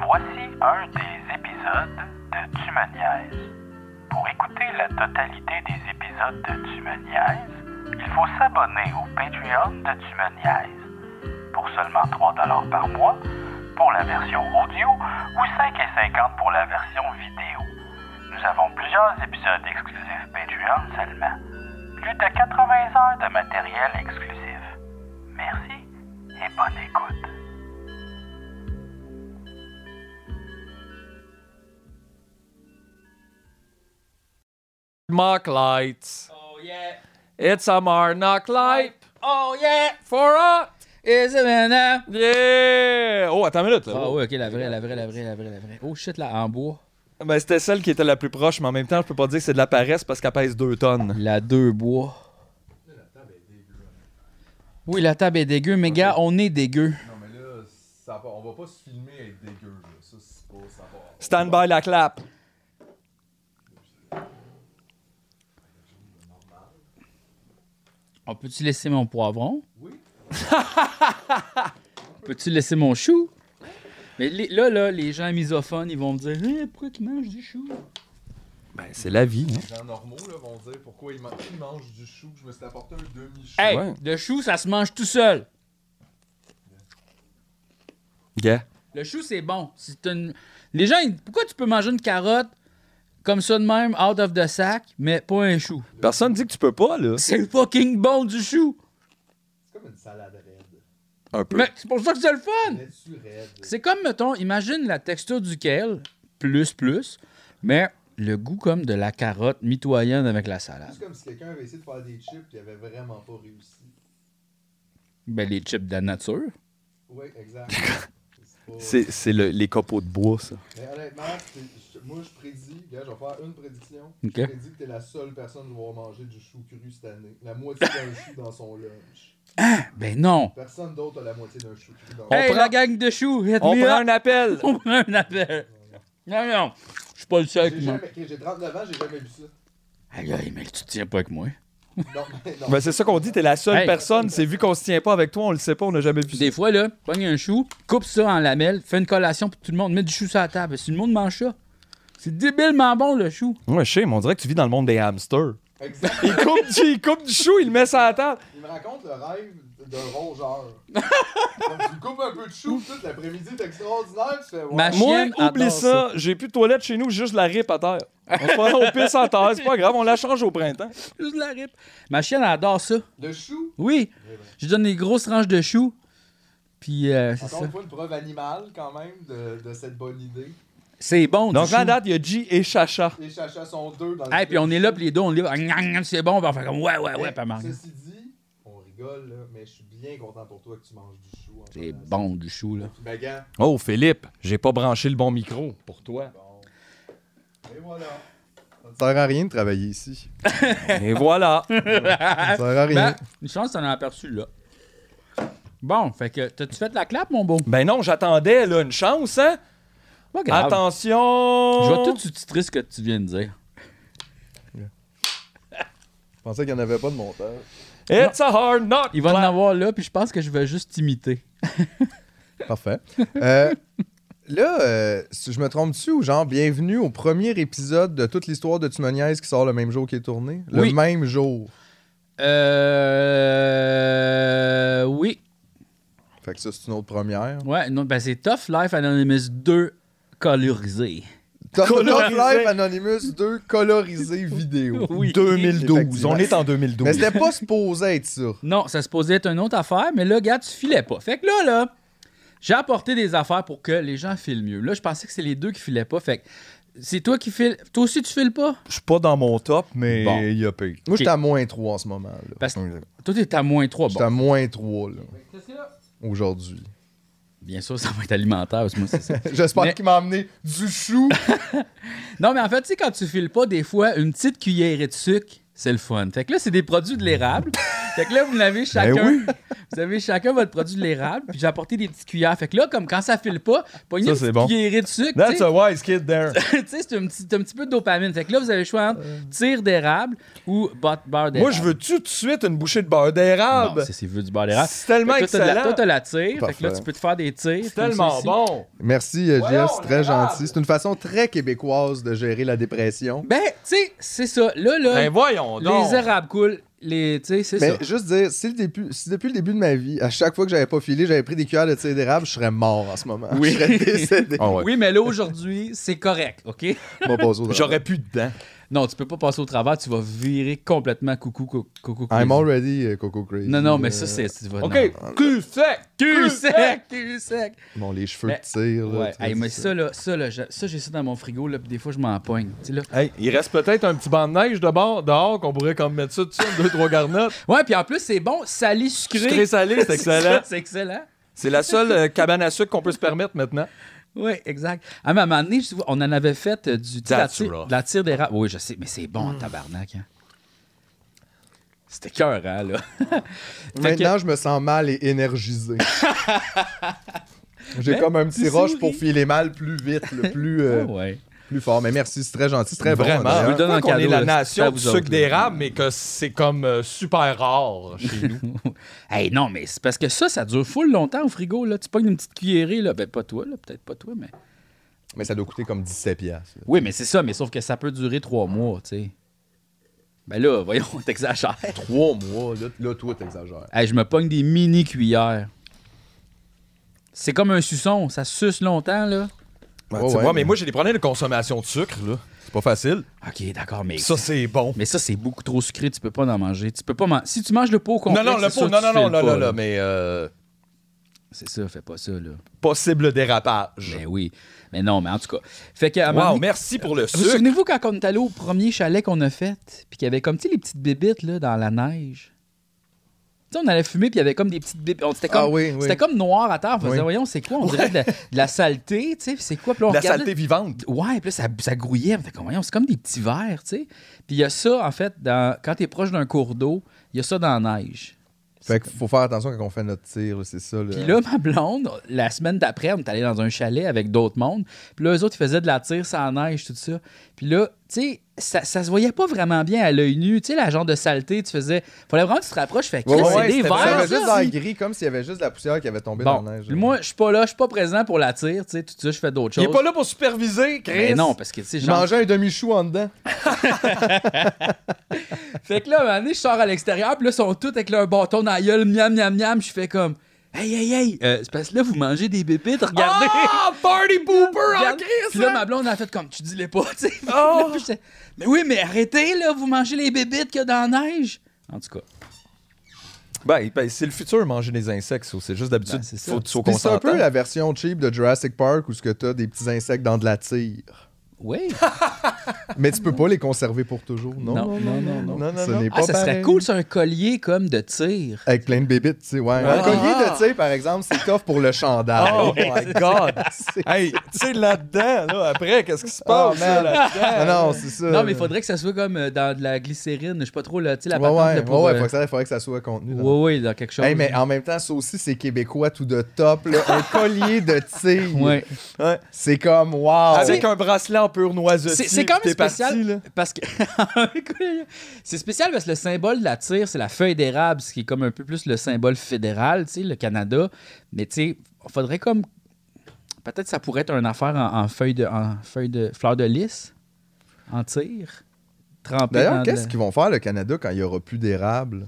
Voici un des épisodes de Tu. Pour écouter la totalité des épisodes de Tu il faut s'abonner au Patreon de Tu. Pour seulement 3 par mois, pour la version audio, ou 5,50 pour la version vidéo. Nous avons plusieurs épisodes exclusifs Patreon seulement. Plus de 80 heures de matériel exclusif. Merci et bonne écoute. Mock lights. Oh yeah. It's a Marnock light Oh yeah. for a... Is it? Yeah! Oh, attends une minute. là. Ah oui, ok, la vraie, la vraie, la vraie, la vraie, la vraie. Oh shit, là, en bois. Ben, c'était celle qui était la plus proche, mais en même temps, je peux pas dire que c'est de la paresse parce qu'elle pèse 2 tonnes. La deux bois. Oui, la table est dégueu, mais gars, on est dégueu. Non, mais là, ça va- on va pas se filmer être dégueu. Là. Ça, c'est pas. Ça va. Stand by la clap. On peut-tu laisser mon poivron? Oui. Peux-tu laisser mon chou? Mais les- là, là, les gens misophones, ils vont me dire Hein, pourquoi tu manges du chou? Ben, c'est la vie. hein. Les gens normaux là, vont dire pourquoi ils, man- ils mangent du chou. Je me suis apporté un demi-chou? Hey, Ouais. le chou, ça se mange tout seul. Yeah. Le chou, c'est bon. C'est une... Les gens, ils- pourquoi tu peux manger une carotte comme ça de même, out of the sac, mais pas un chou? Personne dit que tu peux pas, là. C'est fucking bon du chou. C'est comme une salade raide. Un peu. Mais c'est pour ça que c'est le fun. C'est comme, mettons, imagine la texture du kale, plus, plus, mais le goût comme de la carotte mitoyenne avec la salade. C'est comme si quelqu'un avait essayé de faire des chips et avait vraiment pas réussi. Ben, les chips de la nature. Oui, exact. C'est le- les copeaux de bois, ça. Mais honnêtement, moi je prédis, gars, je vais faire une prédiction. Je prédis que t'es la seule personne à devoir manger du chou cru cette année. La moitié d'un chou dans son lunch. Ben non. Personne d'autre a la moitié d'un chou cru dans hey, prend- la gang de choux, On prend un appel. On prend un appel. Non, non. Je suis pas le seul J'ai qui j'ai 39 ans, j'ai jamais vu ça. Aïe, aïe, mais tu te tiens pas avec moi. Non, mais non. Ben, c'est ça qu'on dit, t'es la seule Hey. personne. C'est vu qu'on se tient pas avec toi, on le sait pas, on n'a jamais vu ça. Des fois, là, pogne un chou, coupe ça en lamelles, fais une collation pour tout le monde, mets du chou sur la table. Si le monde mange ça, c'est débilement bon, le chou. Ouais, je sais, mais on dirait que tu vis dans le monde des hamsters. Exact. Il coupe du, il coupe du chou, il le met sur la table. Il me raconte le rêve d'un rongeur. Comme tu coupes un peu de chou, tout l'après-midi, c'est extraordinaire. Tu fais, ouais. Ma Moi, chienne oublie adore ça. J'ai plus de toilette chez nous, juste la rip à terre. On, se on pisse à terre, c'est pas grave, on la change au printemps. Juste de la rip. Ma chienne elle adore ça. Le chou, Oui. Je lui donne des grosses tranches de chou. Puis, euh, c'est encore ça. une fois, une preuve animale quand même de, de cette bonne idée. C'est bon, Donc du là, à chou. date, il y a G et Chacha. Les chachas sont deux dans le Hey, puis on est là, puis les deux, on est là. Gnan, gnan, C'est bon, puis on fait comme ouais, ouais, ouais, pas mal. Ceci dit, rigole, là, mais je suis bien content pour toi que tu manges du chou. C'est bon, du chou, là. Ben, gars, Oh, Philippe, j'ai pas branché le bon micro pour toi. bon. Et voilà. Ça ne sert à rien de travailler ici. Et voilà. Ça ne sert à Ben, une chance, t'en as aperçu, là. Bon, fait que, t'as-tu fait la clap, mon beau? Ben non, j'attendais là une chance, hein? Pas grave. Attention! Je vais tout sous-titrer ce que tu viens de dire. Je pensais qu'il n'y en avait pas de montage. It's a hard knock. Il va en avoir là, puis je pense que je vais juste t'imiter. Parfait. Euh, là, euh, si je me trompe-tu ou genre, bienvenue au premier épisode de toute l'histoire de Tumoniaise qui sort le même jour qu'il est tourné? Le Oui. même jour. Euh. Oui. Fait que ça, c'est une autre première. Ouais, non, ben c'est Tough Life Anonymous 2 colorisé. Top Colorisé. Life Anonymous 2 colorisé vidéo. Oui. 2012. Effectivement. On est en 2012. Mais c'était pas supposé être ça. Non, ça se posait être une autre affaire, mais là, gars, tu filais pas. Fait que là, là, j'ai apporté des affaires pour que les gens filent mieux. Là, je pensais que c'est les deux qui filaient pas. Fait que c'est toi qui files. Toi aussi, tu files pas? Je suis pas dans mon top, mais Bon. il y a pire. Moi, j'étais à moins 3 en ce moment. là. Parce que toi, t'es à moins 3. J'étais à Bon. moins 3 là, Qu'est-ce qu'il y a? aujourd'hui. Bien sûr, ça va être alimentaire, parce que moi, c'est ça. J'espère Mais- qu'il m'a amené du chou. non, mais en fait, tu sais, quand tu files pas, des fois, une petite cuillerée de sucre, c'est le fun. Fait que là, c'est des produits de l'érable. Fait que là, vous avez chacun, Ben oui. vous avez chacun votre produit de l'érable, puis j'ai apporté des petites cuillères. Fait que là, comme quand ça file pas, pognez une petite bon. cuillerée de sucre. That's a wise kid there. Tu sais, c'est un petit, un petit peu de dopamine. Fait que là, vous avez le choix entre tire d'érable ou bot- beurre d'érable. Moi, je veux tout de suite une bouchée de beurre d'érable? C'est vu du beurre d'érable. C'est tellement Fait que toi, la- excellent. Toi, t'as la tire. Fait que là, tu peux te faire des tirs. C'est tellement bon. Merci, euh, Jess. Très l'érable. gentil. C'est une façon très québécoise de gérer la dépression. Ben, tu sais, c'est ça. Là, là, Ben voyons donc. les érables coulent. Les, tu sais, c'est Mais ça. juste dire, si, le début, si depuis le début de ma vie, à chaque fois que j'avais pas filé, j'avais pris des cuillères de tir d'érable, je serais mort en ce moment. Oui. Je serais décédé. Ah ouais. Oui, mais là, aujourd'hui, c'est correct, OK? J'aurais plus de dents. Non, tu peux pas passer au travers. Tu vas virer complètement coucou, coucou, coucou. I'm crazy. already euh, Coco Crazy. Non, non, mais Euh, ça, c'est... tu vas- OK, cul sec. Cul sec, cul sec. Bon, les cheveux Mais- de tir. là, Ouais, hey, mais c'est- ça, là, ça, là, j'ai- ça, j'ai ça dans mon frigo, là, puis des fois, je m'en pogne. Tu sais, là. Hey, il reste peut-être un petit banc de neige de bord, dehors qu'on pourrait comme mettre ça dessus, deux, trois garnottes. Ouais, puis en plus, c'est bon, salé, sucré. Sucré salé, c'est excellent. C'est excellent. C'est la seule euh, cabane à sucre qu'on peut se permettre maintenant. Oui, exact. Ah, mais à un moment donné, on en avait fait euh, du, sais, la tire, de la tire d'érable. Oui, je sais, mais c'est bon, tabarnak. Hein. C'était cœur, hein, là. Maintenant, je me sens mal et énergisé. J'ai comme un petit roche souris. pour filer mal plus vite, le plus, euh, ouais. Plus fort. Mais merci, c'est très gentil, c'est très bon. Vraiment. Je vous donne un qu'on est la nation du sucre d'érable, mais que c'est comme euh, super rare chez nous. Hey, non, mais c'est parce que ça, ça dure full longtemps au frigo, là. Tu pognes une petite cuillerée, là. Ben, pas toi, là. Peut-être pas toi, mais. Mais ça doit coûter comme 17 piastres. Oui, mais c'est ça, mais sauf que ça peut durer trois mois, tu sais. Ben là, voyons, t'exagères. Trois mois, là, là toi, t'exagères. Hey, je me pogne des mini cuillères. C'est comme un suçon, ça suce longtemps, là. Ouais, Ouais, ouais, mais mais- moi, j'ai des problèmes de consommation de sucre, là. C'est pas facile. Ok, d'accord, mais. Ça, c'est bon. Mais ça, c'est beaucoup trop sucré, tu peux pas en manger. Tu peux pas man- Si tu manges le pot au complet, Non, non, le pot, non, non, non, là, là, là, mais euh, C'est ça, fais pas ça, là. possible dérapage. Ben oui. Mais non, mais en tout cas. Fait que, moment Wow, merci pour le Vous sucre. souvenez-vous quand on est allé au premier chalet qu'on a fait, puis qu'il y avait comme, tu sais, les petites bébites, là, dans la neige? Tu sais, on allait fumer, puis il y avait comme des petites C'était comme, Ah oui, oui. c'était comme noir à terre. On Oui. voyons, c'est quoi? On dirait de la, de la saleté, tu sais, c'est quoi? Puis là, on La regardait- saleté vivante. Ouais, puis là, ça, ça grouillait. On fait comme, voyons, c'est comme des petits verres, tu sais. Puis il y a ça, en fait, dans, quand t'es proche d'un cours d'eau, il y a ça dans la neige. Fait qu'il faut faire attention quand on fait notre tir, c'est ça. Là. Puis là, ma blonde, la semaine d'après, on est allé dans un chalet avec d'autres mondes. Puis là, eux autres, ils faisaient de la tire sans neige, tout ça. Puis là, tu sais, ça, ça se voyait pas vraiment bien à l'œil nu. Tu sais, la genre de saleté, tu faisais. Fallait vraiment que tu te rapproches. Fait que Ouais, c'est ouais, des Ça verres. avait ça. juste dans le gris, comme s'il y avait juste de la poussière qui avait tombé Bon, dans la neige. moi, je suis pas là, je suis pas présent pour la tire, tu sais, tout ça, je fais d'autres Il choses. est pas là pour superviser, Chris. Mais non, parce que, tu sais, je genre. mangeais un demi-chou en dedans. Fait que là, à un moment donné, je sors à l'extérieur, puis là, ils sont tous avec leur bâton dans la gueule, miam, miam, miam. Je fais comme. Hey, hey, hey! Euh, c'est parce que là, vous mangez des bébites, regardez! Ah, party pooper en. Chris! Puis là, ma blonde a fait comme tu dis-les pas, tu sais. Oh. Mais oui, mais arrêtez, là, vous mangez les bébites qu'il y a dans la neige. En tout cas. Ben, ben, c'est le futur, manger des insectes. ça. C'est juste d'habitude, Ben, c'est ça. faut que tu sois Puis c'est un peu la version cheap de Jurassic Park où ce que t'as des petits insectes dans de la tire. Oui. Mais tu peux pas les conserver pour toujours, non? Non, non, non, non. Non, non, Ce Ah, pas ça serait cool, c'est un collier comme de tir. Avec plein de bébites, tu sais, ouais. Un Ah. collier de tir, par exemple, c'est tough pour le chandail. Oh my God! C'est- hey, tu sais, là-dedans, là, après, qu'est-ce qui se Oh, passe man. là, Ah là-dedans? non, c'est ça. Non, mais il faudrait que ça soit comme euh, dans de la glycérine. Je sais pas trop, là, tu sais, la Ouais, patente ouais, ouais, ouais, euh, faut que ça, faudrait que ça soit contenu. dans- ouais, ouais, dans quelque chose. Hey, mais en même temps, ça aussi, c'est québécois tout de top. là. Un collier de tir. Ouais. Ouais. C'est comme, wow. Avec un bracelet en pur. C'est quand même spécial parti, là. parce que c'est spécial parce que le symbole de la tire c'est la feuille d'érable, ce qui est comme un peu plus le symbole fédéral, tu sais, le Canada. Mais tu sais, faudrait comme peut-être ça pourrait être une affaire en, en feuille de en feuille de fleur de lys, en tire, trempé D'ailleurs, qu'est-ce qu'ils vont faire, le Canada, quand il n'y aura plus d'érable?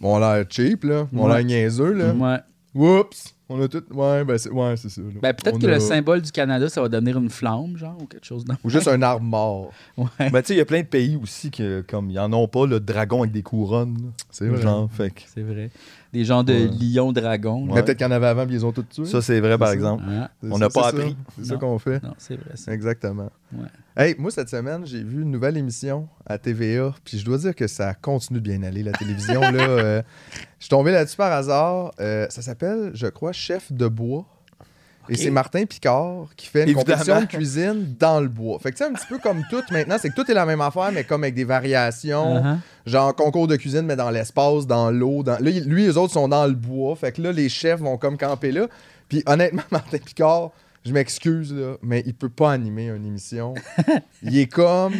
On a l'air cheap, là. On a Ouais. l'air niaiseux, là. Ouais. Oups! On a tout. Ouais, ben c'est ouais, c'est ça. là. Ben, peut-être que a- le symbole du Canada, ça va devenir une flamme, genre, ou quelque chose dans. Ou juste un arbre mort. Ouais. Ben, tu sais, il y a plein de pays aussi qui, comme, ils en ont pas, le dragon avec des couronnes. C'est vrai. Genre, fait que C'est vrai. Des gens de Ouais. lion-dragon. Mais peut-être qu'il y en avait avant, puis ils ont tous tués. ça, c'est vrai, par ça. exemple. Ah, on n'a pas appris. C'est ça qu'on fait. non, c'est vrai ça. Exactement. Ouais. Hey, moi, cette semaine, j'ai vu une nouvelle émission à TVA, puis je dois dire que ça continue de bien aller, la télévision. là, euh, je suis tombé là-dessus par hasard. Euh, ça s'appelle, je crois, Chef de bois. Et c'est Martin Picard qui fait une Évidemment. compétition de cuisine dans le bois. Fait que tu sais, un petit peu comme tout maintenant, c'est que tout est la même affaire, mais comme avec des variations. Uh-huh. Genre concours de cuisine, mais dans l'espace, dans l'eau. Dans... Là, lui, les autres sont dans le bois. Fait que là, les chefs vont comme camper là. Puis honnêtement, Martin Picard, je m'excuse, là, mais il peut pas animer une émission. il est comme.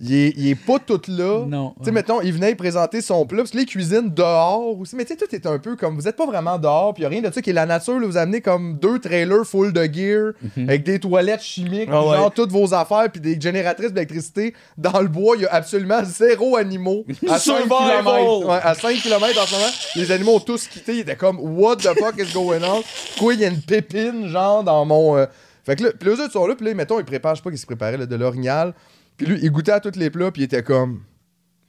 Il est, il est pas tout là. Non. Tu sais, mettons, il venait présenter son plat, parce que les cuisines dehors aussi. Mais tu sais, tout est un peu comme. Vous êtes pas vraiment dehors, puis y a rien de ça qui est la nature. Là, vous amenez comme deux trailers full de gear, avec des toilettes chimiques, Ah ouais. genre toutes vos affaires, puis des génératrices d'électricité. Dans le bois, il y a absolument zéro animaux. À 5 Survival! km. Ouais, à 5 km en ce moment, les animaux ont tous quitté. Ils étaient comme, What the fuck is going on? Quoi, il y a une pépine, genre, dans mon. euh, Fait que là, puis les autres sont là, puis là, mettons, ils préparent, je sais pas qu'ils se préparaient, de l'orignal. Puis lui, il goûtait à tous les plats, puis il était comme,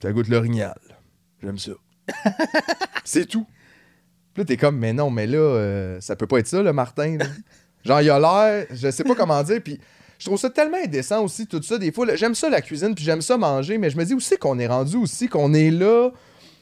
ça goûte l'orignal. J'aime ça. C'est tout. Puis là, t'es comme, mais non, mais là, euh, ça peut pas être ça, le Martin. Genre, il a l'air, je sais pas comment dire, puis je trouve ça tellement indécent aussi, tout ça. Des fois, j'aime ça la cuisine, puis j'aime ça manger, mais je me dis aussi qu'on est rendu aussi, qu'on est là,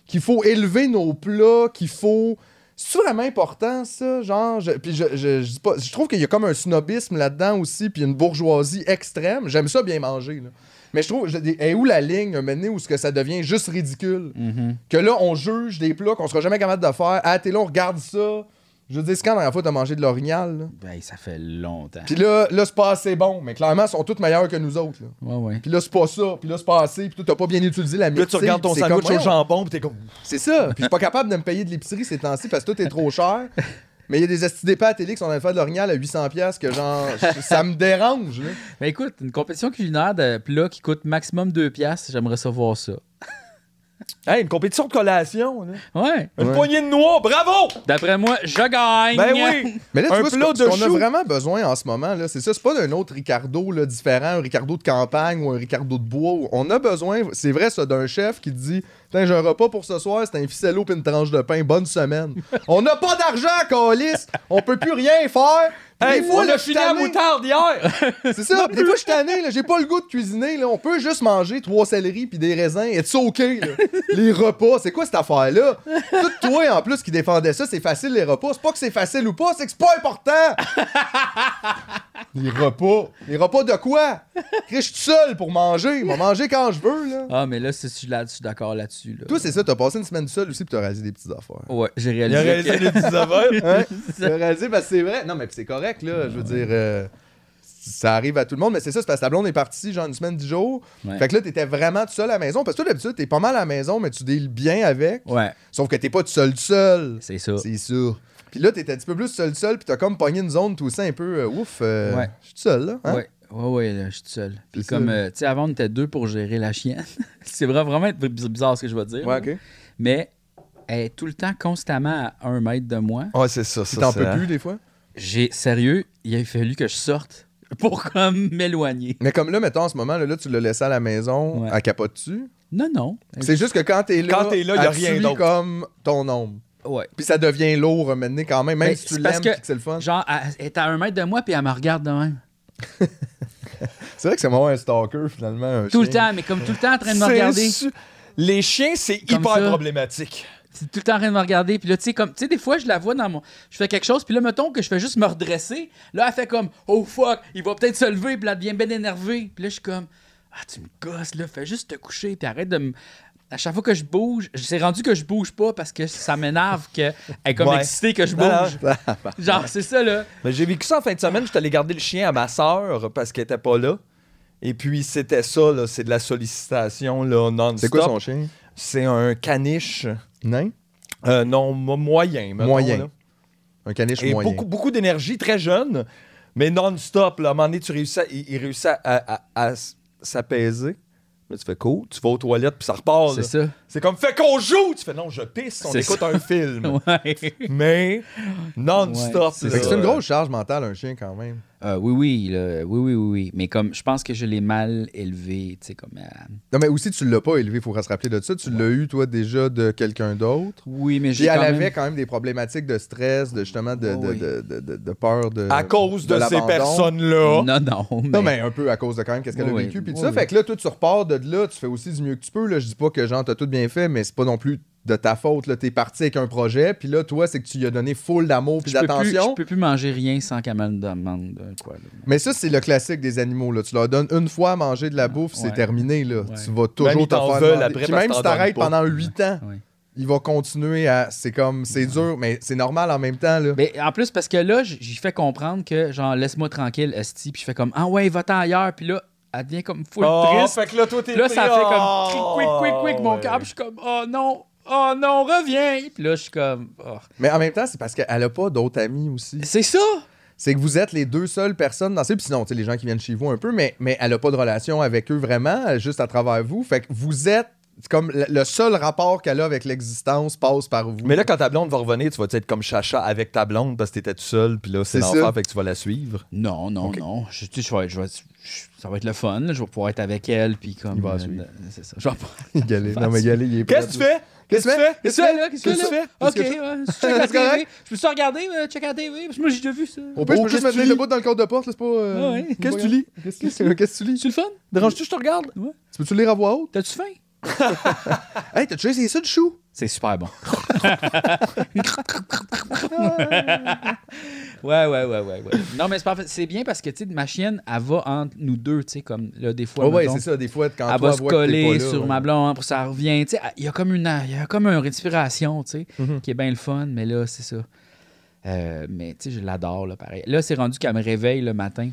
qu'il faut élever nos plats, qu'il faut. C'est vraiment important, ça? Genre, je, puis je, je, je dis pas. Je trouve qu'il y a comme un snobisme là-dedans aussi, puis une bourgeoisie extrême. J'aime ça bien manger, là. Mais je trouve, je est où la ligne, un où ce que ça devient juste ridicule? Mhm. Que là, on juge des plats qu'on sera jamais capable de faire. Ah, t'es là, on regarde ça. Je veux dire, c'est quand la dernière fois t'as mangé de l'orignal, là? Ben, ça fait longtemps. Puis là, là c'est pas assez bon, mais clairement, ils sont tous meilleurs que nous autres, là. Ouais, ouais. Puis là, c'est pas ça. Puis là, c'est pas assez. Puis toi, t'as pas bien utilisé la Puis là, tu regardes ton puis c'est sandwich comme, au voyons, jambon, puis t'es comme. C'est ça. Puis je suis pas capable de me payer de l'épicerie ces temps-ci parce que tout est trop cher. Mais il y a des estis d'épais à télé qui sont en train de faire de l'orignal à 800$ piastres que genre, ça me dérange, là. Ben écoute, une compétition culinaire de plats qui coûte maximum 2 piastres, j'aimerais savoir ça. Hey, une compétition de collation, là. Ouais. Une Ouais. poignée de noix, bravo! D'après moi, je gagne. Ben oui! Mais là, tu Un vois, ce plat qu'on- ce de qu'on a vraiment besoin en ce moment, là, c'est ça. C'est pas d'un autre Ricardo là, différent, un Ricardo de campagne ou un Ricardo de bois. On a besoin, c'est vrai, ça, d'un chef qui dit Tiens, j'ai un repas pour ce soir, c'est un ficello puis une tranche de pain, bonne semaine. on n'a pas d'argent, Calis! On peut plus rien faire! Hey, des fois, on là, a je suis fini à moutarde hier! C'est ça. Des fois, je suis tanné, là. J'ai pas le goût de cuisiner, là. On peut juste manger trois céleris puis des raisins et c'est OK, là. Les repas, c'est quoi cette affaire-là? Tout toi, en plus, qui défendait ça, c'est facile, les repas. C'est pas que c'est facile ou pas, c'est que c'est pas important! les repas. Les repas de quoi? Je suis tout seul pour manger. Je vais manger quand je veux, là. Ah, mais là, c'est- je là- je suis d'accord là-dessus. Là. Toi, c'est ça. T'as passé une semaine seule aussi puis t'as réalisé des petites affaires. Ouais, j'ai Il a réalisé. réalisé que- les petites affaires. Hein? T'as réalisé parce que c'est vrai. Non, mais c'est correct, là. Je veux dire, euh, ça arrive à tout le monde, mais c'est ça, c'est parce que ta blonde est partie, genre une semaine, dix jours. Ouais. Fait que là, t'étais vraiment tout seul à la maison. Parce que toi, d'habitude, t'es pas mal à la maison, mais tu deals bien avec. Ouais, Sauf que t'es pas tout seul, tout seul. c'est ça. C'est ça. Puis là, t'étais un petit peu plus seul, seul, puis t'as comme pogné une zone tout ça un peu euh, ouf. euh, Ouais. Je suis tout seul, là. hein? Ouais, ouais, ouais, là, je suis tout seul. Puis comme, euh, tu sais, avant, on était deux pour gérer la chienne. c'est vrai, vraiment bizarre ce que je vais dire. Ouais, ok. Mais elle est tout le temps constamment à un mètre de moi. Ouais, c'est ça. Ça, t'en peux plus, des fois. J'ai, sérieux, il a fallu que je sorte pour comme m'éloigner. Mais comme là, mettons, en ce moment, là, là, tu l'as laissé à la maison, Ouais. à capote-tu. Non, non. C'est juste que quand t'es là, Quand t'es là, y a elle rien d'autre? comme ton ombre? Ouais. Puis ça devient lourd, maintenant, quand même, même Ben, si tu l'aimes que- que c'est le fun. Genre, elle est à un mètre de moi, puis elle me regarde de même. C'est vrai que c'est vraiment un stalker, finalement. un Tout le temps, mais comme tout le temps en train de me regarder. su- Les chiens, c'est hyper ça. problématique. C'est tout le temps en train de me regarder. Puis là, tu sais, comme, tu sais, des fois, je la vois dans mon. Je fais quelque chose, puis là, mettons que je fais juste me redresser. Là, elle fait comme, oh fuck, il va peut-être se lever, puis là, elle devient bien énervée. Puis là, je suis comme, ah, tu me gosses, là, fais juste te coucher, puis arrête de me. À chaque fois que je bouge, c'est rendu que je bouge pas parce que ça m'énerve qu'elle est comme Ouais. excitée que je Non, non. bouge. Genre, c'est ça, là. Mais j'ai vécu ça en fin de semaine. J'étais allé garder le chien à ma sœur parce qu'elle était pas là. Et puis, c'était ça, là. C'est de la sollicitation, là, non-stop. C'est quoi son chien? C'est un caniche. Nain? Euh, non, mo- moyen. mettons, Moyen. là. Un caniche Et moyen. beaucoup, beaucoup d'énergie, très jeune, mais non-stop. À un moment donné, tu réussis à- il, il réussit à, à- à s- s'apaiser. Là, tu fais cool, tu vas aux toilettes, puis ça repart. C'est ça. C'est comme, fais qu'on joue! Tu fais, non, je pisse, on écoute ça. un film. Ouais. Mais non-stop. Ouais, c'est là. Fait que c'est une grosse charge mentale, un chien, quand même. Euh, oui, oui, là, oui, oui, oui, oui. Mais comme, je pense que je l'ai mal élevé, tu sais, comme. euh, Non, mais aussi, tu l'as pas élevé, il faut se rappeler de ça. Tu l'as eu, toi, déjà de quelqu'un d'autre. Oui, mais Puis j'ai elle quand même... avait quand même des problématiques de stress, de justement, de, Oh, de, oui. de, de- de- de peur de. À cause de, ces personnes-là. Non, non. Mais... Non, mais un peu à cause de quand même qu'est-ce qu'elle a vécu. Puis tout oui, ça, oui. fait que là, toi, tu repars de là, tu fais aussi du mieux que tu peux. Là. Je dis pas que genre, t'as tout bien fait, mais c'est pas non plus de ta faute. Là, t'es parti avec un projet, puis là, toi, c'est que tu lui as donné full d'amour puis d'attention. je peux plus manger rien sans qu'elle me demande de quoi. là. Mais ça, c'est le classique des animaux. Là. Tu leur donnes une fois à manger de la bouffe, c'est terminé. Là. Ouais. Tu vas toujours t'en faire après Puis même si t'arrêtes pendant 8 ans, Ouais. il va continuer à... C'est comme... C'est dur, mais c'est normal en même temps. Là. Mais en plus, parce que là, j- j'ai fait comprendre que, genre, laisse-moi tranquille, Esti, puis je fais comme, ah ouais, va-t'en ailleurs, puis là, elle devient comme full Oh, triste. fait que là, toi, ça fait comme, Oh, quick, quick, quick, quick, mon puis je suis comme, oh non, oh non, reviens. Puis là, je suis comme, oh. Mais en même temps, c'est parce qu'elle a pas d'autres amis aussi. c'est ça. C'est que vous êtes les deux seules personnes dans ces... Puis sinon, tu sais, les gens qui viennent chez vous un peu, mais, mais elle a pas de relation avec eux vraiment, elle est juste à travers vous. Fait que vous êtes... c'est Comme le le seul rapport qu'elle a avec l'existence passe par vous. Mais là, quand ta blonde va revenir, tu vas être comme chacha avec ta blonde parce que t'étais tout seul, puis là, c'est l'enfer, ça. fait que tu vas la suivre. Non, non, non. Je, tu sais, je vais, je vais- je- ça va être le fun, là. je vais pouvoir être avec elle, puis comme. Il va euh, suivre. c'est ça. Je vais pas-. Non, mais Galé, il est Qu'est-ce que tu fais? Qu'est-ce que tu fais? Qu'est-ce que tu fais? là? Qu'est-ce que tu Qu'est-ce fais? là? que tu fais? Ok, Qu'est-ce que tu ouais, je? TV. Peux ça regarder, euh, check la TV, parce que moi j'ai déjà vu ça. Au pire, je peux juste tu le bout dans le code de porte, là, c'est pas. euh, Ah. Qu'est-ce que tu lis? Qu'est-ce que qu'est-ce que tu lis? C'est le fun? Dérange-tu, je te regarde? Tu peux-tu lire à voix haute? T'as-tu faim? Hey, t'as-tu essayé ça du chou? C'est super bon. ouais, ouais, ouais, ouais, ouais. Non, mais c'est parfait. C'est bien parce que, tu sais, ma chienne, elle va entre nous deux, tu sais, comme là, des fois. Oh, ouais, c'est ça, des fois, quand elle va se coller sur ouais. ma blonde pour que ça revient. Tu sais, il y a comme une, il y a comme une respiration, tu sais, Mhm. qui est bien le fun, mais là, c'est ça. Euh, mais tu sais, je l'adore, là, pareil. Là, c'est rendu qu'elle me réveille le matin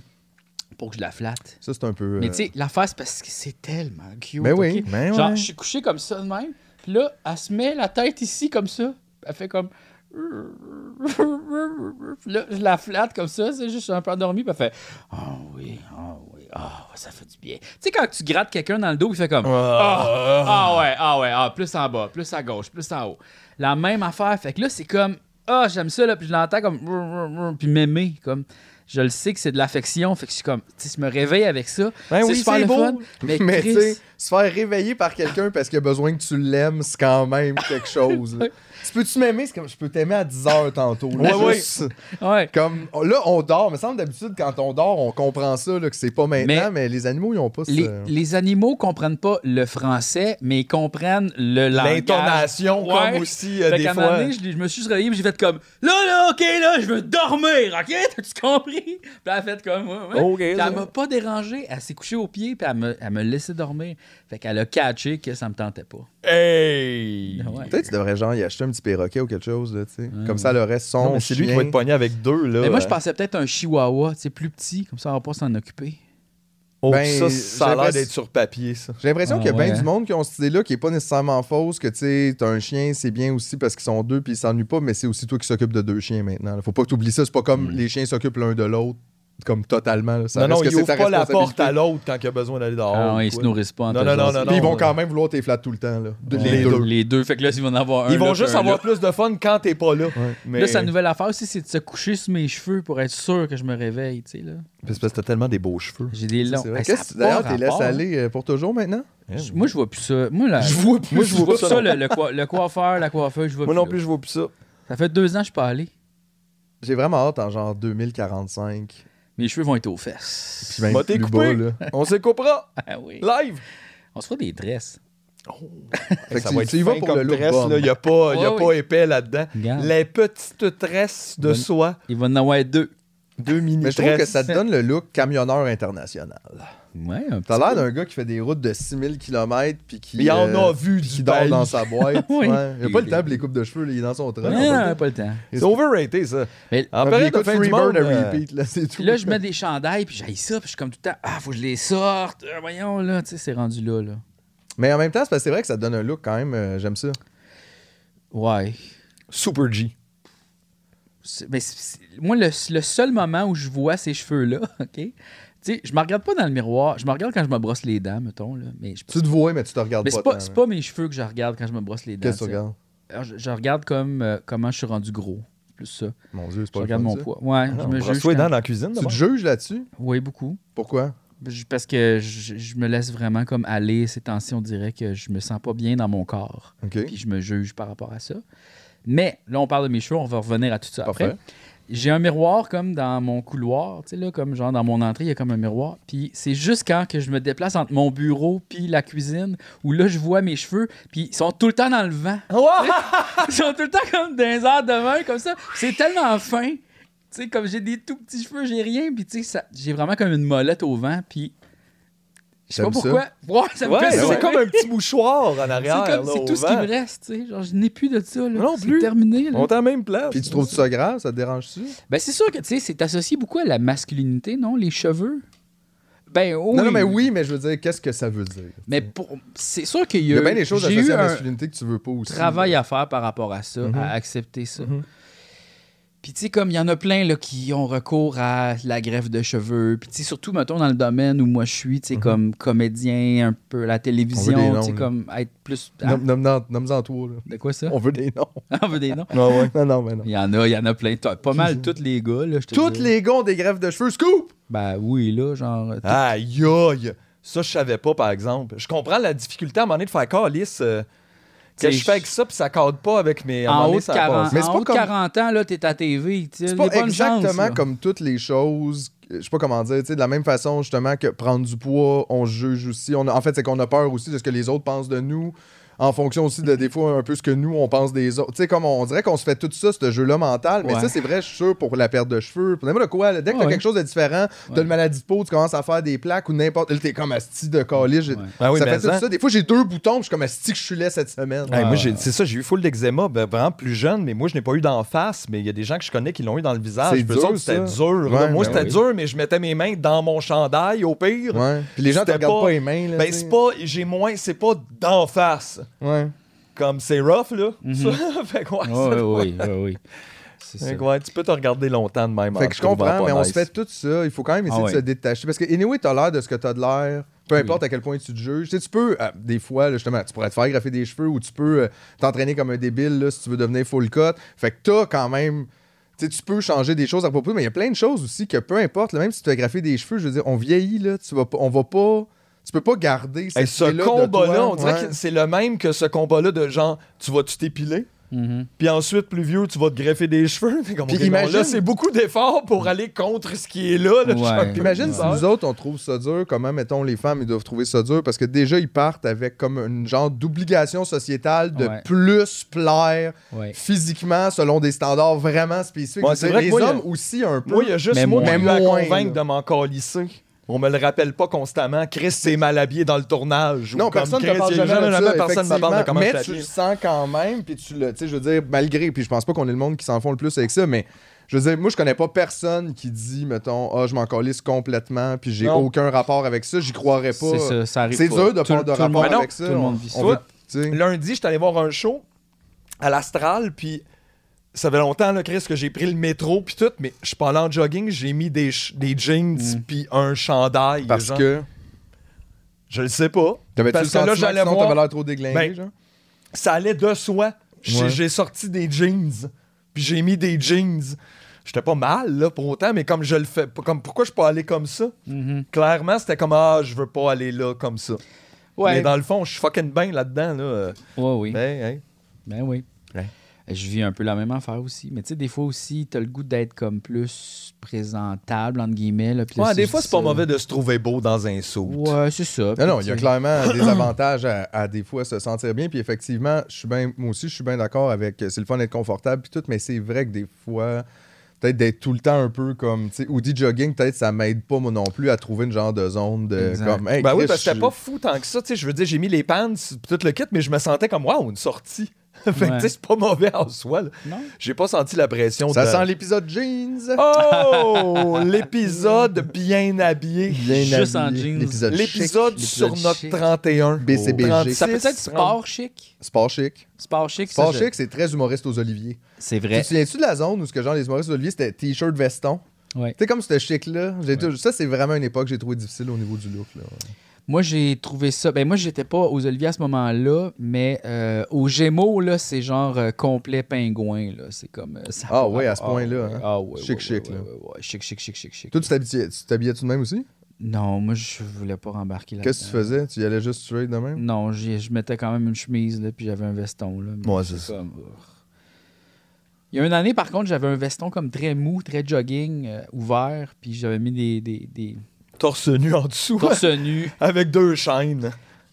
pour que je la flatte. Ça, c'est un peu. Mais euh, tu sais, l'affaire, c'est parce que c'est tellement cute. Ben oui, ok? ben Genre, ouais. je suis couché comme ça de même, puis là, elle se met la tête ici comme ça. Elle fait comme. Puis là, je la flatte comme ça, c'est juste je suis un peu endormi, puis elle fait Oh oui, oh oui, ah, ça fait du bien. Tu sais, quand tu grattes quelqu'un dans le dos, il fait comme Ah ah ouais, ah ouais, ah, plus en bas, plus à gauche, plus en haut. La même affaire, fait que là, c'est comme Ah, j'aime ça, là, puis je l'entends comme puis m'aimer, comme. Je le sais que c'est de l'affection, fait que je suis comme, tu je me réveille avec ça. Ben oui, c'est le beau. fun. Mais, Mais Chris, tu sais, se faire réveiller par quelqu'un parce qu'il a besoin que tu l'aimes, c'est quand même quelque chose. Tu peux-tu m'aimer? C'est comme je peux t'aimer à 10 heures tantôt. là, Ouais, juste- ouais. Comme, là, on dort. Mais semble d'habitude, quand on dort, on comprend ça, là, que c'est pas maintenant, mais, les animaux, ils ont pas Les, ce... les animaux comprennent pas le français, mais ils comprennent le langage. L'intonation, Ouais. comme aussi, euh, des qu'à un moment fois. donné, je, je me suis réveillé, j'ai fait comme là, là, ok, là, je veux dormir, ok? T'as-tu compris? Puis elle a fait comme ouais, ouais. Ok, Puis ça. elle m'a pas dérangé, elle s'est couchée au pied, puis elle me, elle me laissait dormir. Fait qu'elle a catché que ça me tentait pas. Hey! Ouais. Peut-être que tu devrais genre y acheter un petit perroquet ou quelque chose, là, tu sais. Ouais, Comme ça, elle aurait son Non, mais c'est lui qui chien. va être pogné avec deux, là. Mais moi, je pensais peut-être un chihuahua, tu sais, plus petit, comme ça, on va pas s'en occuper. Oh, Ben, ça, ça a l'air d'être sur papier, ça. J'ai l'impression Ah, qu'il y a bien ouais. du monde qui ont cette idée-là qui est pas nécessairement fausse, que tu sais, t'as un chien, c'est bien aussi parce qu'ils sont deux puis ils s'ennuient pas, mais c'est aussi toi qui s'occupe de deux chiens maintenant. là. Faut pas que tu oublies ça, c'est pas comme les chiens s'occupent l'un de l'autre, comme totalement. là. Ça non, non, reste que il c'est ouvre ta pas la porte à l'autre quand il a besoin d'aller dehors. ah, ouais, ils se nourrissent pas entre Non, non, non, non, Puis ils vont non. quand même vouloir tes flat tout le temps, là. De- Ouais, les deux. Les deux. Fait que là, ils vont en avoir un. Ils vont là, juste avoir là. plus de fun quand t'es pas là. Mais... Là, sa nouvelle affaire aussi, c'est de se coucher sur mes cheveux pour être sûr que je me réveille, tu sais, là. Parce que t'as tellement des beaux cheveux. J'ai des longs. A d'ailleurs, t'es hein. aller euh, pour toujours maintenant? Je- Moi, je vois plus ça. Moi, là, Je vois plus moi, je vois ça plus ça, non le, le coi- le coiffeur, la coiffeuse, je vois Moi plus. non là. plus, je vois plus ça. Ça fait deux ans que je suis pas allé. J'ai vraiment hâte en genre 2045. Mes cheveux vont être aux fesses. Puis Bah, coupé. bas, là. On s'écoupera. Ah oui. Live. On se fera des tresses. Fait que ça tu- va être tu y vas fin pour comme le. Il n'y a, pas, y a pas oui. épais là-dedans. Les petites tresses de soie. Il va en avoir deux. Deux mini Mais je trouve que ça te donne le look camionneur international. Ouais, un petit T'as l'air d'un gars qui fait des routes de 6000 km puis qui. Il en euh, a vu puis qui du dort dans sa boîte. Oui. ouais. Il a pas le Il- temps pour les coupes de cheveux, là, il est dans son train. Ah, pas le temps. C'est overrated, ça. Mais En il période de fin du monde, à euh, repeat, là, c'est tout. Puis là, je mets des chandails, puis j'ai ça, puis je suis comme tout le temps, ah, faut que je les sorte. Euh, voyons, là, tu sais, c'est rendu là, là. Mais en même temps, c'est parce que c'est vrai que ça donne un look quand même, euh, j'aime ça. Ouais. Super G. C'est- mais c'est- c'est- moi, le, le seul moment où je vois ces cheveux-là, OK? Sais, je me regarde pas dans le miroir. Je me regarde quand je me brosse les dents, mettons, là. Mais, je, Tu te vois, mais tu te regardes mais pas. c'est pas, c'est mes cheveux que je regarde quand je me brosse les dents. Qu'est-ce que tu regardes? Alors, je, je regarde comme euh, comment je suis rendu gros. Plus ça. Mon Dieu, c'est Je pas le regarde mon poids. Ouais, je me juge. Quand- dans la cuisine, Tu te juges là-dessus? Oui, beaucoup. Pourquoi? Je- Parce que je, je me laisse vraiment comme aller ces temps-ci. On dirait que je me sens pas bien dans mon corps. Puis je me juge par rapport à ça. Mais là, on parle de mes cheveux. On va revenir à tout ça Parfait. après. J'ai un miroir comme dans mon couloir, tu sais, là, comme genre dans mon entrée, il y a comme un miroir. Puis c'est juste quand que je me déplace entre mon bureau puis la cuisine, où là, je vois mes cheveux, puis ils sont tout le temps dans le vent. Ils sont tout le temps comme dans les airs de main, comme ça. C'est tellement fin. Tu sais, comme j'ai des tout petits cheveux, j'ai rien, puis tu sais, ça- j'ai vraiment comme une molette au vent, puis je sais pas pourquoi. Ouais, ça me Ouais, fait c'est comme un petit mouchoir en C'est arrière. comme- c'est tout ce qui me reste, tu sais. Genre, je n'ai plus de ça, là. Non C'est plus. terminé, là. On est à la même place. Puis tu trouves ça grave? Ça te dérange-tu? Ben, c'est sûr que, tu sais, c'est associé beaucoup à la masculinité, non? Les cheveux? Ben, oui. Non, non, mais oui, mais je veux dire, qu'est-ce que ça veut dire? Mais pour... c'est sûr qu'il y Il a, y a bien des choses associées à la un masculinité que tu veux pas aussi. travail à faire par rapport à ça, Mhm. à accepter ça. Mhm. Puis, tu sais, comme il y en a plein là, qui ont recours à la greffe de cheveux. Puis, tu sais, surtout, mettons, dans le domaine où moi je suis, tu sais, Mhm. comme comédien, un peu la télévision, tu sais, comme être plus. Ah, Nomme- nomme- Nomme-en toi, là. de quoi ça? On veut des noms. On veut des noms? Ah ouais. Non, non, mais non. Il y en a, il y en a plein. Pas mal tous les gars, là, dis. les gars ont des greffes de cheveux, scoop! Ben oui, là, genre. Aïe, aïe. Ça, je savais pas, par exemple. Je comprends la difficulté à un moment donné de faire calice. euh, que je fais avec ça, puis ça cadre pas avec mes. En haut de ça 40, passe. Mais c'est en pas haut comme- 40 ans, là, t'es à TV. C'est pas exactement comme toutes les choses. Je sais pas comment dire, tu sais, de la même façon, justement, que prendre du poids, on juge aussi. On a- en fait, c'est qu'on a peur aussi de ce que les autres pensent de nous, en fonction aussi de des fois un peu ce que nous, on pense des autres. Tu sais, comme on dirait qu'on se fait tout ça, ce jeu-là mental, mais Ouais. ça, c'est vrai, je suis sûr, pour la perte de cheveux, pour n'importe quoi. dès que t'as Ouais. quelque chose de différent, t'as une maladie de peau, tu commences à faire des plaques ou n'importe. Là, t'es comme asti de Ouais. Ah oui, ça fait tout hein. ça. Des fois, j'ai deux boutons, puis je suis comme asti que je suis laid cette semaine. Moi, c'est ça, j'ai eu full d'eczéma, ben, vraiment plus jeune, mais moi, je n'ai pas eu d'en face, mais il y a des gens que je connais qui l'ont eu dans le visage. C'était ça. dur. là. Moi, ben c'était oui. dur, mais je mettais mes mains dans mon chandail, au pire. Ouais. Puis les gens te regardent pas, les mains. Là, Ben, c'est pas. J'ai moins. C'est pas d'en face. Ouais. Comme c'est rough, là. Mhm. Ça. fait que ouais, Ouais, ça- ouais, oui, oui, ça. Ouais, tu peux te regarder longtemps de même. en Fait que je comprends, mais on se fait tout ça. Il faut quand même essayer Ah de ouais. se détacher. Parce que, anyway, t'as l'air de ce que t'as de l'air. Peu importe à quel point tu te juges. Tu sais, tu peux, euh, des fois, là, justement, tu pourrais te faire graffer des cheveux ou tu peux euh, t'entraîner comme un débile là, si tu veux devenir full cut. Fait que t'as quand même. Tu sais, tu peux changer des choses à propos, mais il y a plein de choses aussi que peu importe, là, même si tu te fais graffer des cheveux, je veux dire, on vieillit, là, tu vas on va pas. Tu peux pas garder Hey, ce combat-là, on dirait Ouais. que c'est le même que ce combat-là de genre, tu vas-tu t'épiler? Mhm. Puis ensuite, plus vieux, tu vas te greffer des cheveux. Comme, Puis imagine- là, c'est beaucoup d'efforts pour aller contre ce qui est là. là. Ouais. Puis imagine si nous autres, on trouve ça dur, comment, mettons, les femmes, ils doivent trouver ça dur, parce que déjà, ils partent avec comme une genre d'obligation sociétale de Ouais. plus plaire Ouais. physiquement selon des standards vraiment spécifiques. Vrai les moi, hommes il y aussi un peu. Moi, il y a juste Mais moi ai eu à convaincre là. de m'en calisser. On me le rappelle pas constamment. Chris, c'est mal habillé dans le tournage. Ou non, personne ne parle jamais, de jamais ça, personne me parle de comment mais je tu suis le sens quand même, puis tu le, tu sais, je veux dire, malgré, puis je pense pas qu'on est le monde qui s'en font le plus avec ça, mais je veux dire, moi, je connais pas personne qui dit, mettons, ah, je m'en calisse complètement, puis j'ai aucun rapport avec ça, j'y croirais pas. C'est ça, ça arrive C'est pas. dur de Tout- pas de tout rapport monde- non, avec ça. tout le monde On- vit ça. Lundi, j'étais allé voir un show à l'Astral, puis ça fait longtemps, là, Chris, que j'ai pris le métro, puis tout, mais je suis pas allé en jogging, j'ai mis des, des jeans, Mm. puis un chandail. Parce genre. que. Je le sais pas. T'avais-tu Parce le que là, j'allais voir- t'avais l'air trop déglingué, Ben, genre? Ça allait de soi. J'ai Ouais. j'ai sorti des jeans, puis j'ai mis des jeans. J'étais pas mal, là, pour autant, mais comme je le fais, comme pourquoi je suis pas allé comme ça? Mhm. Clairement, c'était comme, ah, je veux pas aller là comme ça. Ouais. Mais dans le fond, je suis fucking bien là-dedans, là. Ouais, oui. Ben, hey. Ben oui. Je vis un peu la même affaire aussi. Mais tu sais, des fois aussi, t'as le goût d'être comme plus présentable, entre guillemets. Là, Ouais, des fois, c'est pas ça- mauvais de se trouver beau dans un saut. Ouais, c'est ça. Non, non, il y a tu clairement des avantages à, à des fois se sentir bien. Puis effectivement, je suis bien, moi aussi, je suis bien d'accord avec. C'est le fun d'être confortable puis tout, mais c'est vrai que des fois, peut-être d'être tout le temps un peu comme, tu sais, ou dit jogging, peut-être ça m'aide pas moi non plus à trouver une genre de zone de Exact. comme. hey, Ben oui, parce que c'était pas fou tant que ça. Tu sais, je veux dire, j'ai mis les pants, tout le kit, mais je me sentais comme, waouh, une sortie. fait que, Ouais. tu sais, c'est pas mauvais en soi. là. Non? J'ai pas senti la pression Ça de... sent l'épisode jeans. Oh! L'épisode bien habillé. Bien Juste en habillé. jeans. L'épisode chic. L'épisode sur notre chic. 31. BCBG. 36, Ça peut être sport chic? Sport chic. Sport chic, ça, Sport je- chic, c'est très humoriste aux oliviers. C'est Tu vrai. te souviens-tu de la zone où ce que genre les humoristes aux oliviers c'était t-shirt veston? Ouais. Tu sais, comme ce chic-là, j'ai tout- ça, c'est vraiment une époque que j'ai trouvé difficile au niveau du look. Là. Moi, j'ai trouvé ça. Ben, moi, j'étais pas aux Oliviers à ce moment-là, mais euh, aux Gémeaux, là, c'est genre euh, complet pingouin. Là. C'est comme. euh, ça Ah pas à ce point-là, hein. Ah ouais, Chic, ouais, chic, ouais, là. ouais, Chic, chic, chic, chic, chic. Toi, tu t'habillais- tu t'habillais-tu de même aussi? Non, moi, je voulais pas rembarquer là Qu'est-ce que tu faisais? Tu y allais juste straight de même? Non, je mettais quand même une chemise, là, puis j'avais un veston. Là, Ouais, c'est ça. comme. Il y a une année, par contre, j'avais un veston comme très mou, très jogging, ouvert, puis j'avais mis des, des, des Torse nu en dessous. torse nus. Avec deux chaînes.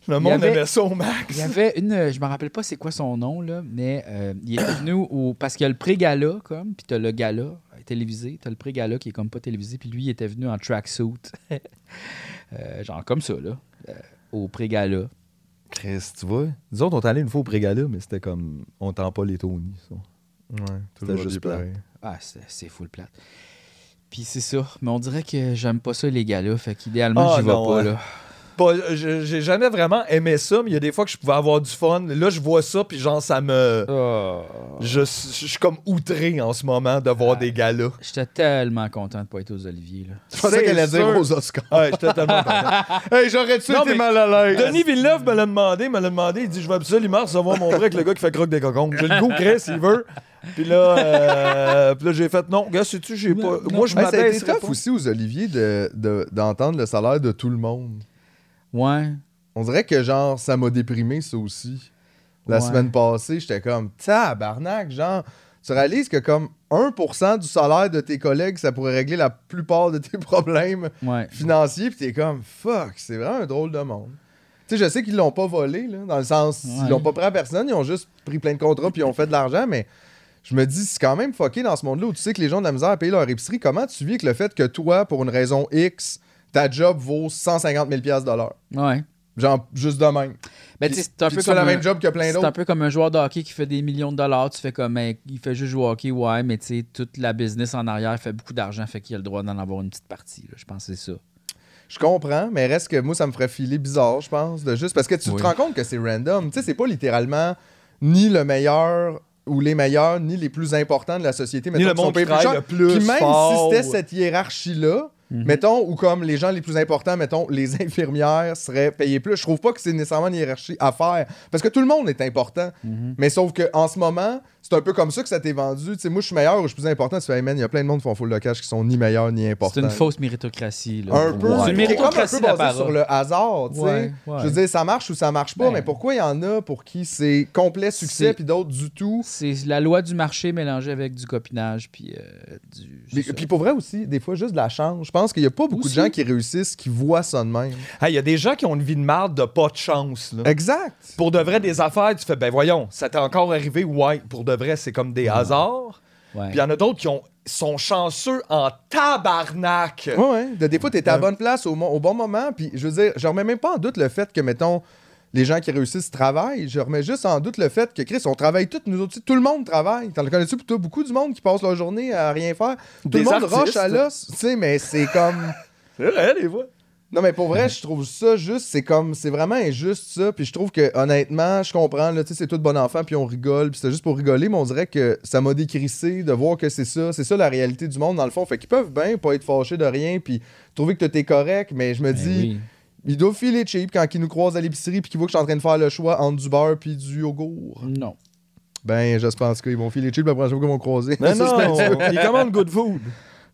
Le monde avait- aimait ça au max. Il y avait une, je me rappelle pas c'est quoi son nom, là, mais euh, il est venu au. Parce qu'il y a le pré-gala, comme, puis t'as le gala euh, télévisé, t'as le pré-gala qui est comme pas télévisé, puis lui, il était venu en tracksuit. Euh, genre comme ça, là, euh, au pré-gala. Chris, tu vois. Nous autres, on est allé une fois au pré-gala, mais c'était comme. On tend pas les Tony. ça. Ouais, C'était juste plat. pareil. Ah, c'est c'est full plate. Puis c'est ça. Mais on dirait que j'aime pas ça, les galas. Fait qu'idéalement, Ah, j'y vais non, pas, ouais. là. J'ai jamais vraiment aimé ça, mais il y a des fois que je pouvais avoir du fun. Là, je vois ça, puis genre, ça me. Oh. Je, je suis comme outré en ce moment de voir des galas. J'étais tellement content de pas être aux Oliviers, là. Je pensais qu'elle allait dire aux Oscars. Ouais, j'étais tellement content. Hey, j'aurais-tu Non, été mais- mal à l'aise? Denis Villeneuve me l'a demandé, me l'a demandé. Il dit Je veux absolument recevoir mon break, le gars qui fait croque des cocons. J'ai le goût, Chris, il veut. Puis là, euh, puis là j'ai fait Non, gars, sais-tu, j'ai pas. Non, Moi, je a été m'abaisserais tough aussi aux Oliviers de- de- d'entendre le salaire de tout le monde. Ouais. On dirait que genre ça m'a déprimé ça aussi. La Ouais. semaine passée, j'étais comme tabarnak, genre tu réalises que comme 1% du salaire de tes collègues, ça pourrait régler la plupart de tes problèmes Ouais. financiers, puis t'es comme fuck, c'est vraiment un drôle de monde. Tu sais, je sais qu'ils l'ont pas volé là, dans le sens Ouais. ils l'ont pas pris à personne, ils ont juste pris plein de contrats puis ils ont fait de l'argent, mais je me dis, c'est quand même fucké dans ce monde-là où tu sais que les gens de la misère à payer leur épicerie. Comment tu vis avec le fait que toi, pour une raison X, ta job vaut 150 000 de l'heure? Ouais. Genre, juste de même. Ben, Puis- c'est un peu tu fais comme un- même job que plein C'est un d'autres. peu comme un joueur de hockey qui fait des millions de dollars. Tu fais comme, hey, il fait juste jouer au hockey, ouais, mais tu sais, toute la business en arrière fait beaucoup d'argent, fait qu'il a le droit d'en avoir une petite partie. là. Je pense que c'est ça. Je comprends, mais reste que moi, ça me ferait filer bizarre, je pense, de juste. Parce que tu Oui. te rends compte que c'est random. Tu sais, c'est pas littéralement ni le meilleur ou les meilleurs, ni les plus importants de la société. Mettons, le monde qui plus plus Puis même fort. si c'était cette hiérarchie-là, Mhm. mettons, ou comme les gens les plus importants, mettons, les infirmières seraient payées plus, je trouve pas que c'est nécessairement une hiérarchie à faire. Parce que tout le monde est important. Mhm. Mais sauf que en ce moment, c'est un peu comme ça que ça t'est vendu. Tu sais, moi, je suis meilleur ou je suis plus important. Tu fais, hey, man, il y a plein de monde qui font full de cash qui sont ni meilleurs ni importants. C'est une fausse méritocratie. Là. Un peu. C'est une comme un méritocratie peu basé sur le hasard, tu sais. Ouais, ouais. Je veux dire, ça marche ou ça marche pas, Ben. mais pourquoi il y en a pour qui c'est complet succès puis d'autres du tout? C'est la loi du marché mélangée avec du copinage. Puis, euh, du, Puis, pour vrai aussi, des fois, juste de la chance. Je pense qu'il y a pas beaucoup Aussi. de gens qui réussissent, qui voient ça de même. Il y a des gens qui ont une vie de marde de pas de chance. Là. Exact. Pour de vrai, des affaires, tu fais Ben voyons, ça t'est encore arrivé, ouais. Pour de vrai, c'est comme des hasards. Ouais. Puis il y en a d'autres qui ont, sont chanceux en tabarnak. Ouais, ouais. De- des fois, t'es à la bonne place au, au bon moment. Puis je veux dire, je remets même pas en doute le fait que, mettons, les gens qui réussissent travaillent. Je remets juste en doute le fait que, Chris, on travaille tous, nous autres, aussi. tout le monde travaille. T'en connais-tu plutôt beaucoup du monde qui passe leur journée à rien faire? Tout Des le monde artistes. roche à l'os. Tu sais, mais c'est comme. C'est vrai, des fois. Non, mais pour vrai, je trouve ça juste, c'est comme, c'est vraiment injuste ça. Puis je trouve que, honnêtement, je comprends, là, tu sais, c'est tout bon enfant, puis on rigole, puis c'est juste pour rigoler, mais on dirait que ça m'a décrissé de voir que c'est ça, c'est ça la réalité du monde, dans le fond. Fait qu'ils peuvent bien pas être fâchés de rien, puis trouver que t'es correct, mais je me Ben dis, oui. Ils doivent filer cheap quand ils nous croisent à l'épicerie, puis qu'ils voient que je suis en train de faire le choix entre du beurre puis du yogourt. Non. Ben, j'espère en tout cas, ils vont filer cheap la prochaine fois qu'ils vont croiser. Mais Ça, non, ils commandent good food.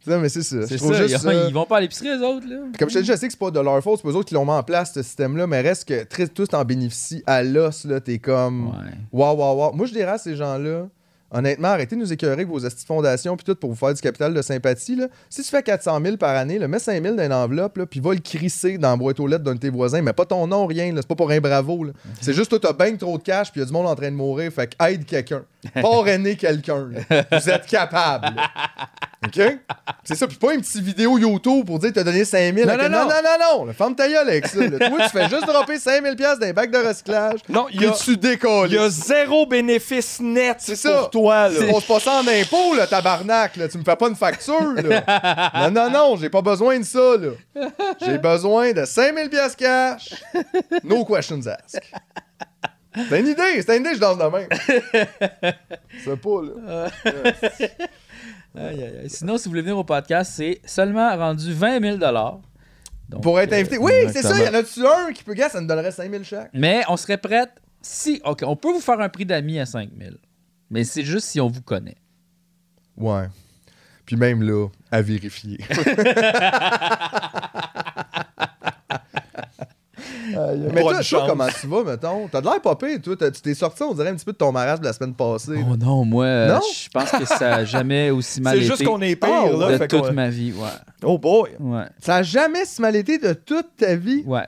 Non, mais c'est ça. Je C'est ça. juste Ils, ça- ils vont pas à l'épicerie, eux autres, là. Comme je te dis, je sais que c'est pas de leur faute, c'est pas eux autres qui l'ont mis en place, ce système-là, mais reste que très, tous en bénéficient à l'os, là, t'es comme... Ouais. Waouh, waouh, waouh. Moi, je dirais à ces gens-là, honnêtement, arrêtez de nous écœurer avec vos astuces de fondation puis tout pour vous faire du capital de sympathie. Là. Si tu fais 400 000 par année, là, mets 5 000 dans une enveloppe, là, puis va le crisser dans la boîte aux lettres d'un de tes voisins. Mais pas ton nom, rien. C'est pas pour un bravo. là. C'est juste toi, t'as bien trop de cash puis il y a du monde en train de mourir. Fait que aide quelqu'un. Parrainer quelqu'un. Vous êtes capable. OK? C'est ça. Puis pas une petite vidéo YouTube pour dire que t'as donné 5 000. Non, non, non, non. non, non, là. Ferme ta gueule avec ça. là. Toi, tu fais juste dropper 5 000 dans un bac de recyclage. Non, il y a- tu décolles. Il y a zéro bénéfice net C'est ça. pour toi. Là. On se passe en impôt, là, tabarnak. Là. Tu me fais pas une facture, là. non, non, non, j'ai pas besoin de ça, là. J'ai besoin de 5000 pièces cash. No questions asked. C'est une idée, c'est une idée, je danse de même. C'est pas, là. Aïe, aïe, aïe. Sinon, si vous voulez venir au podcast, c'est seulement rendu 20 000 Donc, Pour être euh, invité. Oui, c'est ça, il y en a-tu un qui peut gagner, ça nous donnerait 5000 chaque? Mais on serait prête si. OK, on peut vous faire un prix d'amis à 5 000. Mais c'est juste si on vous connaît. Ouais. Puis même là, à vérifier. Aïe, mais toi, chance. comment tu vas, mettons? T'as de l'air popé, toi. T'as- Tu t'es sorti, on dirait, un petit peu de ton marasme de la semaine passée. Oh non, moi, euh, Non? je pense que ça a jamais aussi mal C'est été juste qu'on est pire, là. de fait toute ma vie. Ouais, Oh boy. ouais, Ça a jamais si mal été de toute ta vie? ouais.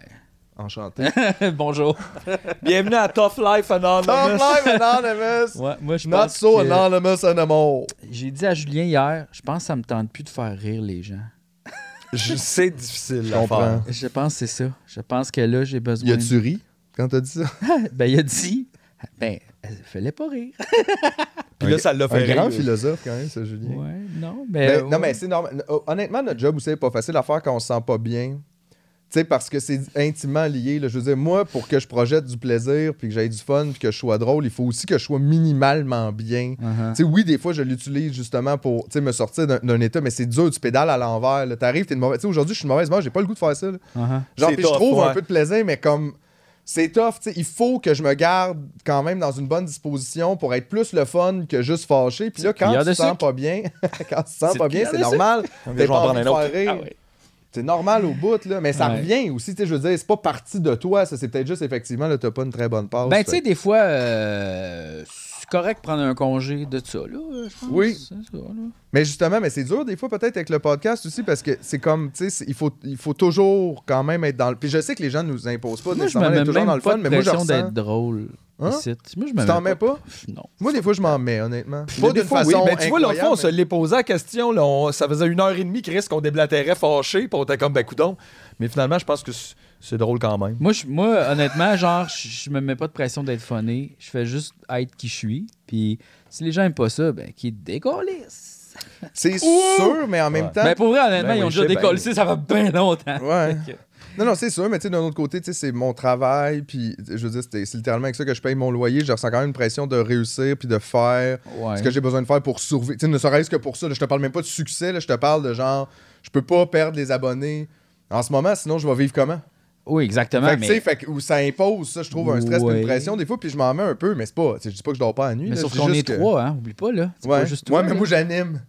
Enchanté. Bonjour. Bienvenue à Tough Life Anonymous. Top Life Anonymous! Ouais, moi, je Not pense so que- anonymous anymore. J'ai dit à Julien hier, je pense que ça me tente plus de faire rire les gens. Je- C'est difficile Je à faire. Je pense que c'est ça. Je pense que là, j'ai besoin. Y a-tu ri quand t'as dit ça? Ben, il a dit. Ben, elle fallait pas rire. Puis là, ça l'a fait Un grand rire. philosophe, quand même, ça, Julien. Ouais, non, mais. Ben, ouais. Non, mais c'est normal. Honnêtement, notre job, vous savez, pas facile à faire quand on se sent pas bien. Tu sais, parce que c'est intimement lié. là. Je veux dire, moi, pour que je projette du plaisir, puis que j'aie du fun, puis que je sois drôle, il faut aussi que je sois minimalement bien. Uh-huh. Tu sais, oui, des fois, je l'utilise justement pour tu sais, me sortir d'un- état, mais c'est dur, tu pédales à l'envers. T'arrives, t'es une mauvaise. Tu sais, aujourd'hui, je suis une mauvaise humeur, j'ai pas le goût de faire ça. là. Uh-huh. Genre, C'est puis je trouve ouais. un peu de plaisir, mais comme. C'est tough, tu sais, il faut que je me garde quand même dans une bonne disposition pour être plus le fun que juste fâché. Puis là, quand tu te sens pas bien, quand tu te sens C'est pas bien, c'est normal. En pas envie de prendre un faire rire. C'est normal au bout, là, mais ça Ouais. revient aussi. tu sais, Je veux dire, c'est pas parti de toi, ça c'est peut-être juste effectivement, là, t'as pas une très bonne passe. Ben, tu sais, des fois, euh, c'est correct de prendre un congé de ça, là, pense. Oui. C'est ça, là. Mais justement, mais c'est dur des fois peut-être avec le podcast aussi parce que c'est comme, tu sais, il faut, il faut toujours quand même être dans le. Puis je sais que les gens nous imposent pas Moi, nécessairement d'être toujours dans le fun, mais moi je ressens. d'être drôle. Hein? Moi, je Tu t'en mets pas? Non. Moi, des fois, je m'en mets, honnêtement. Des Pas d'une fois, façon. oui. Mais tu vois, l'autre fois, on se l'est posé la question. Là, on- ça faisait une heure et demie, Chris, qu'on déblatérait fâché. Puis on était comme, ben, coudon. Mais finalement, je pense que c'est- drôle quand même. Moi, je- moi, honnêtement, genre, je, je me mets pas de pression d'être funny. Je fais juste être qui je suis. Puis si les gens aiment pas ça, ben, qu'ils décollissent. mais C'est sûr, mais en même Ouais. temps. Ben, pour vrai, honnêtement, Ben ils ont oui, déjà bien. ça va bien longtemps. Ouais. Non, non, c'est sûr, mais tu sais, d'un autre côté, tu sais, c'est mon travail, puis je veux dire, c'est littéralement avec ça que je paye mon loyer. Je ressens quand même une pression de réussir, puis de faire Ouais. ce que j'ai besoin de faire pour survivre. Tu sais, ne serait-ce que pour ça, là, je te parle même pas de succès, là, je te parle de genre, je peux pas perdre les abonnés en ce moment, sinon je vais vivre comment? Oui, exactement. fait que, mais... fait que- où ça impose, ça, je trouve, un stress, Ouais. une pression des fois, puis je m'en mets un peu, mais c'est pas, je dis pas que je dors pas la nuit. mais là, sauf qu'on est que- trois, hein. Oublie pas, là. Ouais, pas juste toi. ouais mais là. moi j'anime.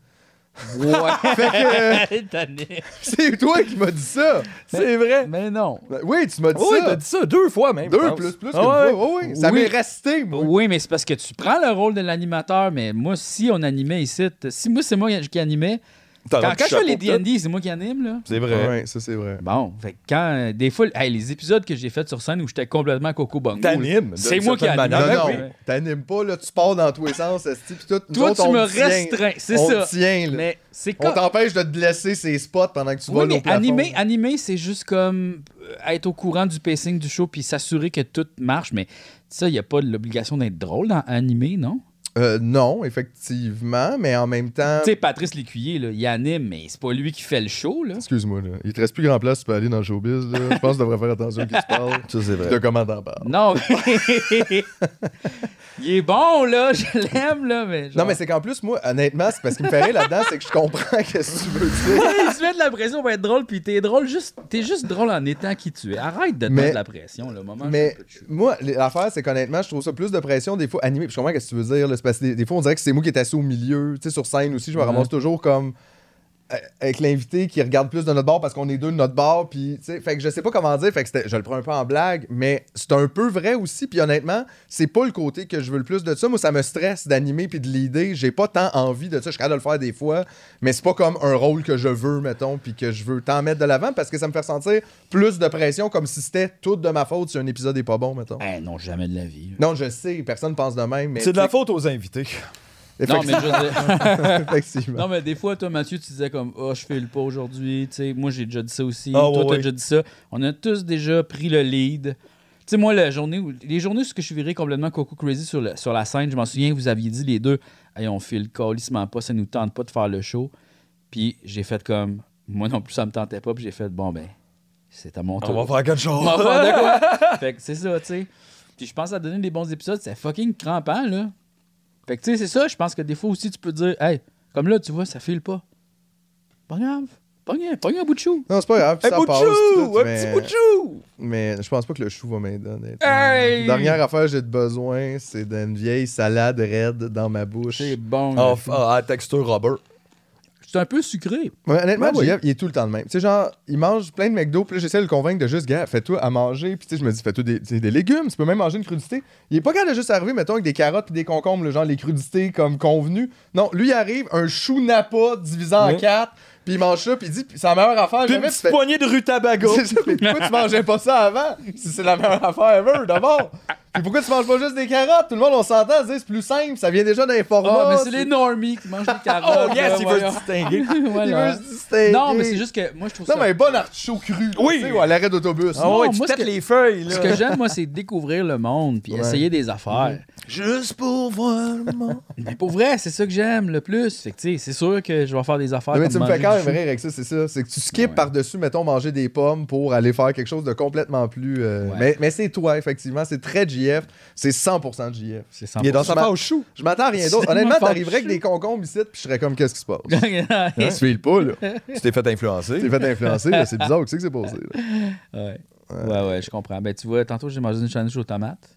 Ouais. Fait que euh, c'est toi qui m'as dit ça. C'est vrai. mais non. Oui, tu m'as dit Oui, ça. t'as dit ça deux fois même. Deux plus plus Ah ouais. fois. Oui, oui. Ça Oui. m'est resté, moi. Oui, mais c'est parce que tu prends le rôle de l'animateur, mais moi, si on animait ici, si moi, c'est moi qui animais, quand, quand je fais les. D&D, c'est moi qui anime, là. C'est vrai. Ouais, ça c'est vrai. Bon, fait que quand, euh, des fois, hey, les épisodes que j'ai faits sur scène où j'étais complètement coco bongo. T'animes. C'est moi qui anime. Non, non, oui. t'animes pas, là, tu pars dans tous les sens, esti, pis tout. Toi, autres, tu on me restreins, c'est on ça. te tient, là. Mais c'est On t'empêche de te blesser ces spots pendant que tu Oui, voles mais au plafond. animer, animer c'est juste comme euh, être au courant du pacing du show puis s'assurer que tout marche. Mais ça, il n'y a pas l'obligation d'être drôle dans animer, non? Euh, non, effectivement, mais en même temps... Tu sais, Patrice Lécuyer, là, il anime, mais c'est pas lui qui fait le show, là. Excuse-moi, là. Il te reste plus grand place, tu peux aller dans le showbiz, là. Je pense que tu devrais faire attention à qui tu parles. Ça, c'est De comment t'en parles. Non, mais- il est bon, là, je l'aime, là, mais. genre- Non, mais c'est qu'en plus, moi, honnêtement, c'est parce qu'il me fait rire là-dedans, c'est que je comprends qu'est-ce que tu veux dire. il se met de la pression pour être drôle, puis t'es drôle juste, t'es juste drôle en étant qui tu es. Arrête de te Mais- mettre de la pression, le moment. Mais moi, l'affaire, c'est qu'honnêtement, je trouve ça plus de pression des fois animé. Puis je comprends ce que tu veux dire. là. Parce que des, des fois, on dirait que c'est moi qui est assis au milieu. Tu sais, sur scène aussi, je me Ouais. ramasse toujours comme avec l'invité qui regarde plus de notre bord parce qu'on est deux de notre bord. Puis, tu sais, fait que je sais pas comment dire. Fait que c'était- je le prends un peu en blague, mais c'est un peu vrai aussi. Puis honnêtement, c'est pas le côté que je veux le plus de ça. Moi, ça me stresse d'animer puis de l'idée. J'ai pas tant envie de ça. Je suis capable de le faire des fois, mais c'est pas comme un rôle que je veux, mettons, puis que je veux tant mettre de l'avant parce que ça me fait sentir plus de pression comme si c'était tout de ma faute si un épisode est pas bon, mettons. Eh non, jamais de la vie. Non, je sais, personne pense de même, mais. C'est de la faute aux invités. Non, mais je. Non, des fois, toi, Mathieu, tu disais comme Oh, je fais le pas aujourd'hui. Tu sais, moi, j'ai déjà dit ça aussi. Ah, toi, t'as déjà dit ça. On a tous déjà pris le lead. Tu sais, moi, la journée où, les journées où ce que je suis viré complètement Coco Crazy sur, le- sur la scène, je m'en souviens, vous aviez dit les deux Hey, on file calissement pas, ça nous tente pas de faire le show. Puis j'ai fait comme Moi non plus, ça me tentait pas. Puis j'ai fait Bon, ben, c'est à mon tour. On va faire quelque chose. On va faire de quoi? fait que c'est ça, tu sais. Puis je pense a donné des bons épisodes. C'est fucking crampant, là. Fait que tu sais, c'est ça. Je pense que des fois aussi, tu peux dire, hey, comme là, tu vois, ça file pas. Pas grave. Pogne un, pogne un bout de chou. Non, c'est pas grave, Un ça bout de passe. chou! Un mais... petit bout de chou! mais je pense pas que le chou va m'aider. Hey! Dernière affaire que j'ai de besoin, c'est d'une vieille salade raide dans ma bouche. C'est bon. Ah, ah, à texture rubber. C'est un peu sucré. Ouais, honnêtement, moi, il est tout le temps le même. Tu sais, genre, il mange plein de McDo, puis là, j'essaie de le convaincre de juste, gars, fais-toi à manger, puis tu sais, je me dis, fais-toi des, des légumes, tu peux même manger une crudité. Il est pas capable de juste arriver, mettons, avec des carottes puis des concombres, le genre, les crudités comme convenu. Non, lui, il arrive, un chou napa divisé en Ouais. quatre, puis il mange ça, puis il dit, puis c'est la meilleure affaire, Puis une petite fais- poignée de rutabaga. C'est ça, mais pourquoi tu mangeais pas ça avant? Si c'est la meilleure affaire ever, d'abord. Puis pourquoi tu manges pas juste des carottes? Tout le monde, on s'entend, c'est plus simple, ça vient déjà d'un format. Ah, mais c'est les normies qui mangent des carottes. Oh yes, là, il veut se distinguer. Il Voilà. veut se distinguer. Non, mais c'est juste que moi, je trouve Non, ça. mais un bon artichaut cru. Oui. Tu sais, ou à l'arrêt d'autobus. Ah ouais, Non, tu que- les feuilles, là. Ce que j'aime, moi, c'est découvrir le monde puis Ouais. essayer des affaires. Juste pour voir le monde. Mais pour vrai, c'est ça que j'aime le plus. Fait que, tu sais, c'est sûr que je vais faire des affaires. Non, mais comme tu me fais quand même rire avec ça, c'est ça. C'est que tu skips Ouais. par-dessus, mettons, manger des pommes pour aller faire quelque chose de complètement plus. euh, Ouais. Mais, mais c'est toi, effectivement. C'est très JF. C'est 100% JF. C'est Il est dans sa phase chou. Je m'attends à rien d'autre. C'est Honnêtement, t'arriverais avec des concombres ici, puis je serais comme, qu'est-ce qui se passe? 100%. Tu le pas, là. Tu t'es fait influencer. T'es fait influencer, là. C'est bizarre, qu'est-ce qui s'est passé, là? ouais. ouais, ouais, je comprends. Ben, tu vois, tantôt, j'ai mangé une sandwich aux tomates.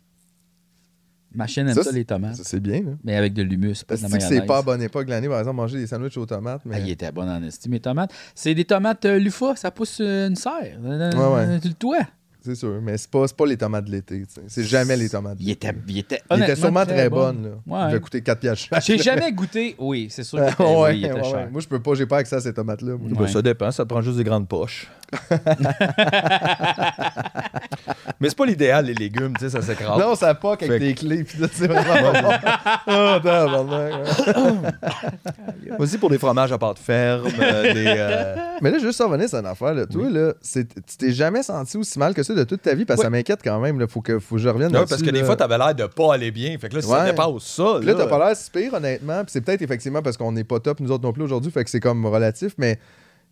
Ma chienne aime Ça, ça, c'est- les tomates. Ça, c'est bien, là. Mais avec de l'humus, pas de Parce que c'est pas à bonne époque de l'année, par exemple, manger des sandwichs aux tomates, mais. Ah, il était bon en esti, mes tomates. C'est des tomates euh, Lufa, ça pousse euh, une serre. Euh, Ouais, ouais. Tu le toit. C'est sûr, mais c'est pas, c'est pas les tomates de l'été. C'est jamais les tomates. de Il l'été. était, il était, Il était honnêtement sûrement très bon. bonne, là. Ouais. Il coûter 4 piastres. chaque. J'ai jamais goûté. Oui, c'est sûr. qu'il était- ouais, oui, il était ouais, cher. ouais. Moi, je peux pas, j'ai pas accès à ces tomates-là. moi. Ben, ça dépend, ça te prend juste des grandes poches. Mais c'est pas l'idéal, les légumes, tu sais, ça s'écrase. Non, ça poque avec des clés, puis là, c'est vraiment bon. Oh, ouais. Aussi pour des fromages à pâte ferme, euh, des. euh, Mais là, juste revenir sur une affaire, là. Toi, là, tu t'es jamais senti aussi mal que ça de toute ta vie, parce que ça m'inquiète quand même, là. Faut que, faut que je revienne là-dessus, parce que des fois, t'avais l'air de pas aller bien. Fait que là, si ça Ouais. dépasse ça. Puis là, t'as pas l'air si pire, honnêtement. Puis c'est peut-être effectivement parce qu'on n'est pas top, nous autres non plus aujourd'hui, fait que c'est comme relatif, mais.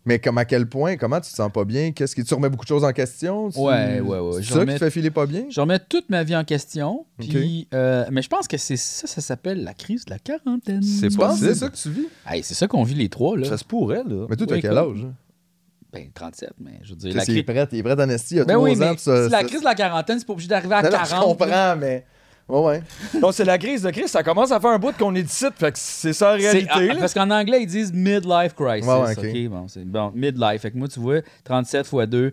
Mais comme à quel point, comment tu te sens pas bien? Qu'est-ce qui tu remets beaucoup de choses en question? Tu- Ouais, ouais, ouais. C'est ça qui remets- te fait filer pas bien? Je remets toute ma vie en question. Puis, euh, mais je pense que c'est ça, ça s'appelle la crise de la quarantaine. C'est que possible. ça que tu vis? Hey, c'est ça qu'on vit les trois, là. Ça se pourrait, là. Mais toi, t'as Oui, quel âge? hein? Ben, 37, mais je veux dire, la Il est crise. prêt, il est prêt a Ben oui, ans. mais ça- la crise de la quarantaine, c'est pas obligé d'arriver à Non, non, 40. je comprends, mais. Ouais. Non, c'est la crise de crise. Ça commence à faire un bout qu'on est d'ici. Fait que c'est ça la C'est- réalité. ah, parce qu'en anglais, ils disent midlife crisis. Ouais, ouais, ok? bon, c'est bon. Midlife. Fait que moi, tu vois, 37 x 2,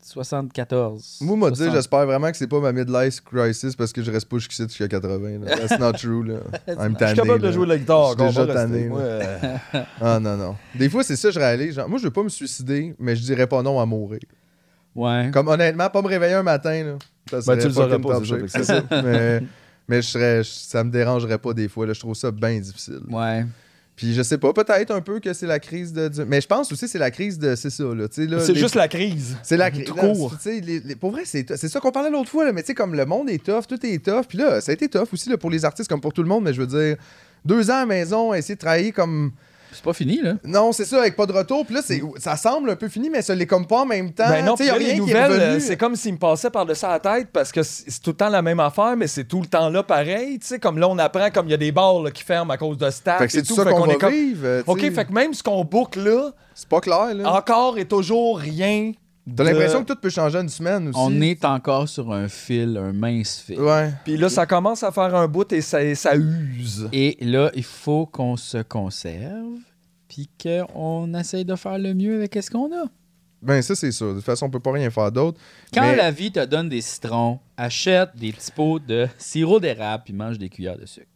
74. Moi, m'a dit, 60. j'espère vraiment que c'est pas ma midlife crisis parce que je reste pas jusqu'ici jusqu'à 80. là. That's not true, là. I'm Je tanné, suis capable de jouer de la guitare Je suis déjà tanné, Ah, non, non. Des fois, c'est ça, je réalise. Genre, moi, je veux pas me suicider, mais je dirais pas non à mourir. Ouais. Comme honnêtement, pas me réveiller un matin, là. Ça Ben, serait tu le saurais pas, c'est ça, mais mais je serais, je- ça me dérangerait pas des fois. Là. Je trouve ça bien difficile. Ouais. Puis je sais pas, peut-être un peu que c'est la crise de. du- Mais je pense aussi que c'est la crise de. C'est ça, là. C'est les- juste la crise. C'est la crise. Tout court. les- les- Pour vrai, c'est c'est ça qu'on parlait l'autre fois, là, mais tu sais, comme le monde est tough, tout est tough. Puis là, ça a été tough aussi là, pour les artistes comme pour tout le monde, mais je veux dire, deux ans à la maison, essayer de travailler comme. C'est pas fini, là. Non, c'est ça, avec pas de retour. Puis là, c'est- ça semble un peu fini, mais ça l'est comme pas en même temps. Ben non, y a là, les rien qui est nouvelles, c'est comme s'il me passait par-dessus la tête parce que c'est tout le temps la même affaire, mais c'est tout le temps là pareil. Tu sais, comme là, on apprend comme il y a des bars là, qui ferment à cause de staff. Fait que c'est tout tout. ça qu'on est comme- vivre. euh, OK, fait que même ce qu'on book là, C'est pas clair, là. encore et toujours rien. T'as l'impression que tout peut changer en une semaine aussi? On est encore sur un fil, un mince fil. Ouais. Puis là, ça commence à faire un bout et ça, ça use. Et là, il faut qu'on se conserve, puis qu'on essaye de faire le mieux avec ce qu'on a. Ben, ça, c'est sûr. De toute façon, on peut pas rien faire d'autre. Quand Mais- la vie te donne des citrons, achète des petits pots de sirop d'érable, puis mange des cuillères de sucre.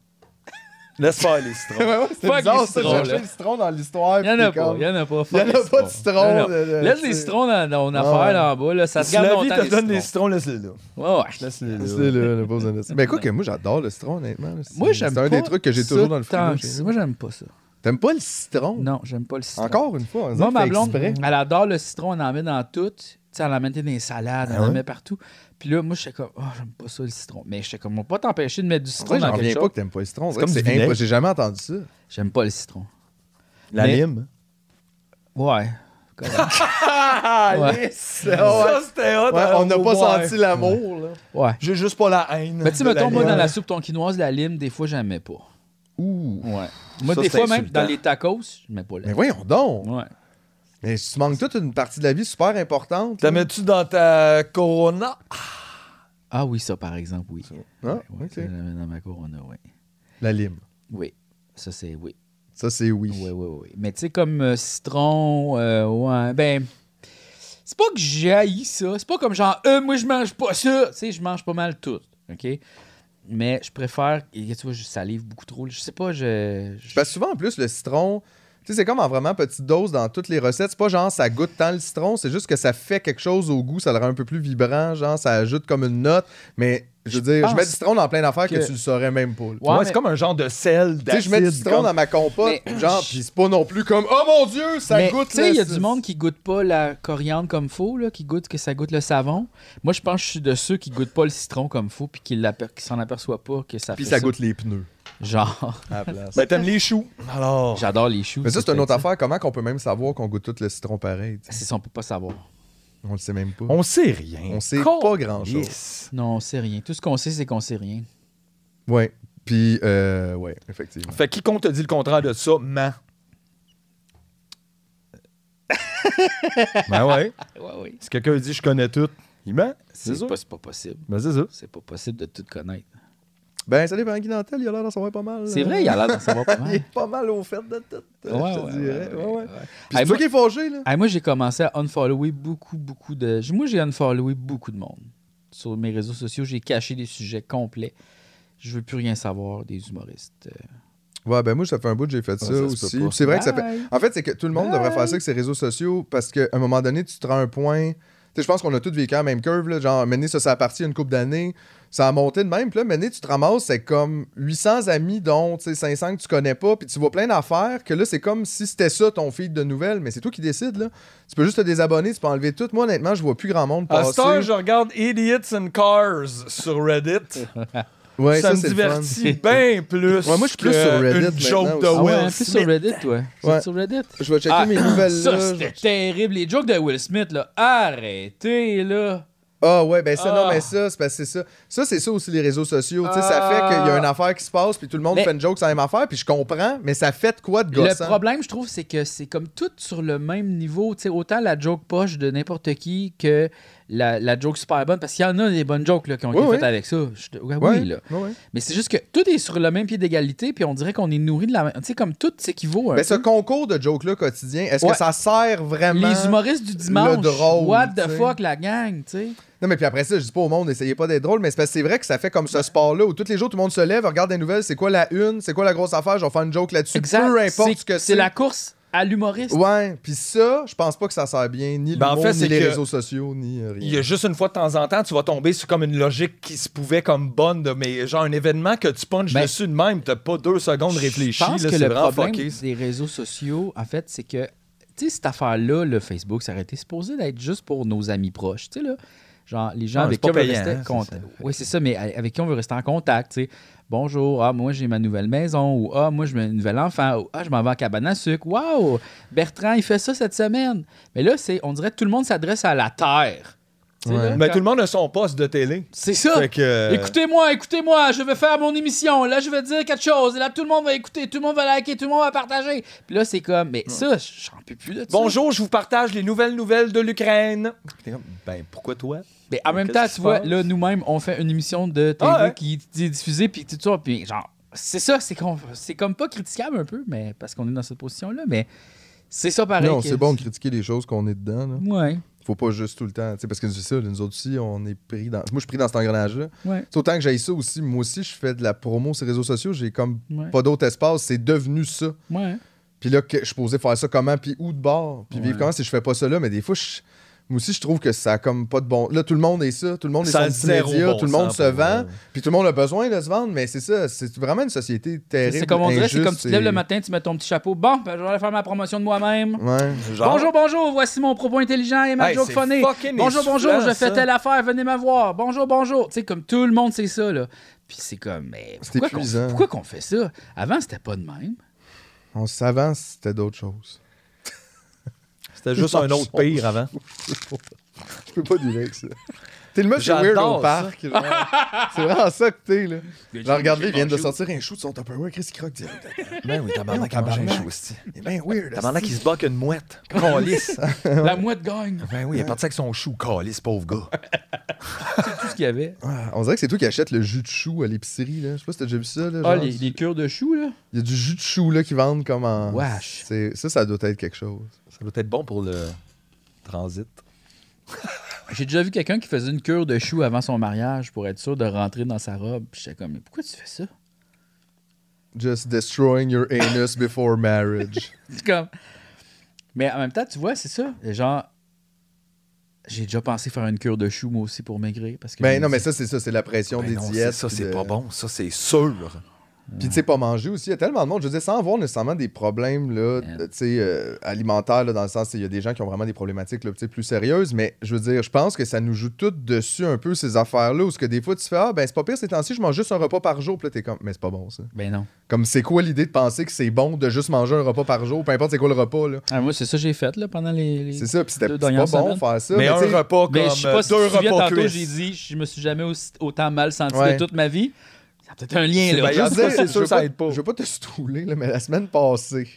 Laisse faire les citrons. Ouais, ouais, Fuck bizarre, les ça, citrons, chercher le citron dans l'histoire. Il y en a pas, comme- il y en a pas. Il y en a pas de citron. De- de- Laisse les citrons dans ton Ah affaire en bas, là, ça se Si garde la vie longtemps. te les donne des citrons. laisse-les là. Ouais, ouais. Laisse-les C'est là. là, là, pas besoin de ça. Ben, quoi que moi, j'adore le citron, honnêtement. C'est- Moi, j'aime C'est un pas des trucs que j'ai toujours dans le frigo. Moi, j'aime pas ça. T'aimes pas le citron? Non, j'aime pas le citron. Encore une fois. Moi, ma blonde, elle adore le citron, elle en met dans tout. Tu sais, elle en met dans les salades, elle Ah en met partout. Puis là, moi, je suis comme, oh, j'aime pas ça le citron. Mais je sais comme, on va pas t'empêcher de mettre du citron dans j'en quelque reviens chose. pas que t'aimes pas le citron. C'est comme du vinaigre. J'ai jamais entendu ça. J'aime pas le citron. La Mais- lime? Ouais. correct. Ah, Ouais. yes! Ça, c'était hot. Ouais, hein, on n'a pas ouais. senti l'amour, là. ouais. J'ai juste pas la haine. Mais tu sais, de mettons, la moi, lime. dans la soupe tonkinoise, la lime, des fois, j'aimais pas. Ouh. Ouais. Moi, Ça, des c'est fois, même, insultant. dans les tacos, je mets pas la Mais voyons donc! Ouais. Mais tu manques toute une partie de la vie super importante. La mets-tu dans ta Corona? Ah oui, ça, par exemple, oui. Ah, Ouais, ok. ça, je la mets dans ma corona, oui. La lime. Oui. Ça, c'est oui. Ça, c'est oui. Oui, oui, oui. Mais tu sais, comme euh, citron, euh, ouais, ben. C'est pas que j'haïs ça. C'est pas comme genre, euh, moi, je mange pas ça. Tu sais, je mange pas mal tout. OK? Mais je préfère. et Tu vois, je salive beaucoup trop. Je sais pas, je. je- Parce que souvent, en plus, le citron, tu sais, c'est comme en vraiment petite dose dans toutes les recettes. C'est pas genre ça goûte tant le citron, c'est juste que ça fait quelque chose au goût, ça le rend un peu plus vibrant, genre ça ajoute comme une note. Mais je veux Je dire, je mets du citron dans plein d'affaires que... que- tu le saurais même pas. Ouais, Ouais, mais- c'est comme un genre de sel, Tu sais, je mets du d'acide, citron comme- dans ma compote, Mais- genre, pis c'est pas non plus comme Oh mon dieu, ça mais goûte tu sais, il y a du monde qui goûte pas la coriandre comme faux, là, qui goûte que ça goûte le savon. Moi, je pense que je suis de ceux qui goûtent pas le citron comme faux, puis qui, s'en aperçoivent pas que ça Puis fait ça goûte les pneus Genre, à la place. Ben, t'aimes les choux. Alors. j'adore les choux. Mais ça, c'est une autre affaire. Comment qu'on peut même savoir qu'on goûte tout le citron pareil? C'est ça, on peut pas savoir. On le sait même pas. On sait rien. On sait Con- pas grand-chose. Yes. Non, on sait rien. Tout ce qu'on sait, c'est qu'on sait rien. Ouais. Puis, euh, ouais, effectivement. Fait quiconque te dit le contraire de ça, ment. ben ouais. Ouais, oui. Si quelqu'un dit je connais tout, il ment. C'est pas, possible. Ben c'est ça. C'est pas possible de tout connaître. Ben, ça dépend Guy Nantel, il a l'air d'en savoir pas mal. C'est vrai, il a l'air d'en savoir pas Il mal. est pas mal au fait de tout. euh, Ouais, je te ouais, dirais. ouais, Ouais, ouais. Puis Hey, c'est moi- toi qui est fâché, là. Hey, moi, j'ai commencé à unfollower beaucoup, beaucoup de. Moi, j'ai unfollowé beaucoup de monde. Sur mes réseaux sociaux, j'ai caché des sujets complets. Je veux plus rien savoir des humoristes. Euh, Ouais, ben moi, ça fait un bout que j'ai fait ça, aussi. C'est vrai que ça fait. En fait, c'est que tout le monde devrait faire ça avec ses réseaux sociaux parce qu'à un moment donné, tu te rends un point. Tu sais, je pense qu'on a tous vécu la même curve, là. Genre, mener ça, ça a parti une couple d'années. Ça a monté de même. Puis là, mener, tu te ramasses, c'est comme 800 amis, dont, tu sais, 500 que tu connais pas. Puis tu vois plein d'affaires que là, c'est comme si c'était ça ton feed de nouvelles. Mais c'est toi qui décides, là. Tu peux juste te désabonner, tu peux enlever tout. Moi, honnêtement, je vois plus grand monde À passer. cette heure, je regarde Idiots and Cars sur Reddit. Ouais, ça, me le divertit bien plus. Ouais, moi, je suis plus sur Reddit Une joke de. Ah ouais, Will un peu sur Smith. Reddit, toi. Ouais. sur Reddit? Je vais checker Ah, mes nouvelles Ça, là. c'était terrible. Les jokes de Will Smith, là. Arrêtez, là. Ah ouais, ben ça, non, Ah. mais ça, c'est parce que c'est ça. Ça, c'est ça aussi, les réseaux sociaux. Tu sais, ça fait qu'il y a une affaire qui se passe, puis tout le monde Mais- fait une joke sur la même affaire, puis je comprends, mais ça fait de quoi de Le gossant? problème, je trouve, c'est que c'est comme tout sur le même niveau. Tu sais, autant la joke poche de n'importe qui que la, la joke super bonne. Parce qu'il y en a des bonnes jokes là, qui ont Oui, été oui. faites avec ça. Je- ouais, Oui, là. Mais c'est juste que tout est sur le même pied d'égalité, puis on dirait qu'on est nourri de la même. Tu sais, comme tout s'équivaut. Ben, ce concours de jokes-là quotidien, est-ce Ouais. que ça sert vraiment? Les humoristes du dimanche. drôle, What the fuck, la gang, tu sais? Non, mais puis après ça, je dis pas au monde, essayez pas d'être drôle, mais c'est c'est vrai que ça fait comme ce sport-là où tous les jours, tout le monde se lève, regarde des nouvelles, c'est quoi la une, c'est quoi la grosse affaire, je vais faire une joke là-dessus. Peu importe C'est- ce que C'est la course à l'humoriste. Ouais, puis ça, je pense pas que ça sert bien, ni Ben, en fait, ni c'est les réseaux sociaux, ni rien. Il y a juste une fois de temps en temps, tu vas tomber sur comme une logique qui se pouvait comme bonne, de, mais genre un événement que tu punches Ben, dessus de même, t'as pas deux secondes réfléchi. Je pense là, que c'est le vraiment problème fucké. des réseaux sociaux, en fait, c'est que, tu sais, cette affaire-là, le Facebook, ça aurait été supposé d'être juste pour nos amis proches, tu sais, là. Genre, les gens Ah, avec qui on veut payant, rester hein, en c'est contact. Oui, c'est ça, mais avec qui on veut rester en contact, tu sais. Bonjour, ah, moi, j'ai ma nouvelle maison, ou ah, moi, j'ai un nouvel enfant, ou ah, je m'en vais en cabane à sucre. Waouh, Bertrand, il fait ça cette semaine. Mais là, c'est, on dirait que tout le monde s'adresse à la terre. Ouais. là, Mais quand- tout le monde a son poste de télé. C'est ça. Que, euh, Écoutez-moi, écoutez-moi, je vais faire mon émission. Là, je vais dire quelque chose. Et là, tout le monde va écouter, tout le monde va liker, tout le monde va partager. Puis là, c'est comme, mais ça, j'en peux plus de ça. Bonjour, je vous partage les nouvelles nouvelles de l'Ukraine. Ben, pourquoi toi? Mais en même temps, tu vois, là, nous-mêmes, on fait une émission de TV Ah ouais. qui est diffusée, puis tout ça. Puis genre, c'est ça, c'est comme, c'est comme pas critiquable un peu, mais parce qu'on est dans cette position-là, mais c'est ça pareil. Non, c'est bon de critiquer les choses qu'on est dedans, là. Ouais, Faut pas juste tout le temps. tu sais, Parce que c'est ça, nous autres aussi, on est pris dans. Moi, je suis pris dans cet engrenage-là. ouais. Autant que j'aille ça aussi. Moi aussi, je fais de la promo sur les réseaux sociaux. J'ai comme Ouais. pas d'autre espace. C'est devenu ça. Ouais. Puis là, que je suis posé faire ça comment, puis où de bord. Puis vivre comment si je fais pas ça là. Mais des fois, je- moi aussi, je trouve que ça a comme pas de bon. Là, tout le monde est ça. Tout le monde est Ça zéro média. bon tout le monde se vend. Puis tout le monde a besoin de se vendre. Mais c'est ça. C'est vraiment une société terrible. C'est comme on dirait, c'est comme tu te lèves le matin, tu mets ton petit chapeau. Bon, ben, je vais aller faire ma promotion de moi-même. Ouais. Genre- Bonjour, bonjour, voici mon propos intelligent et ma Hey, joke c'est funny. Bonjour, bonjour, je fais telle affaire, venez me voir. Bonjour, bonjour. Tu sais, comme tout le monde sait ça, là. Puis c'est comme, mais C'est pourquoi qu'on, épuisant. pourquoi qu'on fait ça? Avant, c'était pas de même. On s'avance, c'était d'autres choses. C'était juste un autre pire avant. peux pas avec ça. T'es le monsieur weird J'adore au parc. C'est vraiment ça que t'es, là. Genre, regardez, ils viennent de sortir un chou de son Tupperware. Chris, il croque direct. Ben oui, tabarnak, il mange un chou, est bien weird. Tabarnak, il se bat qu'une mouette. Calice. La mouette gagne. Ben oui, il est parti avec son chou, calice, pauvre gars. C'est tout ce qu'il y avait. On dirait que c'est toi qui achètes le jus de chou à l'épicerie, là. Je sais pas si t'as déjà vu ça, là. Ah, les, les cures de choux, là? Il y a du jus de chou, là, qui vendent comme en. Wesh. Ça, ça doit être quelque chose. Ça doit être bon pour le transit. J'ai déjà vu quelqu'un qui faisait une cure de choux avant son mariage pour être sûr de rentrer dans sa robe. Puis J'étais comme, mais pourquoi tu fais ça? Just destroying your anus before marriage. C'est comme. Mais en même temps, tu vois, c'est ça. Genre, j'ai déjà pensé faire une cure de choux, moi aussi, pour maigrir. Parce que Ben non, mais ça, c'est ça, c'est la pression Ben des non, diètes. ça, c'est de- pas bon. Ça, c'est sûr. Puis tu sais, pas manger aussi. Il y a tellement de monde, je veux dire, sans avoir nécessairement des problèmes là, euh, alimentaires, là, dans le sens, il y a des gens qui ont vraiment des problématiques là, plus sérieuses, mais je veux dire, je pense que ça nous joue tout dessus un peu ces affaires-là, où ce que des fois tu fais, ah ben c'est pas pire ces temps-ci, je mange juste un repas par jour, puis là t'es comme, mais c'est pas bon ça. Ben non. Comme c'est quoi l'idée de penser que c'est bon de juste manger un repas par jour, peu importe c'est quoi le repas, là? Ah, moi, c'est ça que j'ai fait là, pendant les. les- C'est ça, puis c'était pas bon semaines. faire ça. Mais un repas Mais comme je sais pas si deux repas tantôt, j'ai dit, je me suis jamais aussi- autant mal senti Ouais. de toute ma vie. Peut-être un lien, là. Ben, c'est sûr, ça pas- aide pas. Je veux pas te stouler, là, mais la semaine passée,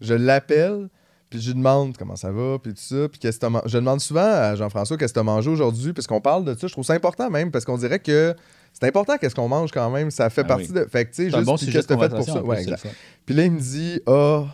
je l'appelle, puis je lui demande comment ça va, puis tout ça. Puis qu'est-ce que t'as je demande souvent à Jean-François qu'est-ce que tu as mangé aujourd'hui, parce qu'on parle de ça. Je trouve ça important même, parce qu'on dirait que c'est important qu'est-ce qu'on mange quand même. Ça fait Ah partie oui. de. Fait que, tu sais, juste, bon qu'est-ce que t'as fait pour ça? Ouais, exact. Puis là, il me dit, ah,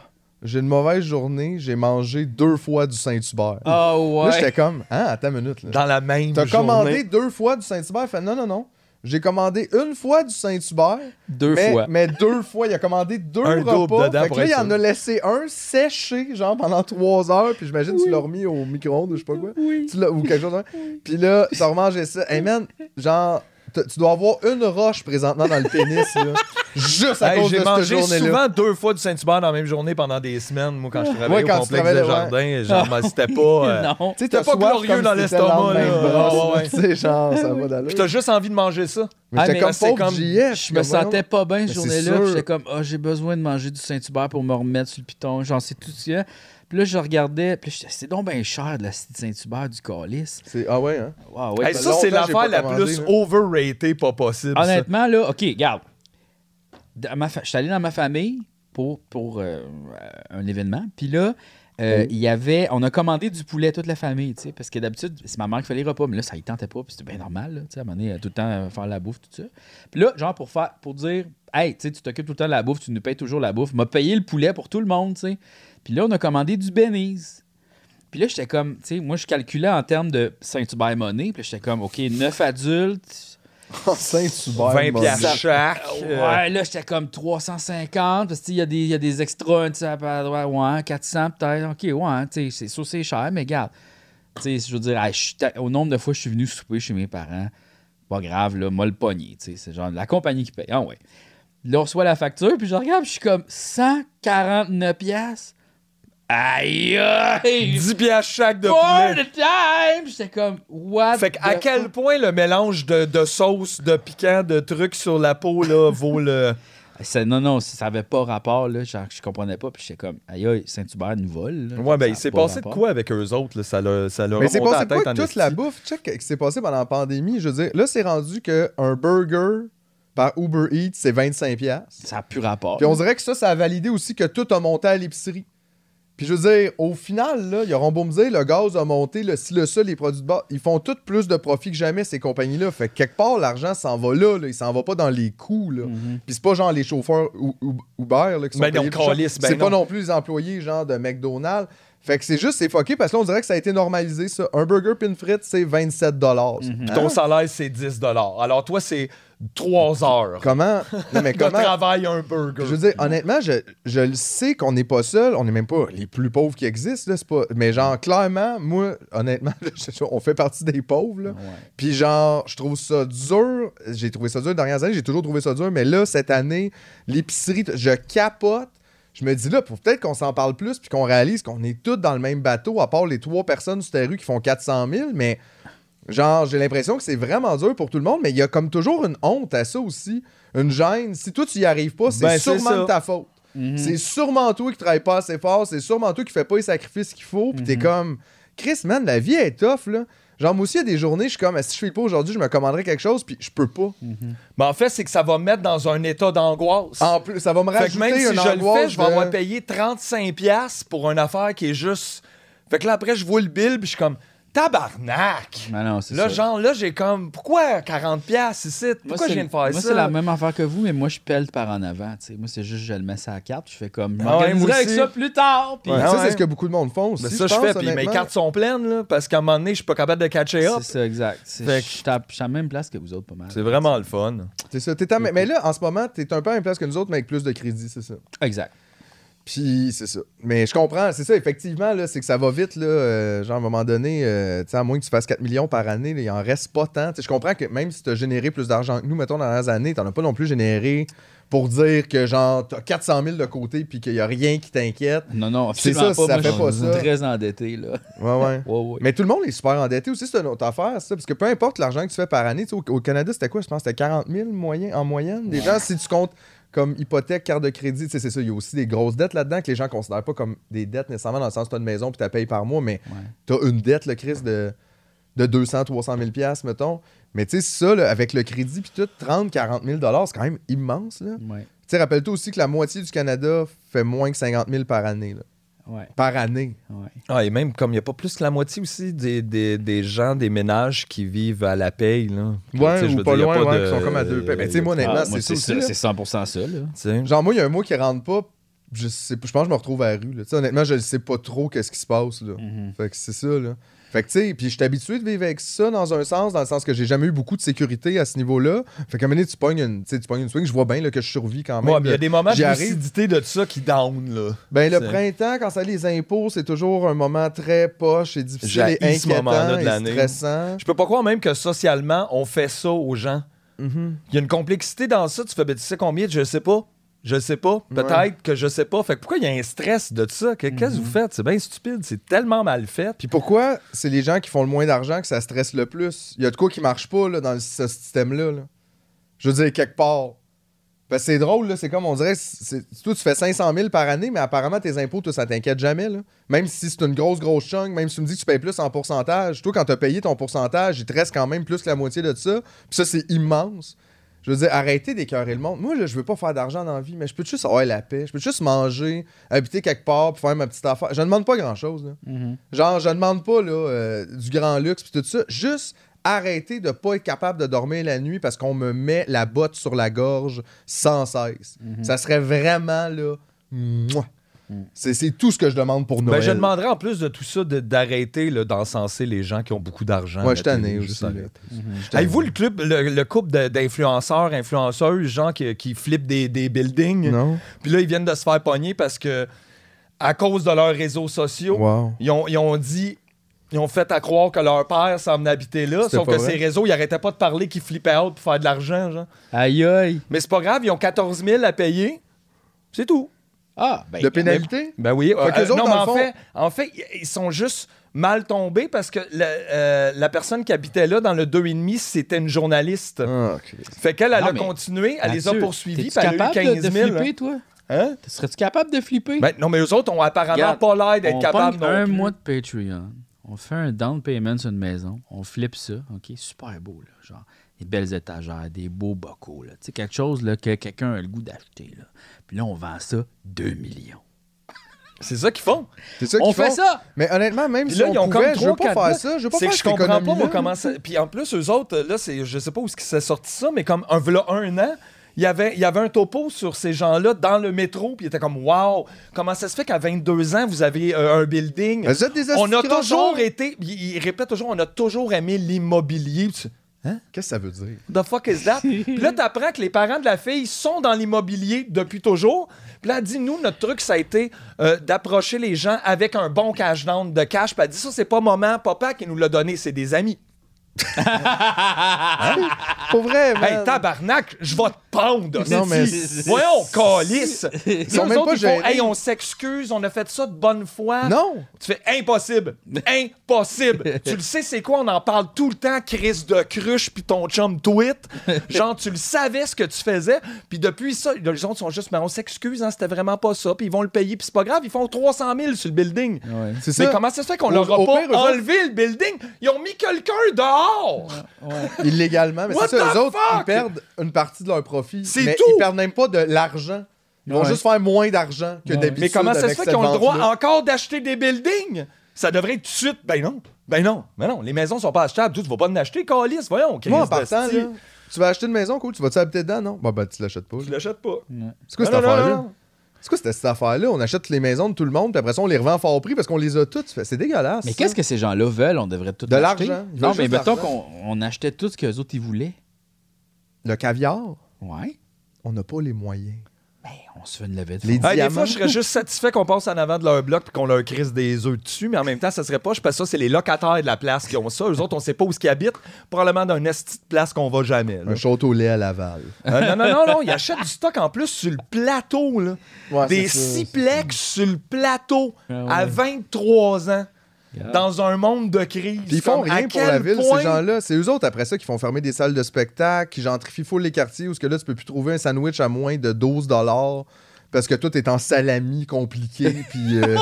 j'ai une mauvaise journée, j'ai mangé deux fois du Saint-Hubert. Ah Là, j'étais ouais. comme, ah, attends une minute. Là. Dans la même T'as commandé deux fois du Saint-Hubert? Il fait, non, non, non. J'ai commandé une fois du Saint-Hubert. Deux mais, fois. mais deux fois, il a commandé deux Un repas. fait que là, il en a laissé un séché, genre pendant trois heures. Puis j'imagine tu l'as remis au micro-ondes ou je sais pas quoi. Oui. Tu l'as- ou quelque chose. même. Puis là, as remangé ça. Hey man, genre, tu dois avoir une roche présentement dans le pénis, là. Juste à Hey, cause de j'ai cette mangé journée-là. souvent deux fois du Saint-Hubert dans la même journée pendant des semaines, moi, quand je travaillais Ouais, quand au tu complexe travaillais, de ouais. jardin. Genre, ben, c'était pas... euh, non. Tu sais, C'était pas soif glorieux comme dans si c'était le l'estomac, lendemain de là. brosse, Ouais, ouais. Tu sais, genre, ça va d'allure. Puis t'as juste envie de manger ça. Mais Ah, j'étais mais comme c'est pauvre comme- JF. Je me comme, voyons. sentais pas bien cette c'est journée-là. sûr. puis J'étais comme, ah, j'ai besoin de manger du Saint-Hubert pour me remettre sur le piton. J'en sais tout ça. Puis là, je regardais. Puis c'est donc bien cher de la cité Saint-Hubert du calice. C'est- Ah ouais, hein? Wow, ouais. Hey, ça, c'est l'affaire la commandé, plus là. overrated pas possible. ça. Honnêtement, là, OK, regarde. Dans ma fa- Je suis allé dans ma famille pour, pour euh, un événement. Puis là, euh, il y avait. On a commandé du poulet, toute la famille, tu sais, parce que d'habitude, c'est ma mère qui fait les repas, mais là, ça y tentait pas, puis c'était bien normal, là, tu sais, à un moment donné, tout le temps euh, faire la bouffe, tout ça. Puis là, genre, pour faire pour dire, hey, tu sais, tu t'occupes tout le temps de la bouffe, tu nous payes toujours la bouffe, m'a payé le poulet pour tout le monde, tu sais. Puis là, on a commandé du Benny's. Puis là, j'étais comme, tu sais, moi, je calculais en termes de Saint-Hubert monnaie, puis j'étais comme, OK, 9 adultes, Saint-Hubert. 20 mon piastres chaque. euh, Ouais, là, j'étais comme 350. Parce qu'il y, a des- il y a des extras, tu sais, à droite, ouais, 400 peut-être. OK, ouais, tu sais, c'est sûr, c'est cher, mais regarde. Tu sais, je veux dire, hey, je suis ta- au nombre de fois que je suis venu souper chez mes parents, pas grave, là, moi le pogné, tu sais, c'est genre la compagnie qui paye. Ah ouais. Là, on reçoit la facture, puis je regarde, puis je suis comme 149 piastres. Aïe, aïe! 10 piastres chaque de For poulet. the time! J'étais comme, what? Fait qu'à the quel fuck? point le mélange de, de sauce, de piquant, de trucs sur la peau là, vaut le. Non, non, ça avait pas rapport, là. Genre, je comprenais pas. Puis j'étais comme, aïe, aïe, Saint-Hubert nous vole. là. Ouais, ben il s'est pas passé de quoi avec eux autres, là? Ça l'a ça l'a Mais c'est remonté à passé quoi toute la bouffe? Check ce qui s'est passé pendant la pandémie. Je veux dire, là, c'est rendu qu'un burger par Uber Eats, c'est 25$. piastres. Ça a plus rapport. Puis on dirait que ça, ça a validé aussi que tout a monté à l'épicerie. Puis je veux dire, au final, là, ils auront beau me dire, le gaz a monté, le ci, le ça, les produits de base, ils font tous plus de profit que jamais, ces compagnies-là. Fait que quelque part, l'argent s'en va là, là. il s'en va pas dans les coûts. Là. Mhm. Puis c'est pas genre les chauffeurs ou- ou- Uber là, qui sont Ben payés ben C'est pas non. non plus les employés genre de McDonald's. Fait que c'est juste, c'est fucké parce que là, on dirait que ça a été normalisé, ça. Un burger pin frites, c'est 27 dollars. Mhm. Puis ton salaire, c'est 10 Alors toi, c'est 3 heures Comment? Non mais comment? travail un burger. Je veux dire, honnêtement, je, je le sais qu'on n'est pas seul. On n'est même pas les plus pauvres qui existent. Là, c'est pas... Mais genre, clairement, moi, honnêtement, je- on fait partie des pauvres. Là. Ouais. Puis genre, je trouve ça dur. J'ai trouvé ça dur les dernières années. J'ai toujours trouvé ça dur. Mais là, cette année, l'épicerie, je capote. Je me dis là, pour peut-être qu'on s'en parle plus puis qu'on réalise qu'on est tous dans le même bateau, à part les trois personnes sur la rue qui font 400 000. Mais genre, j'ai l'impression que c'est vraiment dur pour tout le monde. Mais il y a comme toujours une honte à ça aussi. Une gêne. Si toi, tu y arrives pas, c'est Ben, sûrement de ta faute. Mhm. C'est sûrement toi qui travaille pas assez fort, c'est sûrement toi qui fais pas les sacrifices qu'il faut, puis t'es Mhm. comme Chris man, la vie est tough là. Genre, moi aussi, il y a des journées, je suis comme, si je file pas aujourd'hui, je me commanderais quelque chose, puis je peux pas. Mais en fait, c'est que ça va me mettre dans un état d'angoisse. En plus, ça va me Fait rajouter que même si une je le angoisse fais, je vais de- avoir payé 35$ piastres pour une affaire qui est juste. Fait que là, après, je vois le bill, puis je suis comme, tabarnak! Mais non, c'est Là, ça. genre, là, j'ai comme, pourquoi 40$ piastres ici? Moi, Pourquoi je viens de faire moi, ça? c'est la même affaire que vous, mais moi, je pèle par en avant. tu sais. Moi, c'est juste, je le mets sur la carte, je fais comme, je ouais, m'organiserai moi avec ça plus tard. Ouais, Ah ça, ouais. c'est ce que beaucoup de monde font aussi. Mais ça, je, pense, fais, puis mes cartes sont pleines, là, parce qu'à un moment donné, je suis pas capable de catcher up. c'est ça, exact. C'est- Fait Je que- suis à je suis à la même place que vous autres, pas mal. C'est vraiment le fun. C'est ça. t'es à- Mais là, en ce moment, t'es un peu à la même place que nous autres, mais avec plus de crédit, c'est ça. Exact. Puis c'est ça. Mais je comprends, c'est ça, effectivement, là, c'est que ça va vite, là. euh, genre, à un moment donné, euh, tu sais, à moins que tu fasses 4 millions par année, là, il en reste pas tant. Je comprends que même si tu as généré plus d'argent que nous, mettons, dans les années, t'en as pas non plus généré pour dire que, genre, t'as 400 000 de côté puis qu'il y a rien qui t'inquiète. Non, non, C'est ça, pas. ça Moi, fait pas ça. très endetté, là. Ouais, ouais. Ouais, ouais. Mais tout le monde est super endetté aussi, c'est une autre affaire, ça. Parce que peu importe l'argent que tu fais par année, au, au Canada, c'était quoi Je pense que c'était 40 000 moyen, en moyenne. Déjà, si tu comptes comme hypothèque, carte de crédit, tu sais, c'est ça. Il y a aussi des grosses dettes là-dedans que les gens considèrent pas comme des dettes nécessairement dans le sens que tu as une maison puis tu payes par mois, mais Ouais. tu as une dette, le Chris, de, de 200, 300 000 piastres, mettons. Mais tu sais, ça, là, avec le crédit puis tout, 30, 40 000 c'est quand même immense, là. Tu Ouais. sais, rappelle-toi aussi que la moitié du Canada fait moins que 50 000 par année, là. Ouais. Par année. Ouais. Ah, et même comme il n'y a pas plus que la moitié aussi des, des, des gens, des ménages qui vivent à la paye. Là. Ouais, ou pas dire, y a loin, pas ouais, de- qui sont comme à deux payes. Mais tu sais, moi, honnêtement, Ah, c'est ça. C'est 100% ça, là. Genre, moi, il y a un mois qui rentre pas. Je, sais, je pense que je me retrouve à la rue. Là. Honnêtement, je ne sais pas trop qu'est-ce qui se passe. Là. Mhm. Fait que c'est ça. Là. Fait que, tu sais, puis je suis habitué de vivre avec ça dans un sens, dans le sens que j'ai jamais eu beaucoup de sécurité à ce niveau-là. Fait qu'à un moment donné, tu pognes une, tu pognes une swing, je vois bien là, que je survis quand même. Ouais, mais il y a des moments de lucidité de ça qui down. Là. Ben, le printemps, quand ça les impôts, c'est toujours un moment très poche et difficile et inquiétant de et l'année. stressant. Je peux pas croire même que socialement, on fait ça aux gens. Mhm. Il y a une complexité dans ça. Tu fais, ben, tu sais combien? Je sais pas. Je sais pas. Peut-être Ouais. que je sais pas. Fait que pourquoi il y a un stress de ça? Que- Qu'est-ce que Mhm. vous faites? C'est bien stupide. C'est tellement mal fait. Puis pourquoi c'est les gens qui font le moins d'argent que ça stresse le plus? Il y a de quoi qui marche pas là, dans le- ce système-là. là. Je veux dire, quelque part. Que c'est drôle, là, c'est comme on dirait, toi tu fais 500 000 par année, mais apparemment tes impôts, toi, ça t'inquiète jamais. Là. Même si c'est une grosse, grosse chunk, même si tu me dis que tu payes plus en pourcentage, toi, quand tu as payé ton pourcentage, il te reste quand même plus que la moitié de ça. Puis ça, c'est immense. Je veux dire, arrêtez d'écœurer le monde. Moi, là, je veux pas faire d'argent dans la vie, mais je peux juste avoir la paix. Je peux juste manger, habiter quelque part, puis faire ma petite affaire. Je ne demande pas grand-chose. Mhm. Genre, je demande pas là, euh, du grand luxe puis tout ça. Juste arrêter de pas être capable de dormir la nuit parce qu'on me met la botte sur la gorge sans cesse. Mhm. Ça serait vraiment là. mouah. C'est tout ce que je demande pour Noël. Ben, je demanderais en plus de tout ça de- d'arrêter d'encenser les gens qui ont beaucoup d'argent. Ouais, à je tanné aussi. Avez-vous le club, le, le couple d'influenceurs, influenceuses, gens qui, qui flippent des, des buildings? Non? Puis là, ils viennent de se faire pogner parce que, à cause de leurs réseaux sociaux, Wow. ils, ont, ils ont dit. Ils ont fait à croire que leur père s'en venait habiter là, sauf pas que vrai. ces réseaux, ils arrêtaient pas de parler qu'ils flippaient out pour faire de l'argent, genre. Aïe, aïe. Mais c'est pas grave, ils ont 14 000 à payer. C'est tout. Ah, ben. De pénalité? Ben oui. Fait qu'eux autres, non, mais en fond- fait, en fait, ils sont juste mal tombés parce que la, euh, la personne qui habitait là dans le 2,5, c'était une journaliste. Ah. Fait qu'elle, elle Non, a continué, elle les a poursuivis, elle a eu capable de- 15 de 000. flipper, toi? Hein? Serais-tu capable de flipper? Ben, non, mais eux autres ont apparemment pas l'air d'être on capables non un plus. mois de Patreon. On fait un down payment sur une maison. On flippe ça. OK? Super beau, là. Genre, des belles étagères, des beaux bocaux, là. Tu sais, quelque chose là, que quelqu'un a le goût d'acheter, là. Puis là, on vend ça 2 millions. C'est ça qu'ils font. C'est ça On qu'ils fait font. ça! Mais honnêtement, même Puis si là, on ils ont pouvait, comme je veux trois, pas quatre faire ça. Je veux pas C'est faire que je comprends pas, moi, comment ça... Puis en plus, eux autres, là, c'est... je sais pas où s'est sorti ça, mais comme un, un an, il y, avait, il y avait un topo sur ces gens-là dans le métro, puis il était comme « Wow! Comment ça se fait qu'à 22 ans, vous avez euh, un building? Vous êtes des On a toujours été... Il, il répète toujours, on a toujours aimé l'immobilier. Tu- Qu'est-ce que ça veut dire? The fuck is that? Puis là, t'apprends que les parents de la fille sont dans l'immobilier depuis toujours. Puis là, elle dit, nous, notre truc, ça a été euh, d'approcher les gens avec un bon cash down de cash. Puis elle dit, ça, c'est pas maman, papa qui nous l'a donné, c'est des amis. Pour vrai, man. Hey, tabarnak, je vais te pendre. Non, mais-. Voyons, calice. Ils sont même pas gênés. Hey, on s'excuse, on a fait ça de bonne foi. Non. Tu fais impossible. Impossible. tu le sais, c'est quoi? On en parle tout le temps, Chris de Cruche puis ton chum tweet. Genre, tu le savais ce que tu faisais. Puis depuis ça, les autres sont juste, mais on s'excuse, hein, c'était vraiment pas ça. Puis ils vont le payer. Puis c'est pas grave, ils font 300 000 sur le building. Ouais. Mais ça. comment ça se fait qu'on leur a pas enlevé le building? Ils ont mis quelqu'un dehors! Illégalement. Mais c'est ça, eux autres, ils perdent une partie de leur profit. C'est mais tout. Ils perdent même pas de l'argent. Ils vont Ouais. juste faire moins d'argent que Ouais. d'habitude. Mais comment ça se fait qu'ils ont le droit encore d'acheter des buildings? Ça devrait être tout de suite. Ben non. Ben non. Ben non. Les maisons sont pas achetables. Tu vas pas en acheter, Calis. Voyons, Moi, en de partant, là, tu vas acheter une maison, cool, tu vas-tu habiter dedans, non? Bah, bah, tu l'achètes pas. Tu l'achètes pas. C'est quoi cette affaire-là? C'est quoi cette, cette affaire-là? On achète les maisons de tout le monde, puis après ça, on les revend fort prix parce qu'on les a toutes. C'est dégueulasse. Mais qu'est-ce que ces gens-là veulent? On devrait tout De l'acheter. l'argent. Ils Non, mais juste mettons l'argent. qu'on on achetait tout ce qu'eux autres ils voulaient. Le caviar, Ouais. on n'a pas les moyens. On se fait une levée de Les des diamants. fois, je serais juste satisfait qu'on passe en avant de leur bloc et qu'on leur crisse des œufs dessus, mais en même temps, ça serait pas. Je pense que ça, c'est les locataires de la place qui ont ça. Eux autres, on sait pas où ils habitent. Probablement dans une esti de place qu'on va jamais. là. Un château au lait à Laval. Euh, non, non, non, non. Ils achètent du stock en plus sur le plateau. Là. Ouais, des c'est ça. sixplex sur le plateau Ah ouais. à 23 ans. Dans un monde de crise. Puis ils font Comme, rien pour la ville, point- ces gens-là. C'est eux autres, après ça, qui font fermer des salles de spectacle, qui gentrifient full les quartiers, où ce que là, tu peux plus trouver un sandwich à moins de 12 parce que tout est en salami compliqué, puis euh,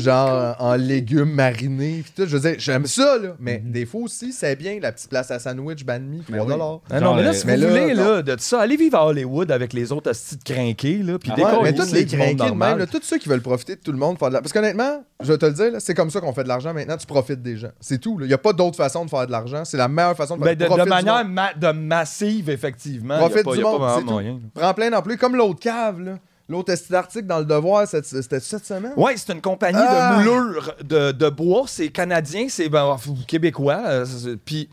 genre en légumes marinés, puis tout. Je veux dire, j'aime ça, là. Mais des fois aussi, c'est bien, la petite place à sandwich banh mi, 3 Ah non, mais là, si Mais vous là, voulez, non. là, de ça, allez vivre à Hollywood avec les autres hosties de crinqués, là, puis Ah Ouais, mais tous les crinqués de même, là, tous ceux qui veulent profiter de tout le monde, faire de la... parce qu'honnêtement, je vais te le dire, là, c'est comme ça qu'on fait de l'argent maintenant, tu profites des gens. C'est tout. Il n'y a pas d'autre façon de faire de l'argent. C'est la meilleure façon de Ben, faire de, de profite du manière ma- de massive, effectivement. Profite du monde, c'est tout. Prends plein d'employés, comme l'autre cave, là. L'autre esti d'article dans le Devoir, cette- c'était cette semaine? Ouais, c'est une compagnie Ah! de moulures de, de bois. C'est canadien, c'est ben, québécois. euh, Puis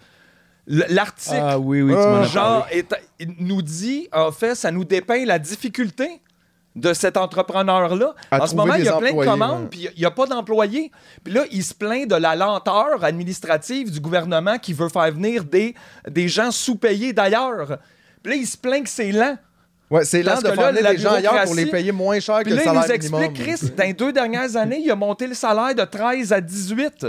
l'article, Ah oui, oui, Ah, as genre, est- nous dit, en fait, ça nous dépeint la difficulté de cet entrepreneur-là. À en ce moment, il y a plein de commandes, puis il n'y a pas d'employés. Puis là, il se plaint de la lenteur administrative du gouvernement qui veut faire venir des, des gens sous-payés d'ailleurs. Puis là, il se plaint que c'est lent. Ouais, c'est Parce de que faire là, des gens ailleurs pour les payer moins cher que Puis le là, il salaire nous explique, minimum. Chris, dans les deux dernières années, il a monté le salaire de 13 à 18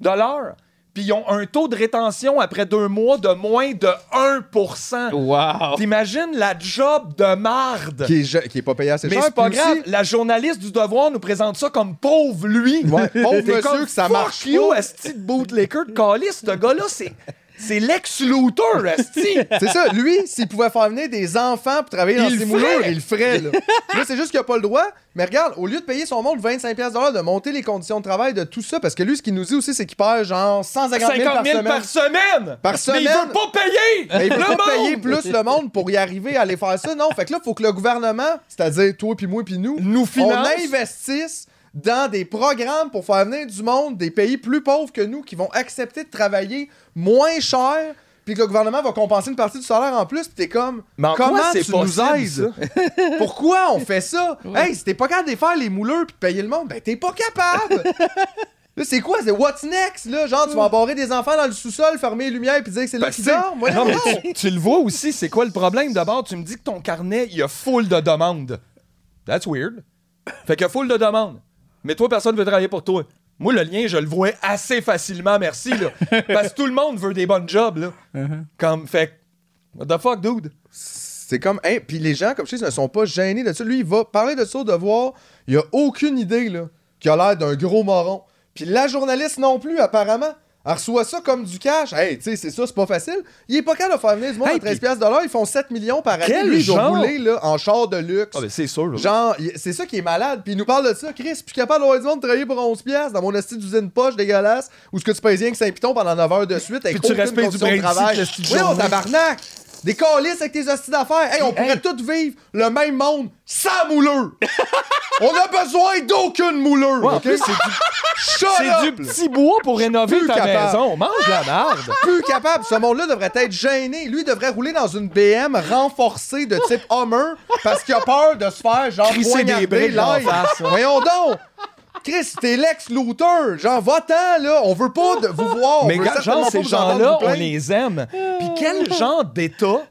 dollars. Puis ils ont un taux de rétention après deux mois de moins de 1% Wow! T'imagines la job de marde. Qui est, je- qui est pas payé assez Mais cher. c'est pas grave, aussi- la journaliste du Devoir nous présente ça comme pauvre lui. Ouais, pauvre monsieur comme, que ça Fuck marche you, pas. de bootlicker de calice. Ce gars-là, c'est... C'est Lex Luthor, esti. C'est ça, lui, s'il pouvait faire venir des enfants pour travailler dans Il ses moulures, il le ferait. Là, Là, c'est juste qu'il n'a pas le droit. Mais regarde, au lieu de payer son monde 25$ piastres de monter les conditions de travail, de tout ça, parce que lui, ce qu'il nous dit aussi, c'est qu'il perd genre 150 000 par 50 000 semaine. par semaine. Par Mais il semaine. veut pas payer. Mais il Le veut pas payer plus le monde pour y arriver à aller faire ça. Non, fait que là, il faut que le gouvernement, c'est-à-dire toi, puis moi, puis nous, Nous on investisse dans des programmes pour faire venir du monde des pays plus pauvres que nous qui vont accepter de travailler moins cher, puis que le gouvernement va compenser une partie du salaire en plus, puis t'es comme, Mais en comment quoi c'est tu nous possible, aides? Pourquoi on fait ça? Hey, si t'es pas capable de faire les mouleurs puis de payer le monde, ben t'es pas capable! Là, c'est quoi? C'est what's next? Là? Genre, tu vas embarrer des enfants dans le sous-sol, fermer les lumières puis dire que c'est là Parce qu'ils dorment? Voyons non, mais donc. tu, tu le vois aussi, c'est quoi le problème? D'abord, tu me dis que ton carnet, il y a full de demandes. That's weird. Fait qu'il y a full de demandes. Mais toi, personne veut travailler pour toi. Moi, le lien, je le vois assez facilement, merci, là. Parce que tout le monde veut des bonnes jobs, là. Comme, fait que, what the fuck, dude? C'est comme, hein, puis les gens, comme je dis, ne sont pas gênés de ça. Lui, il va parler de ça au devoir. Il a aucune idée, là, qu'il a l'air d'un gros moron. Puis la journaliste non plus, apparemment. Elle reçoit ça comme du cash. Hey, tu sais, c'est ça, c'est pas facile. Il est pas capable de faire venir du monde Hey, à 13 puis- piastres de. Ils font 7 millions par année. Quel Lui, genre? rouler, là, en char de luxe. Ah, ben, c'est sûr, là. Genre, c'est ça qui est malade. Puis il nous parle de ça. Chris, plus capable d'avoir du monde de travailler pour 11 piastres dans mon esti d'usine poche dégueulasse où ce que tu payes rien que Saint-Piton pendant 9 heures de suite avec Puis tu respectes du de travail. Voyons, journée. tabarnak! Des calices avec tes hosties d'affaires. Hey, on pourrait hey. tous vivre le même monde sans mouleur. on a besoin d'aucune mouleur. Ouais, c'est du, du petit bois pour rénover plus ta capable. maison. Mange la merde. Plus capable. Ce monde-là devrait être gêné. Lui devrait rouler dans une BM renforcée de type Hummer parce qu'il a peur de se faire genre Crisser poignarder live. Voyons donc. Chris, t'es Lex Luthor. Genre, va-t'en, là. On veut pas de vous voir. Mais certainement genre, ces gens-là, on les aime. Puis quel genre d'État,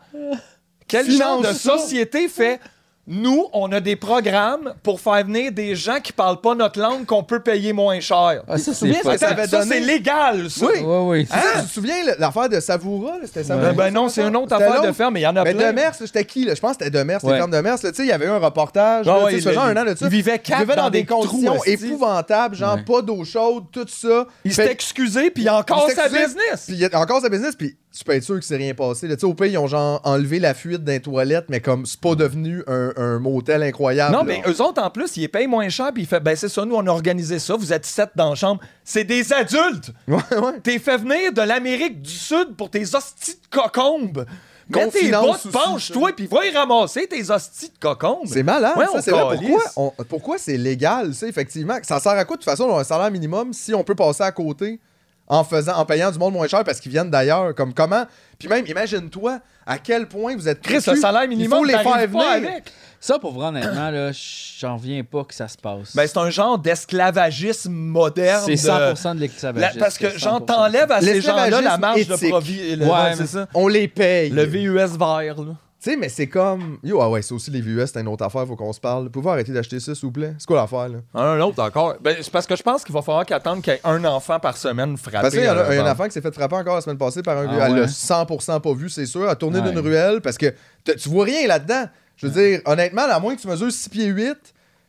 quel genre de société fait nous, on a des programmes pour faire venir des gens qui parlent pas notre langue qu'on peut payer moins cher. Ah, ça, Tu te c'est ça avait Ça, donné? c'est légal, ça. Oui. Ouais, ouais. Hein, Tu te souviens l'affaire de Savoura? C'était Savoura? Ben, ben non, c'est une autre C'était affaire de ferme, mais il y en a Mais plein. Demers, là, j'étais qui? Là? Je pense que c'était Demers, c'était Ouais. ferme Demers. là. Tu sais, il y avait eu un reportage. Ah là, ouais, ça il- genre un an de ça. il vivait quatre vivait dans, dans des trous, conditions épouvantables, genre Ouais. pas d'eau chaude, tout ça. Il s'est excusé, puis il a encore sa business. Puis il a encore sa business, puis tu peux être sûr qu'il s'est rien passé. là. Tu sais, au pays, ils ont genre enlevé la fuite d'un toilette, mais comme c'est pas devenu un, un motel incroyable. Non, là. mais eux autres, en plus, ils payent moins cher, puis il fait, ben c'est ça, nous, on a organisé ça, vous êtes sept dans la chambre. C'est des adultes! Ouais, ouais. T'es fait venir de l'Amérique du Sud pour tes hosties de cocombes. Mets tes bottes, penche-toi, puis va y ramasser tes hosties de cocombes. C'est malade, Ouais, ça, on c'est vrai. Pourquoi, on- pourquoi c'est légal, ça, effectivement? Ça sert à quoi, de toute façon, un salaire minimum, si on peut passer à côté en faisant, en payant du monde moins cher parce qu'ils viennent d'ailleurs? Comme comment? Puis même, imagine-toi à quel point vous êtes Chris, le salaire Il minimum, faut les faire venir. avec. Ça, pour vrai, honnêtement, là, j'en viens pas que ça se passe. Ben, c'est un genre d'esclavagisme moderne. c'est de- 100% de La- l'esclavagisme. parce que, 100%. t'enlèves à ces gens-là la marge de profit. le- Ouais, ouais, mais- c'est ça. On les paye. Le VUS vert, là. Tu sais, mais c'est comme. Yo, ah ouais, c'est aussi les VUS, c'est une autre affaire, faut qu'on se parle. Pouvez-vous arrêter d'acheter ça, s'il vous plaît? C'est quoi l'affaire, là? Un autre, encore. Ben, c'est parce que je pense qu'il va falloir qu'il attende qu'il y ait un enfant par semaine frappé. Parce qu'il y, a- à la il y a un enfant qui s'est fait frapper encore la semaine passée par un Ah gars. Elle ouais? l'a 100% pas vu, c'est sûr. Elle a tourné Ouais. d'une ruelle parce que tu vois rien là-dedans. Je veux dire, honnêtement, à moins que tu mesures 6 pieds 8,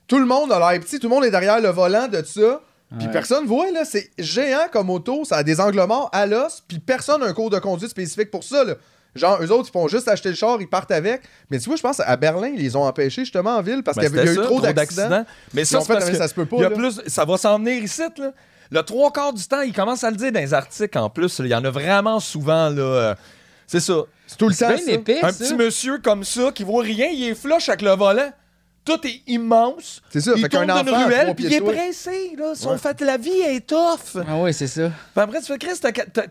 tout le monde a l'air petit, tout le monde est derrière le volant de ça. Puis Ouais. personne voit, là. C'est géant comme auto, ça a des angles morts à l'os, puis personne n'a un cours de conduite spécifique pour ça, là. Genre, eux autres, ils font juste acheter le char, ils partent avec. Mais tu vois, je pense à Berlin, ils les ont empêchés justement en ville parce Ben, qu'il y y a eu trop d'accidents. Mais ça, c'est fait, parce mais que ça se peut pas, il y a plus, ça va s'en venir ici, là. Le trois quarts du temps, ils commencent à le dire dans les articles en plus. Il y en a vraiment souvent, là. euh, C'est ça. C'est tout le temps. bien ça. épais, Un ça. petit monsieur comme ça qui voit rien, il est flush avec le volant. Tout est immense. C'est ça, il fait qu'un tourne d'une enfant à ruelle, puis il est pressé. Là. Son Ouais. fait, la vie est tough. Ah ouais, c'est ça. Puis après, tu fais, Chris,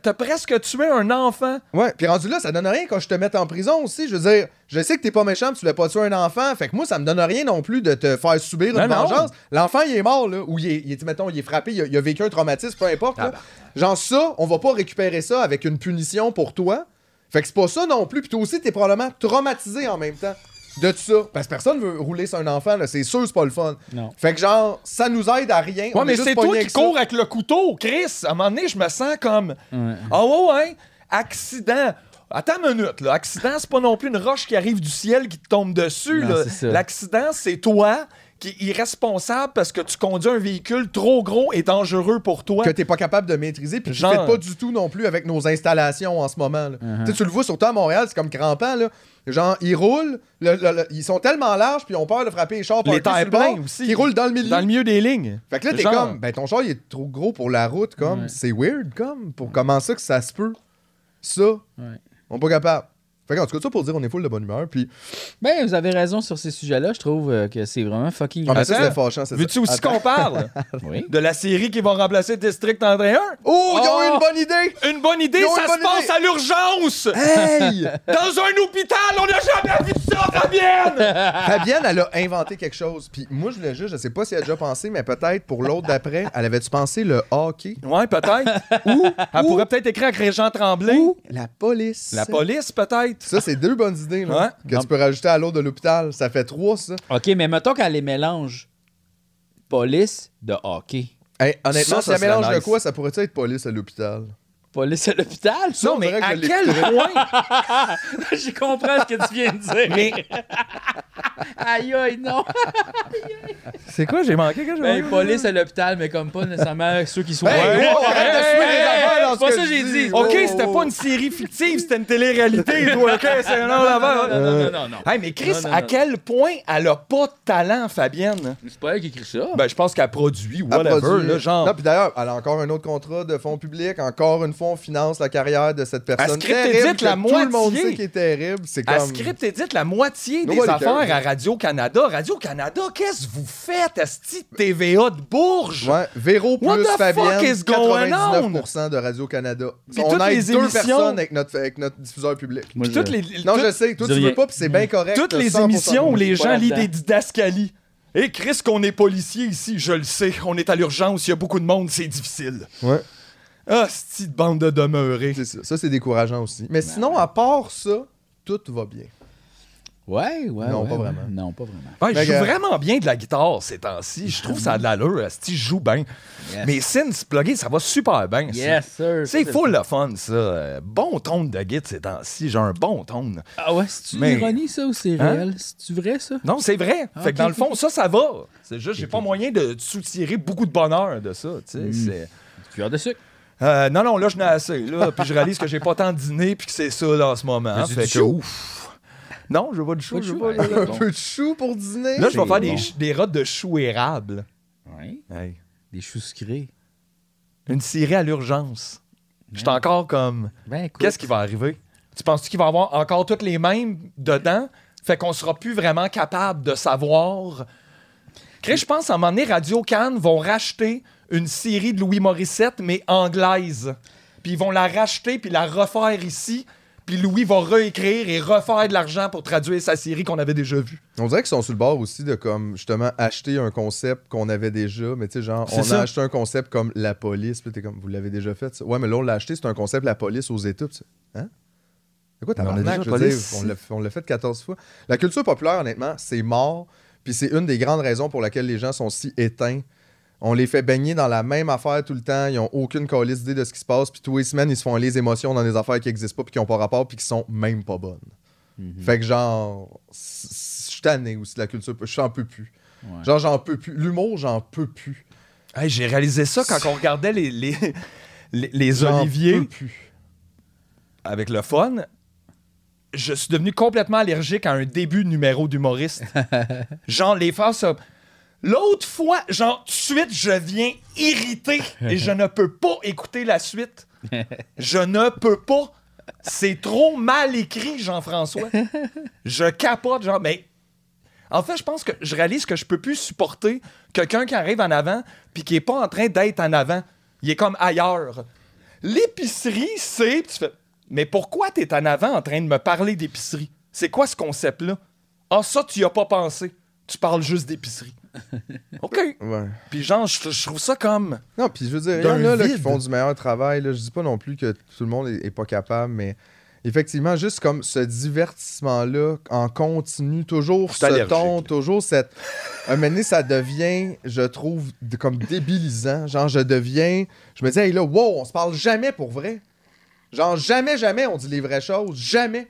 t'as, presque tué un enfant. Ouais, puis rendu là, ça donne rien quand je te mette en prison aussi. Je veux dire, je sais que t'es pas méchant, pis tu voulais pas tuer un enfant. Fait que moi, ça me donne rien non plus de te faire subir une non. vengeance. L'enfant, il est mort, là. Ou il est, il est- mettons, il est frappé, il a, il a vécu un traumatisme, peu importe. Ah là. ben. Genre, ça, on va pas récupérer ça avec une punition pour toi. Fait que c'est pas ça non plus. Puis toi aussi, t'es probablement traumatisé en même temps de tout ça. Parce que personne veut rouler sur un enfant, là. C'est sûr, c'est pas le fun. Non. Fait que genre, ça nous aide à rien. Ouais, On est mais juste c'est toi qui ça. cours avec le couteau, Chris. À un moment donné, je me sens comme. Ouais. Ah ouais, ouais. Accident. Attends une minute, là. Accident, c'est pas non plus une roche qui arrive du ciel qui te tombe dessus. Non, là. c'est ça. L'accident, c'est toi qui est irresponsable parce que tu conduis un véhicule trop gros et dangereux pour toi. que t'es pas capable de maîtriser, puis tu Genre- fais pas du tout non plus avec nos installations en ce moment. là. Uh-huh. Tu sais, Tu le vois surtout à Montréal, c'est comme crampant. Là. Genre, ils roulent, le- le- le- ils sont tellement larges, puis ils ont peur de frapper les chars Les parqués sur tailles le bord, pleins aussi. Ils roulent dans le milieu. Dans le milieu des lignes. Fait que là, t'es Genre- comme, ben ton char, il est trop gros pour la route, comme. Ouais. C'est weird, comme. Pour comment ça que ça se peut? Ça, Ouais. on est pas capable. Fait que, en tout cas, ça pour dire, on est full de bonne humeur, puis. Ben, vous avez raison sur ces sujets-là. Je trouve euh, que c'est vraiment fucking. Ah, mais ça, Attends. c'était fâchant, c'est ça. Veux-tu aussi qu'on parle? Oui. de la série qui va remplacer District 31? Oh, ils ont eu Oh! une bonne idée! Une bonne idée, Ils ont ça une se passe idée. à l'urgence! Hey! Dans un hôpital, on n'a jamais vu ça, Fabienne! Fabienne, elle a inventé quelque chose. Puis moi, je voulais juste, je sais pas si elle a déjà pensé, mais peut-être pour l'autre d'après, elle avait-tu pensé le hockey? Ouais, peut-être. Ou elle ou- pourrait peut-être écrire avec Régent Tremblay. Ou la police? La police, peut-être. Ça, c'est deux bonnes idées là, Ouais. que Non. tu peux rajouter à l'autre de l'hôpital. Ça fait trois, ça. OK, mais mettons qu'elle les mélange. Police de hockey. Hey, honnêtement, Ça, si ça mélange de quoi, ça pourrait être police à l'hôpital? Police à l'hôpital? Ça, Non, on mais que à quel point? Je comprends ce que tu viens de dire. Mais Aïe, aïe, non. c'est quoi, j'ai manqué que je Ben, police à l'hôpital, mais comme pas nécessairement ceux qui sont. Hey, Ouais, wow, ouais, arrête de hey, soumettre les hey, affaires hey, dans c'est ce pas ça que j'ai dit. OK, Oh, c'était oh, pas une série fictive, c'était une télé-réalité. toi, OK, c'est un. Non, non, non, non. Hey, mais Chris, Non, non, à quel point elle a pas de talent, Fabienne? C'est pas elle qui écrit ça. Ben, je pense qu'elle produit, Elle whatever, produit. là, genre. Non, puis d'ailleurs, elle a encore un autre contrat de fonds publics. Encore une fois, on finance la carrière de cette personne. script terrible édite que la Tout le monde moitié. sait qui est terrible. C'est À comme. script édite la moitié des Nobody affaires cares. à Radio-Canada. Radio-Canada, qu'est-ce que vous faites, Asti TVA de Bourges? Ouais, Véro What plus the Fabienne, fuck is going 99% de Radio-Canada. On toutes a les deux émissions- personnes avec notre, avec notre diffuseur public. Moi, je- toutes les, Non, toutes- je sais, toi tu veux pas, puis c'est bien correct. toutes les 100% émissions où les gens lisent des didascalies. Et Chris, qu'on est policier ici, je le sais. On est à l'urgence, il y a beaucoup de monde, c'est difficile. Ouais, Ah, cette bande de demeurés. c'est ça. Ça, c'est décourageant aussi. Mais sinon, à part ça, tout va bien. Ouais, ouais. Non, ouais, pas ouais. vraiment. Non, pas vraiment. Ouais, je joue que- vraiment bien de la guitare ces temps-ci. Je trouve ça a de l'allure. Si je joue bien. Yes. Mes synths pluggés, ça va super bien. Yes, sir. C'est full le fun, ça. Bon tone de guitare ces temps-ci. J'ai un bon tone. Ah ouais, c'est-tu Mais- une ironie, ça, ou c'est Hein? réel? C'est-tu vrai, ça? Non, c'est vrai. Ah, fait que dans le fond, ça, ça va. C'est juste, j'ai pas moyen de soutirer beaucoup de bonheur de ça. tu sais. Mm. C'est- Cuillère de sucre. Euh, non, non, là, je n'ai assez. Là, puis je réalise que j'ai pas tant dîné puis que c'est ça là, en ce moment. Mais c'est Fait du que, chou. ouf. Non, je veux pas de chou. Pas de je veux chou, pas ouais, de- c'est Un bon. peu de chou pour dîner? Là, je vais faire des, ch- des rottes de chou érable. Oui. Hey. Des choux sucrés. Une série à l'urgence. Je suis encore comme. Ben, écoute. Qu'est-ce qui va arriver? Tu penses-tu qu'il va y avoir encore toutes les mêmes dedans? Fait qu'on sera plus vraiment capable de savoir. Chris, je pense à un moment donné, Radio Cannes vont racheter une série de Louis Morissette, mais anglaise. Puis ils vont la racheter puis la refaire ici. Puis Louis va réécrire et refaire de l'argent pour traduire sa série qu'on avait déjà vue. On dirait qu'ils sont sur le bord aussi de comme justement acheter un concept qu'on avait déjà, mais tu sais genre on ça. a acheté un concept comme la police, puis t'es comme vous l'avez déjà fait. ça. Ouais, mais là on l'a acheté, c'est un concept la police aux c'est- Hein? C'est quoi tabarnak, je veux police dire, ici. on l'a on l'a fait 14 fois. La culture populaire honnêtement, c'est mort, puis c'est une des grandes raisons pour laquelle les gens sont si éteints. On les fait baigner dans la même affaire tout le temps, ils ont aucune calice d'idée de ce qui se passe, puis tous les semaines ils se font les émotions dans des affaires qui existent pas puis qui ont pas rapport puis qui sont même pas bonnes. Mhm. Fait que genre, je suis tanné aussi de la culture, je j'en peux plus. Ouais. Genre, j'en peux plus. L'humour, j'en peux plus. Hey, J'ai réalisé ça quand on regardait les, les, les, les J'en oliviers. peux plus. avec le fun, je suis devenu complètement allergique à un début de numéro d'humoriste. genre, les ça- L'autre fois, genre, tout de suite, je viens irrité et je ne peux pas écouter la suite. Je ne peux pas. C'est trop mal écrit, Jean-François. Je capote, genre, mais. En fait, je pense que je réalise que je peux plus supporter quelqu'un qui arrive en avant puis qui est pas en train d'être en avant. Il est comme ailleurs. L'épicerie, c'est. Tu fais. Mais pourquoi t'es en avant en train de me parler d'épicerie? C'est quoi ce concept-là? Ah, ça, tu y as pas pensé. Tu parles juste d'épicerie. OK. Ouais. Puis genre, je, je trouve ça comme. Non, puis je veux dire, il y en a là, qui font du meilleur travail. Là. Je dis pas non plus que tout le monde est, est pas capable, mais effectivement, juste comme ce divertissement-là en continu, toujours ce allergique. ton, toujours cette. Un moment donné, ça devient, je trouve, de- comme débilisant. Genre, je deviens. Je me dis, hey là, wow, on se parle jamais pour vrai. Genre, jamais, jamais on dit les vraies choses. Jamais.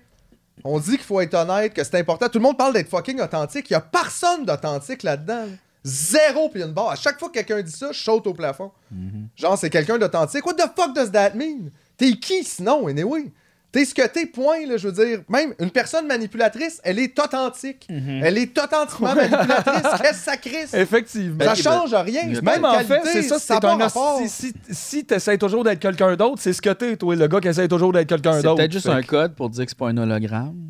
On dit qu'il faut être honnête, que c'est important. Tout le monde parle d'être fucking authentique. Il y a personne d'authentique là-dedans. là. Zéro puis une barre. À chaque fois que quelqu'un dit ça, je saute au plafond. Genre, c'est quelqu'un d'authentique. What the fuck does that mean? T'es qui sinon, anyway? T'es ce que t'es, point, là, je veux dire. Même une personne manipulatrice, elle est authentique. Elle est authentiquement manipulatrice. Qu'est-ce que ça crisse? Effectivement. Ça change rien. c'est Même en fait, c'est ça, c'est un rapport. Si, si, si t'essayes toujours d'être quelqu'un d'autre, c'est ce que t'es, toi, le gars qui essaie toujours d'être quelqu'un C'est d'autre. peut-être juste Fait un code pour dire que c'est pas un hologramme.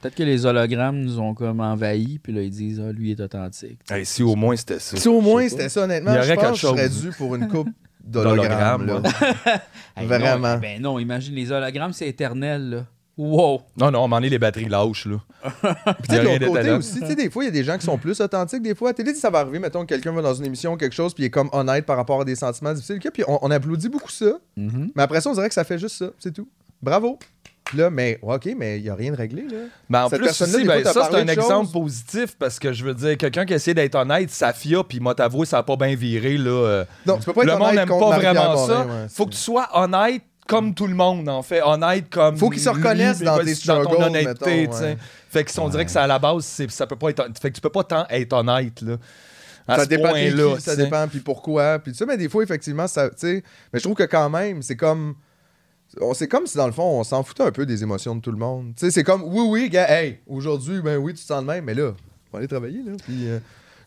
Peut-être que les hologrammes nous ont comme envahis, puis là, ils disent, ah, lui est authentique. Hey, si au moins c'était ça. Si au moins c'était ça, honnêtement, Il y je aurait pense que quelque je serais chose. dû pour une coupe d'hologramme. D'hologramme, là. Hey, Vraiment. non, ben non, imagine, les hologrammes, c'est éternel, là. Wow! Non, non, on m'en est les batteries lâches, là. Puis Il y a tu sais, de l'autre côté aussi, tu sais, des fois, il y a des gens qui sont plus authentiques. Des fois, à la télé, ça va arriver, mettons, que quelqu'un va dans une émission ou quelque chose, puis il est comme honnête par rapport à des sentiments difficiles. Puis on, on applaudit beaucoup ça. Mhm. Mais après ça, on dirait que ça fait juste ça. C'est tout. Bravo. Là, mais OK, mais il n'y a rien de réglé, là. Mais en Cette plus, des ben, ça, c'est un exemple positif parce que je veux dire, quelqu'un qui essaie d'être honnête, ça fia, puis m'a t'avoué, ça a pas bien viré, là. euh, Non, tu peux pas être le monde n'aime pas vraiment Morin, ça. ouais, Faut que tu sois honnête comme tout le monde, en fait. Honnête comme. Faut qu'ils se reconnaissent dans tes dans ton honnêteté, mettons, ouais. Fait que si on dirait que c'est à la base, ça peut pas être. Fait que tu peux pas tant être honnête, là. À ça ce dépend qui, ça dépend puis pourquoi puis tu sais mais des fois effectivement ça tu sais mais je trouve que quand même c'est comme c'est comme si dans le fond on s'en foutait un peu des émotions de tout le monde tu sais c'est comme oui oui gars hey aujourd'hui ben oui tu te sens de même mais là faut aller travailler là puis euh,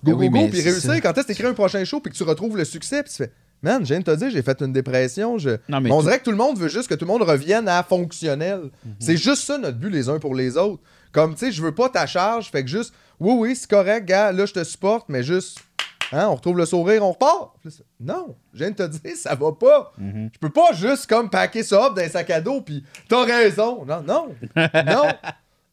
go Ben oui, go go puis réussir ça. quand est-ce que un prochain show puis que tu retrouves le succès puis tu fais man je viens de te dire j'ai fait une dépression je Non, mais on tout- dirait que tout le monde veut juste que tout le monde revienne à fonctionnel Mhm. c'est juste ça notre but les uns pour les autres comme tu sais je veux pas ta charge fait que juste oui oui c'est correct gars là je te supporte mais juste Hein, on retrouve le sourire, on repart. Non, je viens de te dire, ça va pas. Mhm. Je peux pas juste comme packer ça up dans un sac à dos, puis t'as raison. Non, non, non.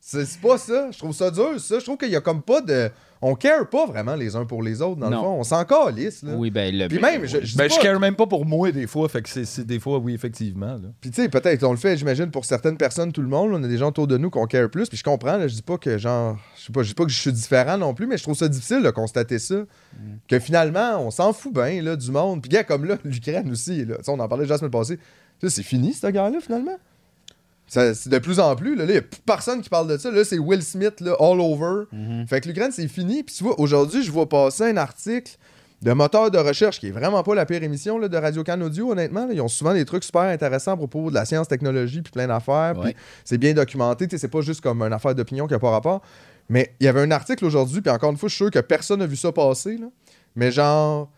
C'est c'est pas ça. Je trouve ça dur, ça. Je trouve qu'il y a comme pas de. On care pas vraiment les uns pour les autres, dans Non. le fond. On s'en calisse, là. Oui, ben le Puis même, je, je Ben, je care même pas pour moi des fois, fait que c'est- c'est des fois, oui, effectivement. là. Puis tu sais, peut-être, on le fait, j'imagine, pour certaines personnes, tout le monde. On a des gens autour de nous qu'on care plus. Puis je comprends, là, je dis pas que genre. Je sais pas, je dis pas que je suis différent non plus, mais je trouve ça difficile de constater ça. Que finalement, on s'en fout bien là, du monde. Puis gars, comme là, l'Ukraine aussi, là. Tu sais, on en parlait déjà la semaine passée. Ça, c'est fini, cette guerre-là, finalement. C'est de plus en plus. Là, il n'y a plus personne qui parle de ça. Là, c'est Will Smith, là, all over. Fait que l'Ukraine, c'est fini. Puis tu vois, aujourd'hui, je vois passer un article de moteur de recherche qui est vraiment pas la pire émission là, de Radio-Can Audio, honnêtement. là. Ils ont souvent des trucs super intéressants à propos de la science, technologie, puis plein d'affaires. Ouais. c'est bien documenté. C'est pas juste comme une affaire d'opinion qui n'a pas rapport. Mais il y avait un article aujourd'hui, puis encore une fois, je suis sûr que personne n'a vu ça passer. là. Mais genre,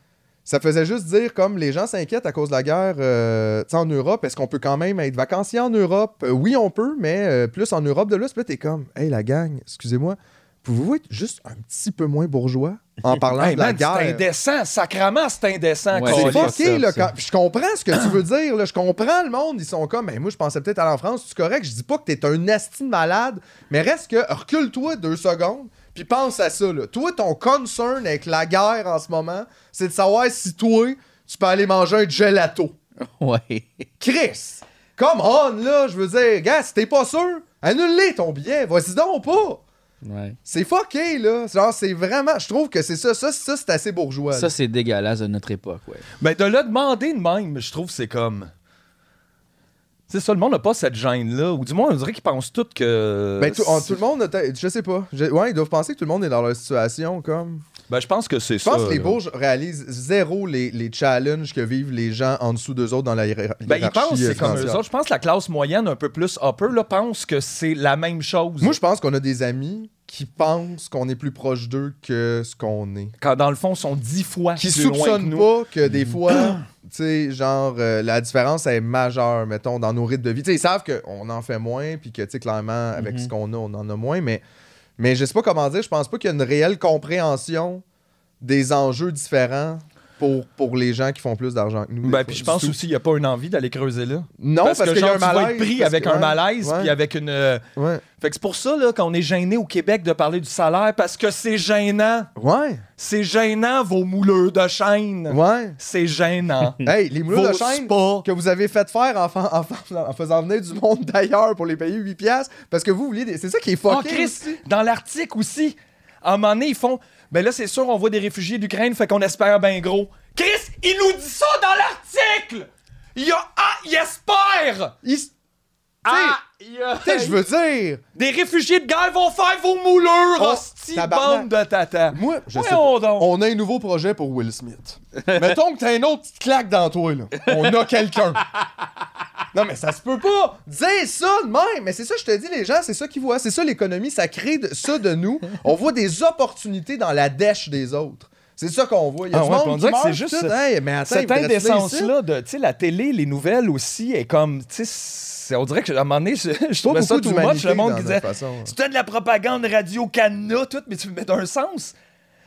ça faisait juste dire comme les gens s'inquiètent à cause de la guerre euh, tu en Europe. Est-ce qu'on peut quand même être vacancier en Europe? Euh, oui, on peut, mais euh, plus en Europe de l'Ouest. Puis là, t'es comme, hey, la gang, excusez-moi, pouvez-vous être juste un petit peu moins bourgeois en parlant Hey, de la man, c'est guerre? indécent. Sacrement, c'est indécent. Ouais, C'est fucké, là. quand- Je comprends ce que tu veux dire, là. Je comprends le monde. Ils sont comme, ben, moi, je pensais peut-être aller en France. C'est correct. Je dis pas que t'es un asti de malade, mais reste que, recule-toi deux secondes, puis pense à ça, là. Toi, ton concern avec la guerre en ce moment, c'est de savoir si toi, tu peux aller manger un gelato. Ouais. Chris! Come on, là. Je veux dire, gars, si t'es pas sûr, annule-les ton billet. Vas-y donc pas. Ouais. C'est fucké, là. Genre, c'est vraiment. Je trouve que c'est ça. Ça, ça c'est assez bourgeois. là. Ça, c'est dégueulasse de notre époque, ouais. Ben, de le demander de même, je trouve que c'est comme. C'est ça, le monde n'a pas cette gêne-là. Ou du moins, on dirait qu'ils pensent tous que. Ben, tout, on- tout le monde, a je sais pas. Je- ouais, ils doivent penser que tout le monde est dans leur situation, comme. Ben, je pense que c'est Je ça. pense que les. Bourges réalisent zéro les, les challenges que vivent les gens en dessous d'eux autres dans la hiérar- Ben, ils hiérarchie pensent euh, c'est comme eux autres. Je pense que la classe moyenne, un peu plus upper, là, pense que c'est la même chose. Moi, je pense qu'on a des amis qui pensent qu'on est plus proche d'eux que ce qu'on est. Quand dans le fond, ils sont dix fois Qui plus loin que soupçonnent pas que des fois, tu sais, genre, euh, la différence est majeure, mettons, dans nos rythmes de vie. Tu sais, ils savent qu'on en fait moins, puis que, tu sais, clairement, avec Mhm. ce qu'on a, on en a moins, mais, mais je sais pas comment dire, je pense pas qu'il y a une réelle compréhension des enjeux différents pour, pour les gens qui font plus d'argent que nous. Ben, puis je pense tout. aussi qu'il n'y a pas une envie d'aller creuser là. Non, parce, que, qu'il y a genre, un tu vas malaise. être pris parce avec que- un ouais, malaise, puis avec une. euh, Ouais. Fait que c'est pour ça, là, quand on est gêné au Québec de parler du salaire, parce que c'est gênant. Ouais. C'est gênant, vos mouleurs de chaîne. Ouais. C'est gênant. Hey, les moulins Vos de chaîne spas. que vous avez fait faire en, fa- en fa- en faisant venir du monde d'ailleurs pour les payer 8 piastres parce que vous vouliez des... C'est ça qui est Oh, fucké Chris, aussi. dans l'article aussi, à un moment donné, ils font. Ben là, c'est sûr, on voit des réfugiés d'Ukraine, fait qu'on espère ben gros. Chris, il nous dit ça dans l'article! Il a. Ah, il espère! Tu sais, je veux dire... Des réfugiés de guerre vont faire vos moulures, Oh, hostie, bande de tata. Moi, je sais pas. On a un nouveau projet pour Will Smith. Mettons que t'as une autre petite claque dans toi, là. On a quelqu'un. Non, mais ça se peut pas. Dire ça de même. Mais c'est ça, je te dis, les gens, c'est ça qu'ils voient. C'est ça, l'économie. Ça crée de- ça de nous. On voit des opportunités dans la dèche des autres. C'est ça qu'on voit. Il y a Ah du ouais, monde puis on qui dirait que meurt, c'est juste tout. ce- Hey, mais attends, Cette indécence-là de, tu sais, la télé, les nouvelles aussi, est comme, tu sais, on dirait que à un moment donné, je, je trouvais ça too much, le monde qui disait, façon. c'était de la propagande Radio-Canada, tout, mais tu mets d'un sens.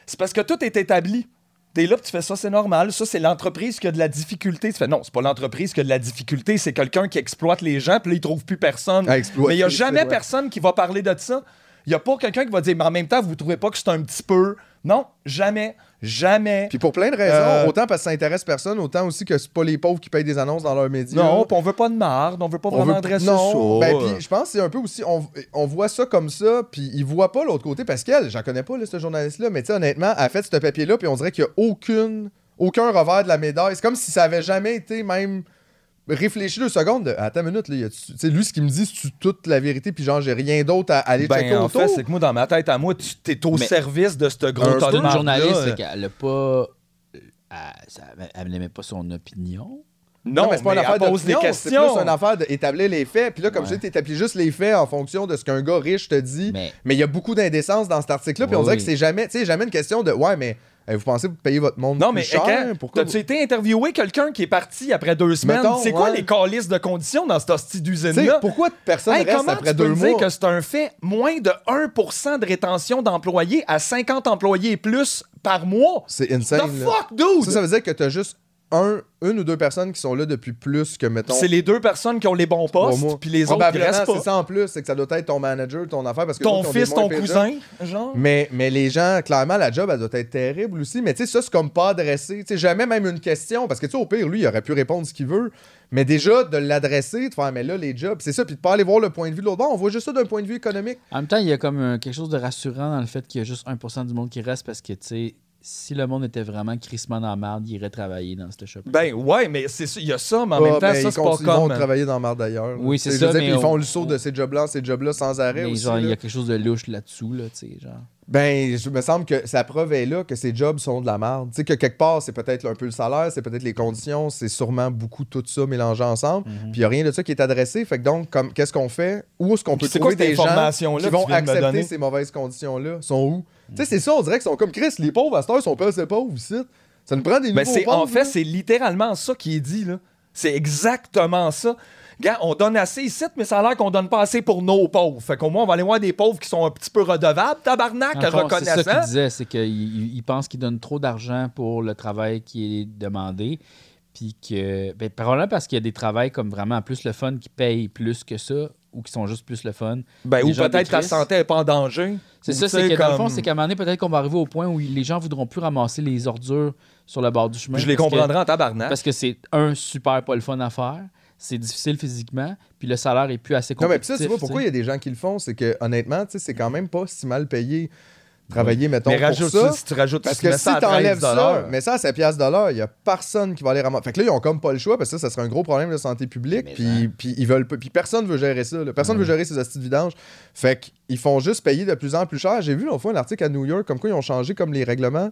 C'est parce que tout est établi. T'es là, puis tu fais ça, c'est normal. Ça, c'est l'entreprise qui a de la difficulté. Tu fais non, c'est pas l'entreprise qui a de la difficulté, c'est quelqu'un qui exploite les gens, puis là, il trouve plus personne. Mais il y a jamais personne qui va parler de ça. Il y a pas quelqu'un qui va dire, mais en même temps, vous trouvez pas que c'est un petit peu. Non, jamais. Jamais. Puis pour plein de raisons, Euh, autant parce que ça intéresse personne, autant aussi que c'est pas les pauvres qui payent des annonces dans leurs médias. non, puis on veut pas de marde, on veut pas On vraiment veut- adresser non. Ben, puis je pense que c'est un peu aussi, on, on voit ça comme ça, puis ils voient pas l'autre côté, parce qu'elle, j'en connais pas, là, ce journaliste-là, mais tu sais, honnêtement, elle a fait ce papier-là, puis on dirait qu'il y a aucune, aucun revers de la médaille. C'est comme si ça avait jamais été même réfléchi deux secondes. De, attends une minute, là, lui, ce qu'il me dit, c'est toute la vérité, puis genre, j'ai rien d'autre à aller checker Ben, en autour? fait, c'est que moi, dans ma tête, à moi, tu t'es au Mais- service de ce gros C'est de journaliste, c'est qu'elle a pas. Elle, ça- elle n'aimait pas son opinion. Non, mais c'est pas une affaire elle pose des c'est questions. plus une affaire d'établir les faits. Puis là, comme Ouais. je dis, t'établis juste les faits en fonction de ce qu'un gars riche te dit. Mais Mais il y a beaucoup d'indécence dans cet article-là, puis on dirait oui. que c'est jamais, jamais une question de ouais, mais euh, vous pensez que vous payez votre monde Non, plus mais cher? quand Pourquoi t'as-tu été interviewé quelqu'un qui est parti après deux semaines? Mettons, c'est quoi ouais. les calices de conditions dans cette hostie Tu d'usine-là? pourquoi personne Hey, reste comment après tu peux deux dire mois? que c'est un fait moins de 1% de rétention d'employés à 50 employés et plus par mois? C'est The insane. là. fuck, dude? Ça, ça veut dire que t'as juste un, une ou deux personnes qui sont là depuis plus que, mettons. C'est les deux personnes qui ont les bons postes, puis les autres qui restent c'est pas. ça en plus, c'est que ça doit être ton manager, ton affaire, parce que Ton autres, fils, ton cousin, genre. Mais, mais les gens, clairement, la job, elle doit être terrible aussi. Mais tu sais, ça, c'est comme pas adressé. Tu sais, jamais même une question. Parce que tu sais, au pire, lui, il aurait pu répondre ce qu'il veut. Mais déjà, de l'adresser, de faire, mais là, les jobs, c'est ça. Puis de pas aller voir le point de vue de l'autre bord. On voit juste ça d'un point de vue économique. En même temps, il y a comme euh, quelque chose de rassurant dans le fait qu'il y a juste 1% du monde qui reste parce que, tu sais, si le monde était vraiment crissement dans la merde, il irait travailler dans cette shop. Ben ouais, mais c'est ça, il y a ça, mais en Ah, même temps, ben, ça, c'est pas continuent- Ils vont comme. travailler dans le mar d'ailleurs. Oui, c'est ça, dire, mais Ils font on- le saut de ces jobs-là, ces jobs-là sans arrêt Mais aussi. genre, il y a quelque chose de louche là-dessous, là, tu sais, genre. Ben, je me semble que sa preuve est là que ces jobs sont de la merde. Tu sais, que quelque part, c'est peut-être un peu le salaire, c'est peut-être les conditions, c'est sûrement beaucoup tout ça mélangé ensemble. Mhm. Puis il n'y a rien de ça qui est adressé. Fait que donc, comme, qu'est-ce qu'on fait? Où est-ce qu'on peut quoi trouver cette des gens qui vont accepter ces mauvaises conditions-là? Sont où? Tu sais, c'est ça, on dirait qu'ils sont comme Chris, les pauvres à cette heure sont pas assez pauvres ici. Ça nous prend des Ben, nouveaux c'est, en pauvres, fait, là. c'est littéralement ça qui est dit, là. C'est exactement ça. Gars, on donne assez ici, mais ça a l'air qu'on donne pas assez pour nos pauvres. Fait qu'au moins, on va aller voir des pauvres qui sont un petit peu redevables, tabarnak, le fond, C'est ça qu'il disait, c'est qu'il il- il pense qu'il donne trop d'argent pour le travail qui est demandé. Puis que. Ben, probablement parce qu'il y a des travails comme vraiment plus le fun qui payent plus que ça ou qui sont juste plus le fun. Ben, ou peut-être ta santé n'est pas en danger. C'est ça, c'est dans le fond, c'est qu'à un moment donné, peut-être qu'on va arriver au point où les gens voudront plus ramasser les ordures sur le bord du chemin. Je les parce que- comprendrai en tabarnak. Parce que c'est un super pas le fun à faire, c'est difficile physiquement, puis le salaire est plus assez Non, mais puis compétitif. ça, tu vois, pourquoi il y a des gens qui le font? C'est que, honnêtement, tu sais, c'est quand même pas si mal payé travailler, mettons, mais rajoute ça. ça, si tu rajoutes Parce que si t'enlèves 13 ça, mais ça à 7 piastres de l'heure, il y a personne qui va aller ramasser. Fait que là, ils ont comme pas le choix, parce que ça, ça serait un gros problème de santé publique, puis, puis ils veulent pas- puis personne veut gérer ça. là. Personne veut gérer ces astuces de vidange. Fait qu'ils font juste payer de plus en plus cher. J'ai vu l'autre fois un article à New York, comme quoi ils ont changé comme les règlements.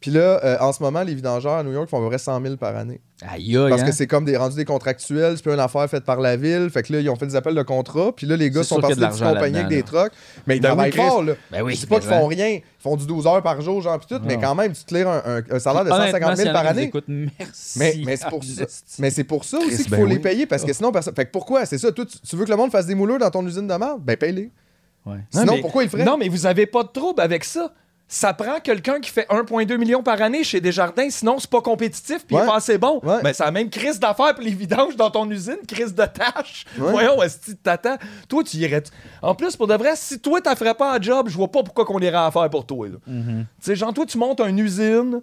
Puis là, euh, en ce moment, les vidangeurs à New York font à peu près 100 000 par année. Aïe, aïe, Parce hein? que c'est comme des rendus des contractuels, c'est plus une affaire faite par la ville. Fait que là, ils ont fait des appels de contrat. Puis là, les gars C'est sont partis des de petites l'argent compagnies avec des trucks. Mais ils Ben travaillent fort, là. Ben oui, dis pas qu'ils font rien. Ils font du 12 heures par jour, genre, puis tout. Mais quand même, tu te lires un, un- un salaire de Honnêtement, 150 s'il y 000 en a par année. écoutent, merci. Mais, mais c'est pour ça, mais c'est pour ça aussi qu'il ben faut les oui. payer parce que sinon personne. Fait que pourquoi? C'est ça. Toi, tu, veux que le monde fasse des mouleurs dans ton usine de merde Ben paye-les. Ouais. Non, Sinon, mais- pourquoi ils feraient? Non, mais vous avez pas de trouble avec ça. Ça prend quelqu'un qui fait 1,2 million par année chez Desjardins, sinon c'est pas compétitif puis il Ouais. est pas assez bon. Mais c'est la même crise d'affaires pour les vidanges dans ton usine, crise de tâches. Ouais. Voyons, est-ce que t'attends? Toi, tu irais. En plus, pour de vrai, si toi, t'en ferais pas un job, je vois pas pourquoi qu'on irait à faire pour toi. Mm-hmm. Tu sais, genre, toi, tu montes une usine.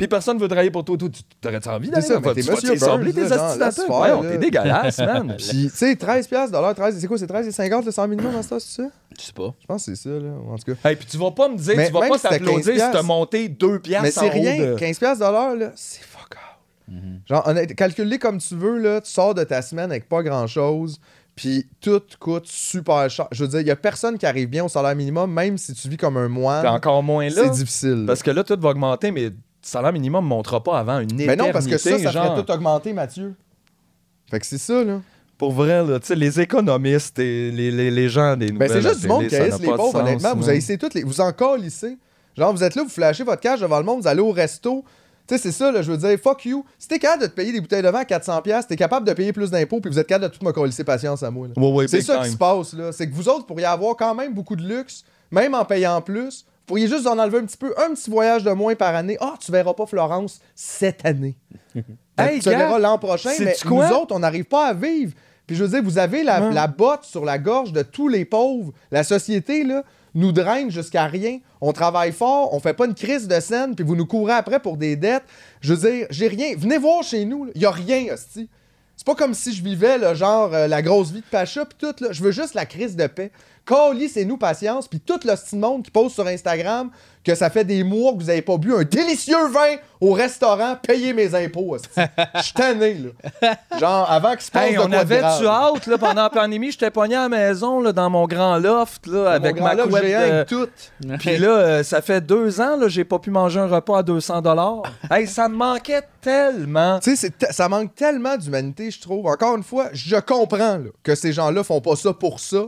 Puis personne veut travailler pour toi. Toi, tu t'aurais envie d'aller ça, t'es Monsieur Burns, tes genre, astuces t'es dégueulasse, man. Puis, tu sais, 13 piastres de l'heure, 13, c'est quoi C'est 13 et 50 le 100 minimum temps, c'est ça? Je sais pas. Je pense que c'est ça, là. En tout cas. Hey, puis tu vas pas me dire, tu vas pas t'applaudir 15 si t'as monté 2 piastres Mais c'est en rien. de- 15 piastres là, c'est fuck all. Genre, honnête, calcule-les comme tu veux, là. Tu sors de ta semaine avec pas grand-chose. Puis tout coûte super cher. Je veux dire, il y a personne qui arrive bien au salaire minimum, même si tu vis comme un moine. encore moins là. C'est difficile. Parce que là, tout va augmenter, mais salaire minimum ne montera pas avant une éternité. Mais non, parce que ça, ça genre. ferait tout augmenter, Mathieu. Fait que c'est ça, là. Pour vrai, là, tu sais, les économistes et les, les, les gens des Ben, nouvelles. c'est juste du monde qui ça haïsse n'a les pauvres, sens, honnêtement. Vous haïssez toutes les. Vous encore lycée. Genre, vous êtes là, vous flashez votre cash devant le monde, vous allez au resto. Tu sais, c'est ça, là, je veux dire, fuck you. Si t'es capable de te payer des bouteilles de vin à 400$, t'es capable de payer plus d'impôts, puis vous êtes capable de tout me coller patience à moi. Ouais, ouais, C'est ça time. qui se passe, là. C'est que vous autres pourriez avoir quand même beaucoup de luxe, même en payant plus. Vous pourriez juste en enlever un petit peu, un petit voyage de moins par année. Ah, tu verras pas Florence cette année. Hey, tu gars, verras l'an prochain, mais quoi? nous autres, on n'arrive pas à vivre. Puis je veux dire, vous avez la, la botte sur la gorge de tous les pauvres. La société, là, nous draine jusqu'à rien. On travaille fort, on fait pas une crise de scène, puis vous nous courez après pour des dettes. Je veux dire, j'ai rien. Venez voir chez nous, il y a rien, hostie. C'est pas comme si je vivais, là, genre, euh, la grosse vie de Pacha, puis tout, là. Je veux juste la crise de paix. Cali, c'est nous, patience, puis tout le style monde qui pose sur Instagram que ça fait des mois que vous avez pas bu un délicieux vin au restaurant, payez mes impôts. Je suis tanné, là. Genre, avant qu'il se passe Hey, de on quoi avait-tu grave. hâte, là, pendant la pandémie? J'étais pogné à la maison, là, dans mon grand loft, là, avec Mon ma grand-là, couette. géant tout. Puis là, euh, ça fait deux ans, là, j'ai pas pu manger un repas à 200 dollars. Hey, ça me manquait tellement. Tu sais, ça manque tellement d'humanité, je trouve. Encore une fois, je comprends là, que ces gens-là font pas ça pour ça,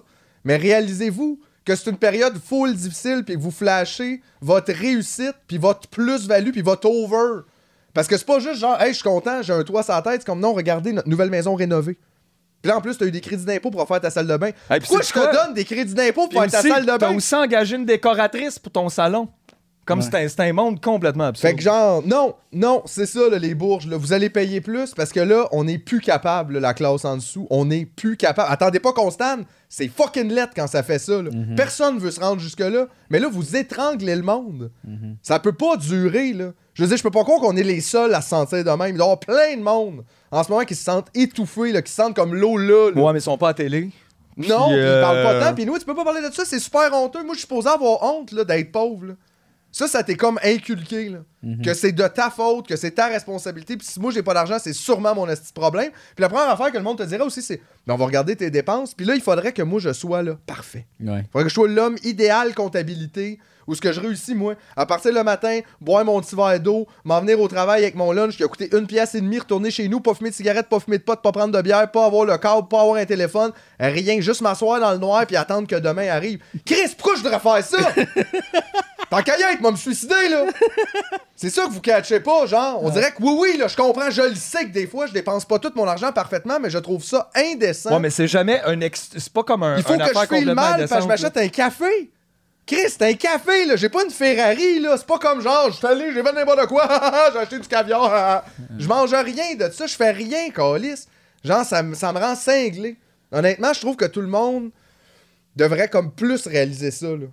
mais réalisez-vous que c'est une période full difficile, puis que vous flashez votre réussite, puis votre plus-value, puis votre over. Parce que c'est pas juste genre, hey, je suis content, j'ai un toit sur la tête, c'est comme non, regardez notre nouvelle maison rénovée. Puis là, en plus, t'as eu des crédits d'impôt pour faire ta salle de bain. Hey, Pourquoi je te donne des crédits d'impôt pour faire ta salle de T'as bain? aussi engagé une décoratrice pour ton salon. Comme Ouais. c'est un, monde complètement absurde. Fait que genre, non, non, c'est ça, là, les bourges. là. Vous allez payer plus parce que là, on n'est plus capable, là, la classe en dessous. On n'est plus capable. Attendez pas qu'on stand. C'est fucking lettre quand ça fait ça. là. Personne veut se rendre jusque-là. Mais là, vous étranglez le monde. Ça peut pas durer, là. Je veux dire, je peux pas croire qu'on est les seuls à se sentir de même. Il doit y avoir plein de monde en ce moment qui se sentent étouffés, là, qui se sentent comme l'eau là. là. Ouais, mais ils sont pas à télé. Non, Puis, puis ils parlent pas euh, tant. Puis nous, tu peux pas parler de ça, c'est super honteux. Moi, je suis supposé avoir honte là, d'être pauvre. Ça, ça t'est comme inculqué. Là. Que c'est de ta faute, que c'est ta responsabilité. Puis si moi, j'ai pas d'argent, c'est sûrement mon de problème. Puis la première affaire que le monde te dirait aussi, c'est Ben, on va regarder tes dépenses. Puis là, il faudrait que moi, je sois là. Parfait. Ouais. Il faudrait que je sois l'homme idéal comptabilité. Où ce que je réussis, moi, à partir le matin, boire mon petit verre d'eau, m'en venir au travail avec mon lunch qui a coûté une pièce et demie, retourner chez nous, pas fumer de cigarette, pas fumer de pot, pas prendre de bière, pas avoir le câble, pas avoir un téléphone, rien, juste m'asseoir dans le noir puis attendre que demain arrive. Chris, pourquoi je devrais faire ça? Tant qu'à y être, moi, me suicider, là. C'est ça que vous catchez pas, genre. On dirait que oui, oui, là, je comprends, je le sais que des fois, je dépense pas tout mon argent parfaitement, mais je trouve ça indécent. Ouais, mais c'est jamais un ex... C'est pas comme un. Il faut que je file mal parce que je m'achète un café. Chris, c'est un café, là. J'ai pas une Ferrari, là. C'est pas comme genre, je suis allé, j'ai fait n'importe quoi. j'ai acheté du caviar. je mange rien de ça. Je fais rien, calice. Genre, ça, me- ça me rend cinglé. Honnêtement, je trouve que tout le monde devrait comme plus réaliser ça, là.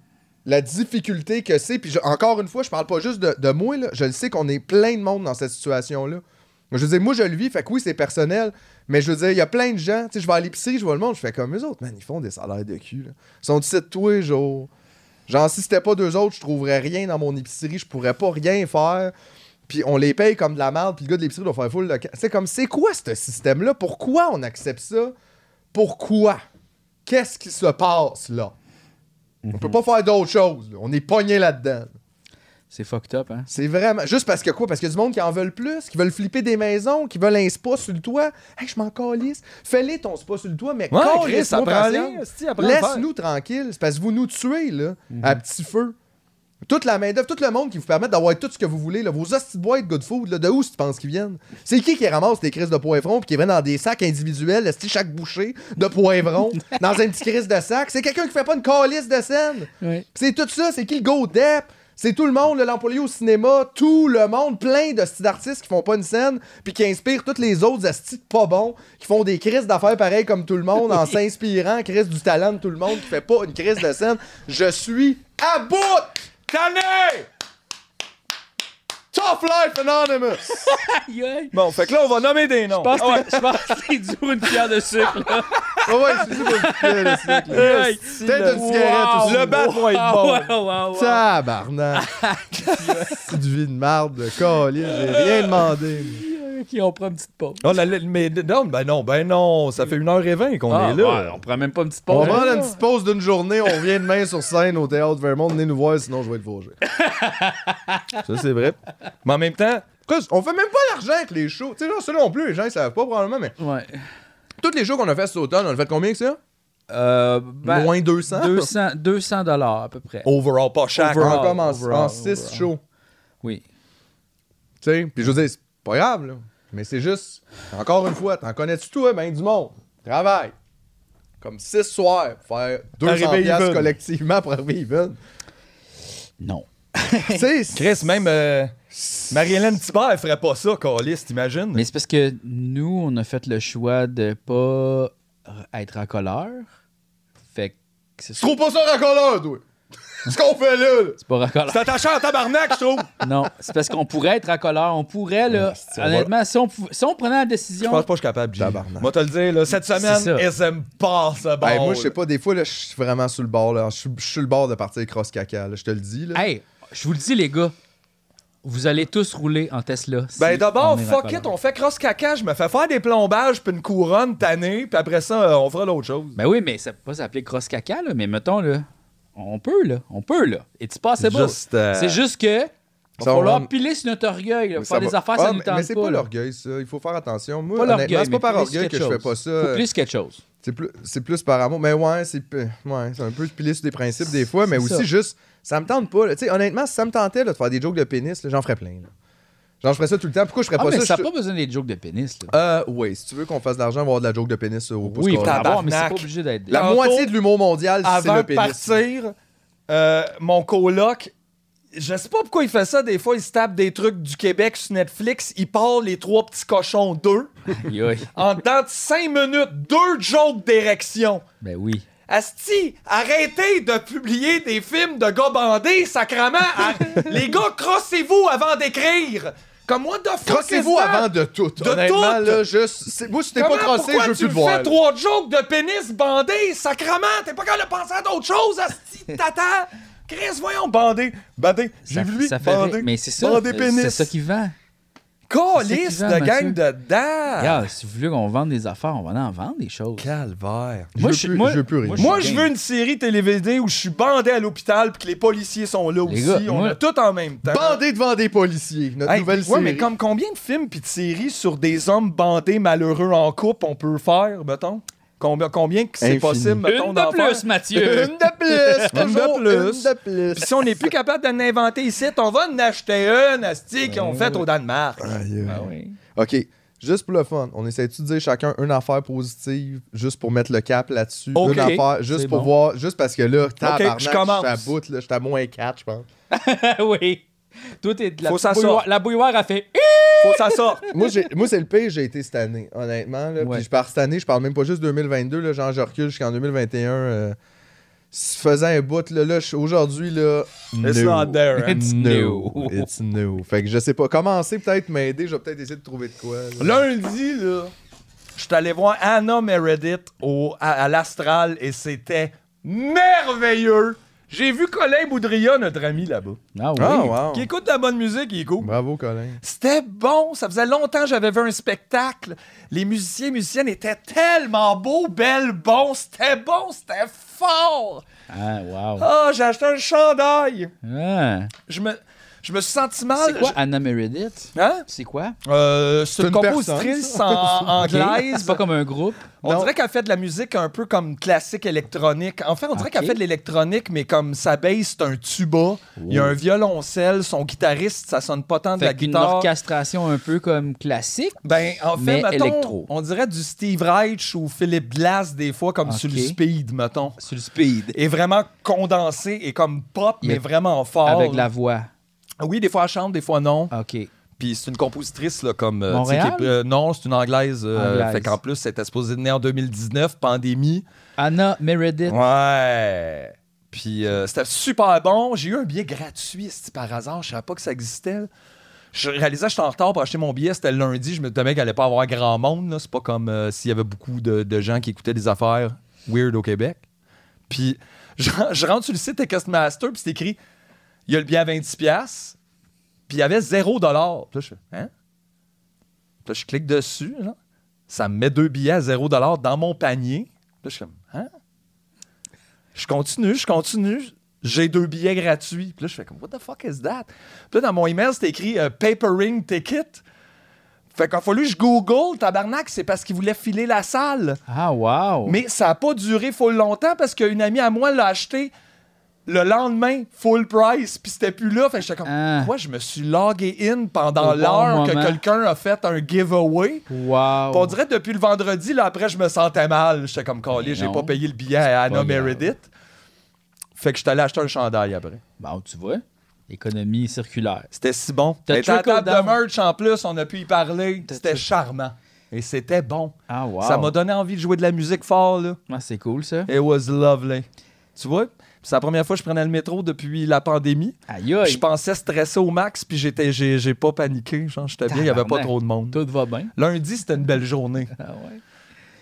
La difficulté que c'est. Puis encore une fois, je parle pas juste de, de moi, là. Je le sais qu'on est plein de monde dans cette situation-là. Je veux dire, moi, je le vis, fait que oui, c'est personnel, mais je veux dire, il y a plein de gens, tu sais, je vais à l'épicerie, je vois le monde, je fais comme eux autres, man, ils font des salaires de cul, là. Ils sont ici tous les jours. Genre, si c'était pas deux autres, je trouverais rien dans mon épicerie, je pourrais pas rien faire. Puis on les paye comme de la merde, puis le gars de l'épicerie doit faire full de... C'est comme, c'est quoi ce système-là? Pourquoi on accepte ça? Pourquoi? Qu'est-ce qui se passe, là? On peut pas faire d'autre chose, là. On est pogné là-dedans. C'est fucked up, hein? C'est vraiment. Juste parce que quoi? Parce qu'il y a du monde qui en veulent plus, qui veulent flipper des maisons, qui veulent un spa sur le toit. Hey, je m'en calisse. Fais-les ton spa sur le toit, mais Ouais, Chris, ça prend. Laisse-nous tranquille. C'est parce que vous nous tuez, là, à petit feu. Toute la main-d'œuvre, tout le monde qui vous permet d'avoir tout ce que vous voulez, là, vos hosties de boîtes good food, là, de où tu penses qu'ils viennent? C'est qui qui ramasse des crises de poivrons puis qui viennent dans des sacs individuels, chaque bouchée de poivrons, dans un petit crise de sac? C'est quelqu'un qui fait pas une calice de scène. Oui. C'est tout ça, c'est qui le go dep? C'est tout le monde, l'employé au cinéma, tout le monde, plein de styles d'artistes qui font pas une scène, puis qui inspirent tous les autres astis pas bons, qui font des crises d'affaires pareilles comme tout le monde, en s'inspirant, crise du talent de tout le monde, qui fait pas une crise de scène. Je suis à bout! Tanné! Tough Life Anonymous! Bon, fait que là, on va nommer des noms. Je pense ouais. que je pense que c'est dur une cuillère de sucre, là. Ah ouais, c'est le cycle, le là. Aïe. Peut-être une cigarette aussi. Le bat va être bon. Ah, ouais, ouais, ouais. Tabarnak! C'est du vie de marde, de calice, j'ai rien demandé. Ok, on prend une petite pause. On a le- mais non, ben non, ben non, ça fait 1h20 qu'on Ah, est là. ouais, on prend même pas une petite On pause. va prendre une petite pause d'une journée, on revient demain sur scène au Théâtre Vermont, venez nous voir, sinon je vais être vosgé. Ça, c'est vrai. Mais en même temps, On fait même pas l'argent avec les shows. Tu sais, là, ça non plus, les gens ils savent pas probablement, mais Ouais. tous les shows qu'on a fait cet automne, on a fait combien que ça? Euh, ben, Moins 200? 200, 200 dollars à peu près. overall, pas cher. Overall. En comme en, overall, 6 overall. shows. Oui. Tu sais, puis je veux dire, c'est pas grave, là. Mais c'est juste, encore une fois, t'en connais-tu toi, ben du monde. Travaille. Comme 6 soirs pour faire 200 Arriver piastres even. collectivement pour arriver even. Non. tu sais, c'est- Chris, même euh, Marie-Hélène Thibert, elle ferait pas ça, Calis, t'imagines? Mais c'est parce que nous, on a fait le choix de pas être racoleur. Fait que c'est Tu trouves pas ça racoleur, toi? Ce qu'on fait là, là. c'est pas racoleur. C'est attaché en tabarnak, je trouve. Non, c'est parce qu'on pourrait être racoleur. On pourrait, là. on va- honnêtement, si, on pou- si on prenait la Je décision. pense pas que je suis capable, Jim. Tabarnak. Moi, te le dire, là, cette semaine, ça. SM passe bon. Ben, moi, je sais pas, des fois, là, je suis vraiment sur le bord, là. Je suis- je sur le bord de partir cross caca, là. Je te le dis, là. Hey, je vous le dis, les gars. Vous allez tous rouler en Tesla. si Ben d'abord, fuck it, on fait cross caca, je me fais faire des plombages puis une couronne tannée, puis après ça, euh, on fera l'autre chose. Ben oui, mais ça peut pas s'appeler cross caca, là. Mais mettons, là. On peut, là. On peut, là. It's possible. Juste, euh, C'est juste que. Ça va falloir piler sur notre orgueil, là. Faire des affaires, Ah, ça nous tente Mais c'est pas. pas l'orgueil, ça. Il faut faire attention. Moi, Pas honnêtement, c'est pas par orgueil que je fais pas ça. Faut plus quelque chose. C'est plus, c'est plus par amour. Mais ouais, c'est ouais, c'est un peu piler sur des principes des fois, mais aussi ça. juste, ça me tente pas. là. Tu sais, honnêtement, si ça me tentait là, de faire des jokes de pénis, j'en ferais plein. là. Genre, je ferais ça tout le temps. Pourquoi je ferais Ah, pas mais ça? ça je- n'a pas besoin des jokes de pénis, là. Euh, oui, si tu veux qu'on fasse de l'argent, on va avoir de la joke de pénis au pouce Oui, avoir, mais c'est pas obligé d'être. La Tantôt, moitié de l'humour mondial, c'est Avant le de pénis. partir, euh, mon coloc, Je sais pas pourquoi il fait ça. Des fois, il se tape des trucs du Québec sur Netflix. Il parle les trois petits cochons d'eux. En dedans de cinq minutes, deux jokes d'érection. Ben oui. Asti, arrêtez de publier des films de gars bandés, sacrament. Les gars, crossez-vous avant d'écrire. Comme what the fuck Crossez-vous avant de tout. De Honnêtement, tout? là, juste. c'est- Moi, si t'es pas crossé, je veux plus te voir. fais trois jokes de pénis bandés, sacrament? T'es pas capable de penser à d'autres choses, asti, tata? Chris, voyons, bandé. Bandé. J'ai Ça- vu lui, ça fait bandé. Mais c'est ça. Bandé pénis. C'est ça qui vend. Calice de gang dedans. Regarde, si vous voulez qu'on vende des affaires, on va en vendre des choses. Calvaire. Je Moi, veux je- plus- moi- je veux plus rien. moi, je veux une série télévisée où je suis bandé à l'hôpital puis que les policiers sont là Les aussi. gars, On moi- a tout en même temps. Bandé devant des policiers. Notre Hey, nouvelle ouais, série. mais comme combien de films puis de séries sur des hommes bandés malheureux en couple on peut faire, mettons? Combien, combien que c'est possible, mettons, Une de plus, faire? Mathieu. Une de plus! Une de toujours plus. Une de plus. Puis si on n'est plus capable d'en inventer ici, on va en acheter une, asti, qu'ils ont fait au Danemark. Aïe. Ah oui. OK. Juste pour le fun, on essaie-tu de dire chacun une affaire positive, juste pour mettre le cap là-dessus? OK. Une affaire, juste pour bon. voir, juste parce que là, tabarnak, je je commence. suis à bout, là, je suis à moins 4, je pense. oui. Toi, t'es de la Faut bouilloire. La bouilloire a fait. Faut que ça sorte. moi, moi c'est le pire, j'ai été cette année, honnêtement. Là, Ouais. Puis je pars cette année, je parle même pas juste 2022, là, genre je recule jusqu'en 2021. Euh, faisant un bout, là, là je- aujourd'hui, là. It's no. not there, hein. It's No. new. It's new. Fait que je sais pas. Commencer peut-être m'aider, je vais peut-être essayer de trouver de quoi. là. Lundi, là, je suis allé voir Anna Meredith au, à, à l'Astral et c'était merveilleux. J'ai vu Colin Boudria, notre ami là-bas, Ah oui. Ah, wow. qui écoute de la bonne musique, il est cool. Bravo, Colin. C'était bon, ça faisait longtemps que j'avais vu un spectacle. Les musiciens et musiciennes étaient tellement beaux, belles, bons, c'était bon, c'était fort. Ah, wow. Ah, j'ai acheté un chandail. Ah. Je me, je me suis senti mal. C'est quoi Anna Meredith? Hein? C'est quoi? Euh, c'est une une compositrice personne, en anglaise. C'est pas comme un groupe? On Non. dirait qu'elle fait de la musique un peu comme classique électronique. En fait, on dirait Ok. qu'elle fait de l'électronique, mais comme sa bass, c'est un tuba. Il y a un violoncelle. Son guitariste, ça sonne pas tant de la guitare. orchestration un peu comme classique. Ben, en fait, Mais mettons, électro. on dirait du Steve Reich ou Philip Glass, des fois, comme Ok. sur le speed, mettons. Sur le speed. Et vraiment condensé et comme pop, mais, Mais vraiment fort. Avec la voix. Oui, des fois elle chante, des fois non. OK. Puis c'est une compositrice, là, comme. euh, Montréal? tu sais, qui est- euh, non, c'est une anglaise. euh, Anglaise. fait qu'en plus, c'était supposé de naître en 2019, pandémie. Anna Meredith. Ouais. Puis euh, c'était super bon. J'ai eu un billet gratuit, c'est par hasard. Je savais pas que ça existait. Je réalisais que j'étais en retard pour acheter mon billet. C'était le lundi. Je me disais qu'il allait pas avoir grand monde. là. C'est pas comme euh, s'il y avait beaucoup de, de gens qui écoutaient des affaires weird au Québec. Puis je, je rentre sur le site Ticketmaster, puis c'est écrit il y a le billet à 26$, puis il y avait 0$. Puis là, je fais hein? Puis là, je clique dessus. Ça me met deux billets à 0$ dans mon panier. Puis là, je suis comme hein? Je continue, je continue. J'ai deux billets gratuits. Puis là, je fais comme, what the fuck is that? Puis là, dans mon email, c'était écrit euh, papering ticket. Fait qu'il a fallu que je Google, tabarnak, c'est parce qu'il voulait filer la salle. Ah, wow. Mais ça a pas duré full longtemps parce qu'une amie à moi l'a acheté le lendemain, full price, puis c'était plus là. Fait que j'étais comme, Ah. quoi, je me suis logué in pendant bon l'heure que quelqu'un a fait un giveaway. Wow. On dirait que depuis le vendredi, là, après, je me sentais mal. J'étais comme, Mais j'ai pas payé le billet à Anna. Meredith. Fait que je allé acheter un chandail après. Bon, tu vois, économie circulaire. C'était si bon. T'as la table de down. merch en plus, on a pu y parler. C'était charmant. Et c'était bon. Ah, wow. Ça m'a donné envie de jouer de la musique fort, là. Ah, c'est cool, ça. It was lovely. Tu vois? C'est la première fois que je prenais le métro depuis la pandémie. Aïe, aïe. Je pensais stresser au max, puis j'étais, j'ai, j'ai pas paniqué. Genre, j'étais bien, il y avait pas trop de monde. Tout va bien. Lundi, c'était une belle journée. Ah, ouais.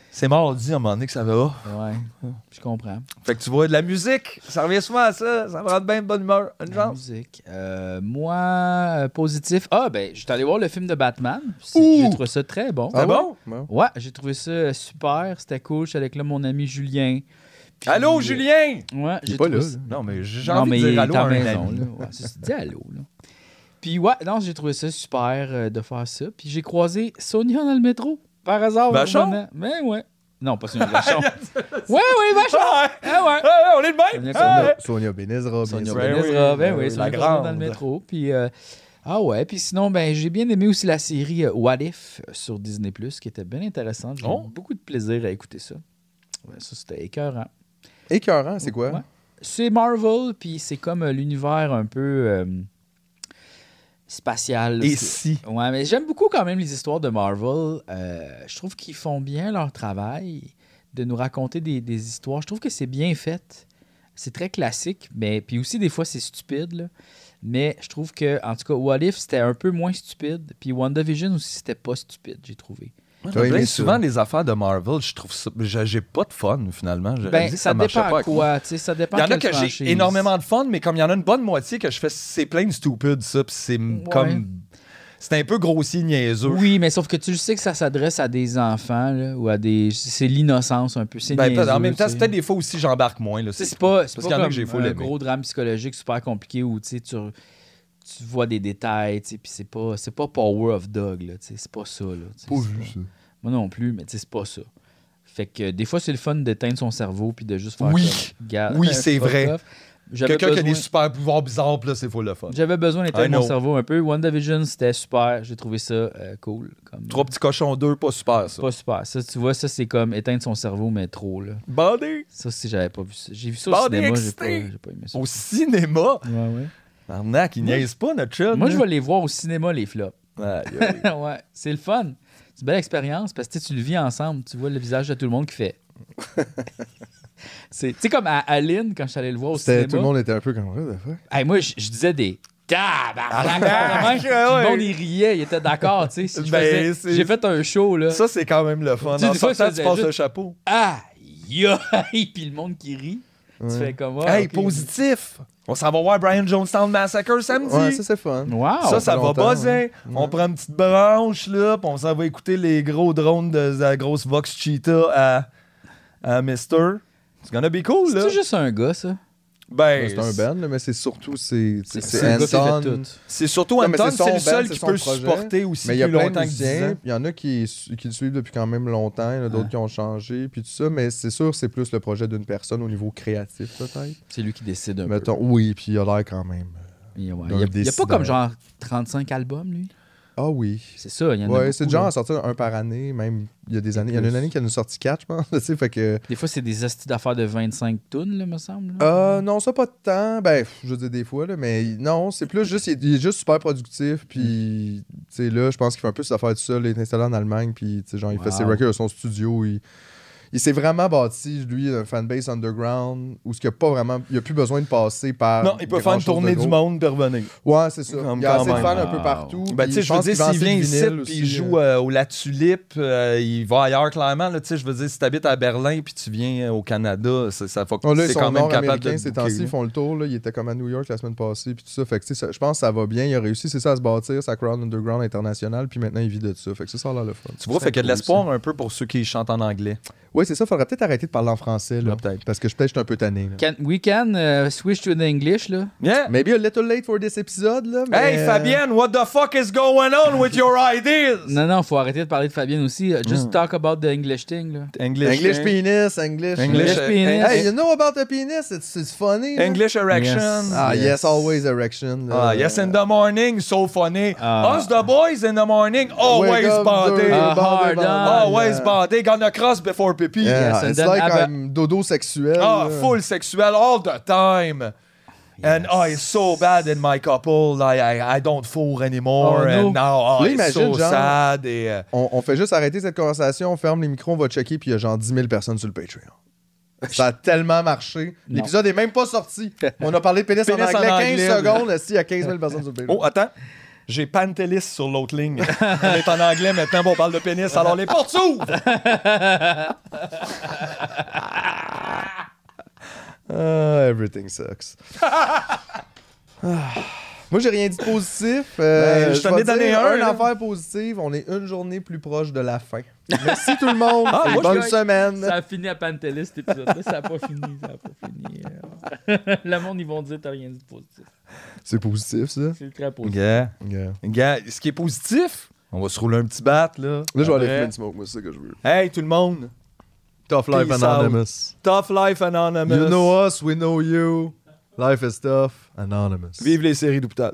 C'est mardi, à un moment donné, que ça va. Ouais, je comprends. Fait que tu vois, de la musique, ça revient souvent à ça. Ça me rend bien de bonne humeur. Une La chance. musique. Euh, moi, euh, positif. Ah, ben, j'étais allé voir le film de Batman. C'est- Ouh! J'ai trouvé ça très bon. Ah bon? Bon? Ouais, j'ai trouvé ça super. C'était cool. J'étais avec là, mon ami Julien. Puis, Allô, euh, Julien? Ouais, Il est j'ai pas trouvé là, ça- là. Non, mais j'ai envie mais de il dire est allô à un maison, ami. là. Ouais, c'est ça, dis allô, là. Puis ouais, non, j'ai trouvé ça super euh, de faire ça. Puis j'ai croisé Sonia dans le métro, par hasard. Vachon? Mais ouais. Non, pas Sonia Vachon. ouais, oui, Vachon. Ah, Ah ouais. ah, on est le même! Sonia Ah, Sonia- Sonia Benezra, bien Sonia. Ben Benezra, oui, ben ben oui, oui, Sonia la Benezra dans le grande. métro. Puis, euh, ah ouais, puis sinon, ben, j'ai bien aimé aussi la série euh, What If sur Disney+, qui était bien intéressante. J'ai Oh. eu beaucoup de plaisir à écouter ça. Ouais, ça, c'était écœurant. Écœurant, c'est quoi? Ouais. c'est Marvel, puis c'est comme euh, l'univers un peu euh, spatial. Et si? Ouais, mais j'aime beaucoup quand même les histoires de Marvel. Euh, je trouve qu'ils font bien leur travail de nous raconter des, des histoires. Je trouve que c'est bien fait. C'est très classique, mais puis aussi des fois c'est stupide. là. Mais je trouve que, en tout cas, What If c'était un peu moins stupide. Puis WandaVision aussi c'était pas stupide, j'ai trouvé. Que ça? souvent, les affaires de Marvel, je trouve ça. j'ai- pas de fun, finalement. Je Ben, ça, dépend pas à quoi. tu sais, Ça dépend Il y en a que j'ai énormément de fun, mais comme il y en a une bonne moitié que je fais, c'est plein de stupide, ça. Puis c'est comme. C'est un peu grossier, niaiseux. Oui, mais sauf que tu sais que ça s'adresse à des enfants là, ou à des. C'est l'innocence un peu. C'est Ben, niaiseux, en même temps, c'est peut-être des fois aussi, j'embarque moins. C'est pas, pas qu'il y en a comme que un gros drame psychologique super compliqué où tu sais, tu, tu vois des détails, tu sais, puis c'est pas, c'est pas Power of Dog, là, tu sais, c'est pas ça. Là, Pas vu pas- ça. Moi non plus, mais tu sais, c'est pas ça. Fait que des fois, c'est le fun d'éteindre son cerveau puis de juste faire Oui. comme, Oui, c'est vrai. Quelqu'un qui a des super pouvoirs bizarres, là, c'est full le fun. J'avais besoin d'éteindre mon cerveau un peu. WandaVision, c'était super. J'ai trouvé ça euh, cool. Comme, Trois petits cochons, deux, pas super, ça. Pas super. Ça, tu vois, ça, c'est comme éteindre son cerveau, mais trop, là. Bandé Ça, si j'avais pas vu ça. J'ai vu ça au Bandé cinéma, j'ai pas, aimé ça. au cinéma? Ouais, ouais. Arnaque, il niaise pas, notre chum. Moi, là. je vais les voir au cinéma, les flops. Ouais, c'est le fun. C'est une belle expérience parce que tu le vis ensemble. Tu vois le visage de tout le monde qui fait. c'est, tu sais, comme à Aline, quand je suis allé le voir au cinéma. Tout le monde était un peu comme the fuck? Hey, moi, je, je disais des. Tabarnak! Arnaque, Puis Le monde, il riait, il était d'accord, tu sais. Si Ben, J'ai fait un show, là. Ça, c'est quand même le fun. Tu sais, En des fois, sortant, ça tu passes juste- le chapeau. Aïe! aïe, Puis le monde qui rit. Tu fais comme. ah, hey, positif! On s'en va voir Brian Jonestown Massacre samedi. Ouais, ça c'est fun. Wow! ça, ça va buzzer. ouais. On prend une petite branche, là, puis on s'en va écouter les gros drones de, de la grosse Vox Cheetah à, à Mister. It's gonna be cool, là. C'est juste un gars, ça. Ben, C'est un band, là, mais c'est surtout c'est Anton. C'est surtout Anton, c'est le band, seul qui peut projet. supporter aussi Mais il y a plus plein de longtemps que 10 musiciens, ans. il y en a qui, qui le suivent depuis quand même longtemps, il y en a d'autres qui ont changé, puis tout ça, mais c'est sûr c'est plus le projet d'une personne au niveau créatif peut-être. C'est lui qui décide un Mettons, oui, puis il a l'air quand même. peu. Il, ouais, d'un il y a, pas comme genre 35 albums, lui? Ah oui. C'est ça, il y en a Ouais, beaucoup, c'est genre à sortir un par année, même il y a des années. Il y en a une année qui en a sorti quatre, je pense. tu sais, fait que. Des fois, c'est des hosties d'affaires de 25 tonnes, là, me semble. là. Euh, non, ça pas de temps. Ben, je veux dire des fois, là, mais non, c'est plus juste. Il est, juste super productif. Puis, tu sais, là, je pense qu'il fait un peu ses affaires tout seul. Il est installé en Allemagne. Puis, tu sais, genre, il fait ses records à son studio. Il, il s'est vraiment bâti, lui, un fanbase underground où ce qu'il a pas vraiment. Il a plus besoin de passer par. Non, il peut faire une tournée du monde puis revenir. Ouais, c'est ça. Comme il y a assez de un peu partout. Ben, tu je veux dire, s'il vient ici puis il joue euh. euh, au La Tulipe, euh, il va ailleurs clairement. Là, tu sais, je veux dire, si tu habites à Berlin puis tu viens au Canada, ça, ça faut c'est sont quand même capable de ces temps-ci, ils font le tour. Là. Il était comme à New York la semaine passée, puis tout ça. Fait que, tu je pense que ça va bien. Il a réussi, c'est ça, à se bâtir, sa crowd underground internationale, puis maintenant il vit de ça. Fait que ça, ça a l'air le fun. Tu vois, fait qu'il y a de l'espoir un peu pour ceux qui chantent en anglais. Oui, c'est ça. Faudrait peut-être arrêter de parler en français, là. Ouais, peut-être. Parce que je- peut-être je suis un peu tanné. Là. Can, we can uh, switch to the English, là. Yeah. Maybe a little late for this episode, là. mais, Hey, euh, Fabienne, what the fuck is going on with your ideas? Non, non, faut arrêter de parler de Fabienne aussi. Uh, Just Mm. talk about the English thing, là. English, English hein? penis, English. English, English penis. Hey, you know about the penis? It's, it's funny. là. English erection. Yes. Ah, yes, Yes. always erection. Ah, yes, in the morning, so funny. Ah. Us, the boys, in the morning, always dirty, Ah, hard on. Always banded. Gonna cross before pipi. Yeah, Yes, and it's then like I'm dodo sexuel. Ah, là. full sexual all the time. And oh, it's so bad in my couple. I, I, I don't fool anymore. Oh, no. and now oh, Là, it's imagine, so genre- sad. Et, euh, On, on fait juste arrêter cette conversation, on ferme les micros, on va checker, puis il y a genre 10 000 personnes sur le Patreon. Ça a tellement marché. L'épisode est même pas sorti. On a parlé de pénis, Pénis en anglais, en 15 anglais. secondes, il y a 15 000 personnes sur le Patreon. Oh, attends. J'ai Pantelis sur l'autre ligne. On est en anglais maintenant, bon, on parle de pénis. Alors les portes s'ouvrent! Ah, everything sucks. Moi, j'ai rien dit de positif. Euh, Ben, je t'en ai donné un, Une là. affaire positive, on est une journée plus proche de la fin. Merci tout le monde. Ah, moi, bonne je- semaine. Ça a fini à Pantelis, cet épisode-là. Ça a pas fini, ça a pas fini. Le monde, ils vont dire t'as rien dit de positif. C'est positif, ça. C'est très positif. Gars, Yeah. gars, ce qui est positif, on va se rouler un petit bat, là. Là, je vais aller fumer une smoke, moi, c'est ça que je veux. Hey, tout le monde. Tough Life. Anonymous. Tough Life Anonymous. You know us, we know you. Life is tough, anonymous. Vive les séries d'hôpital.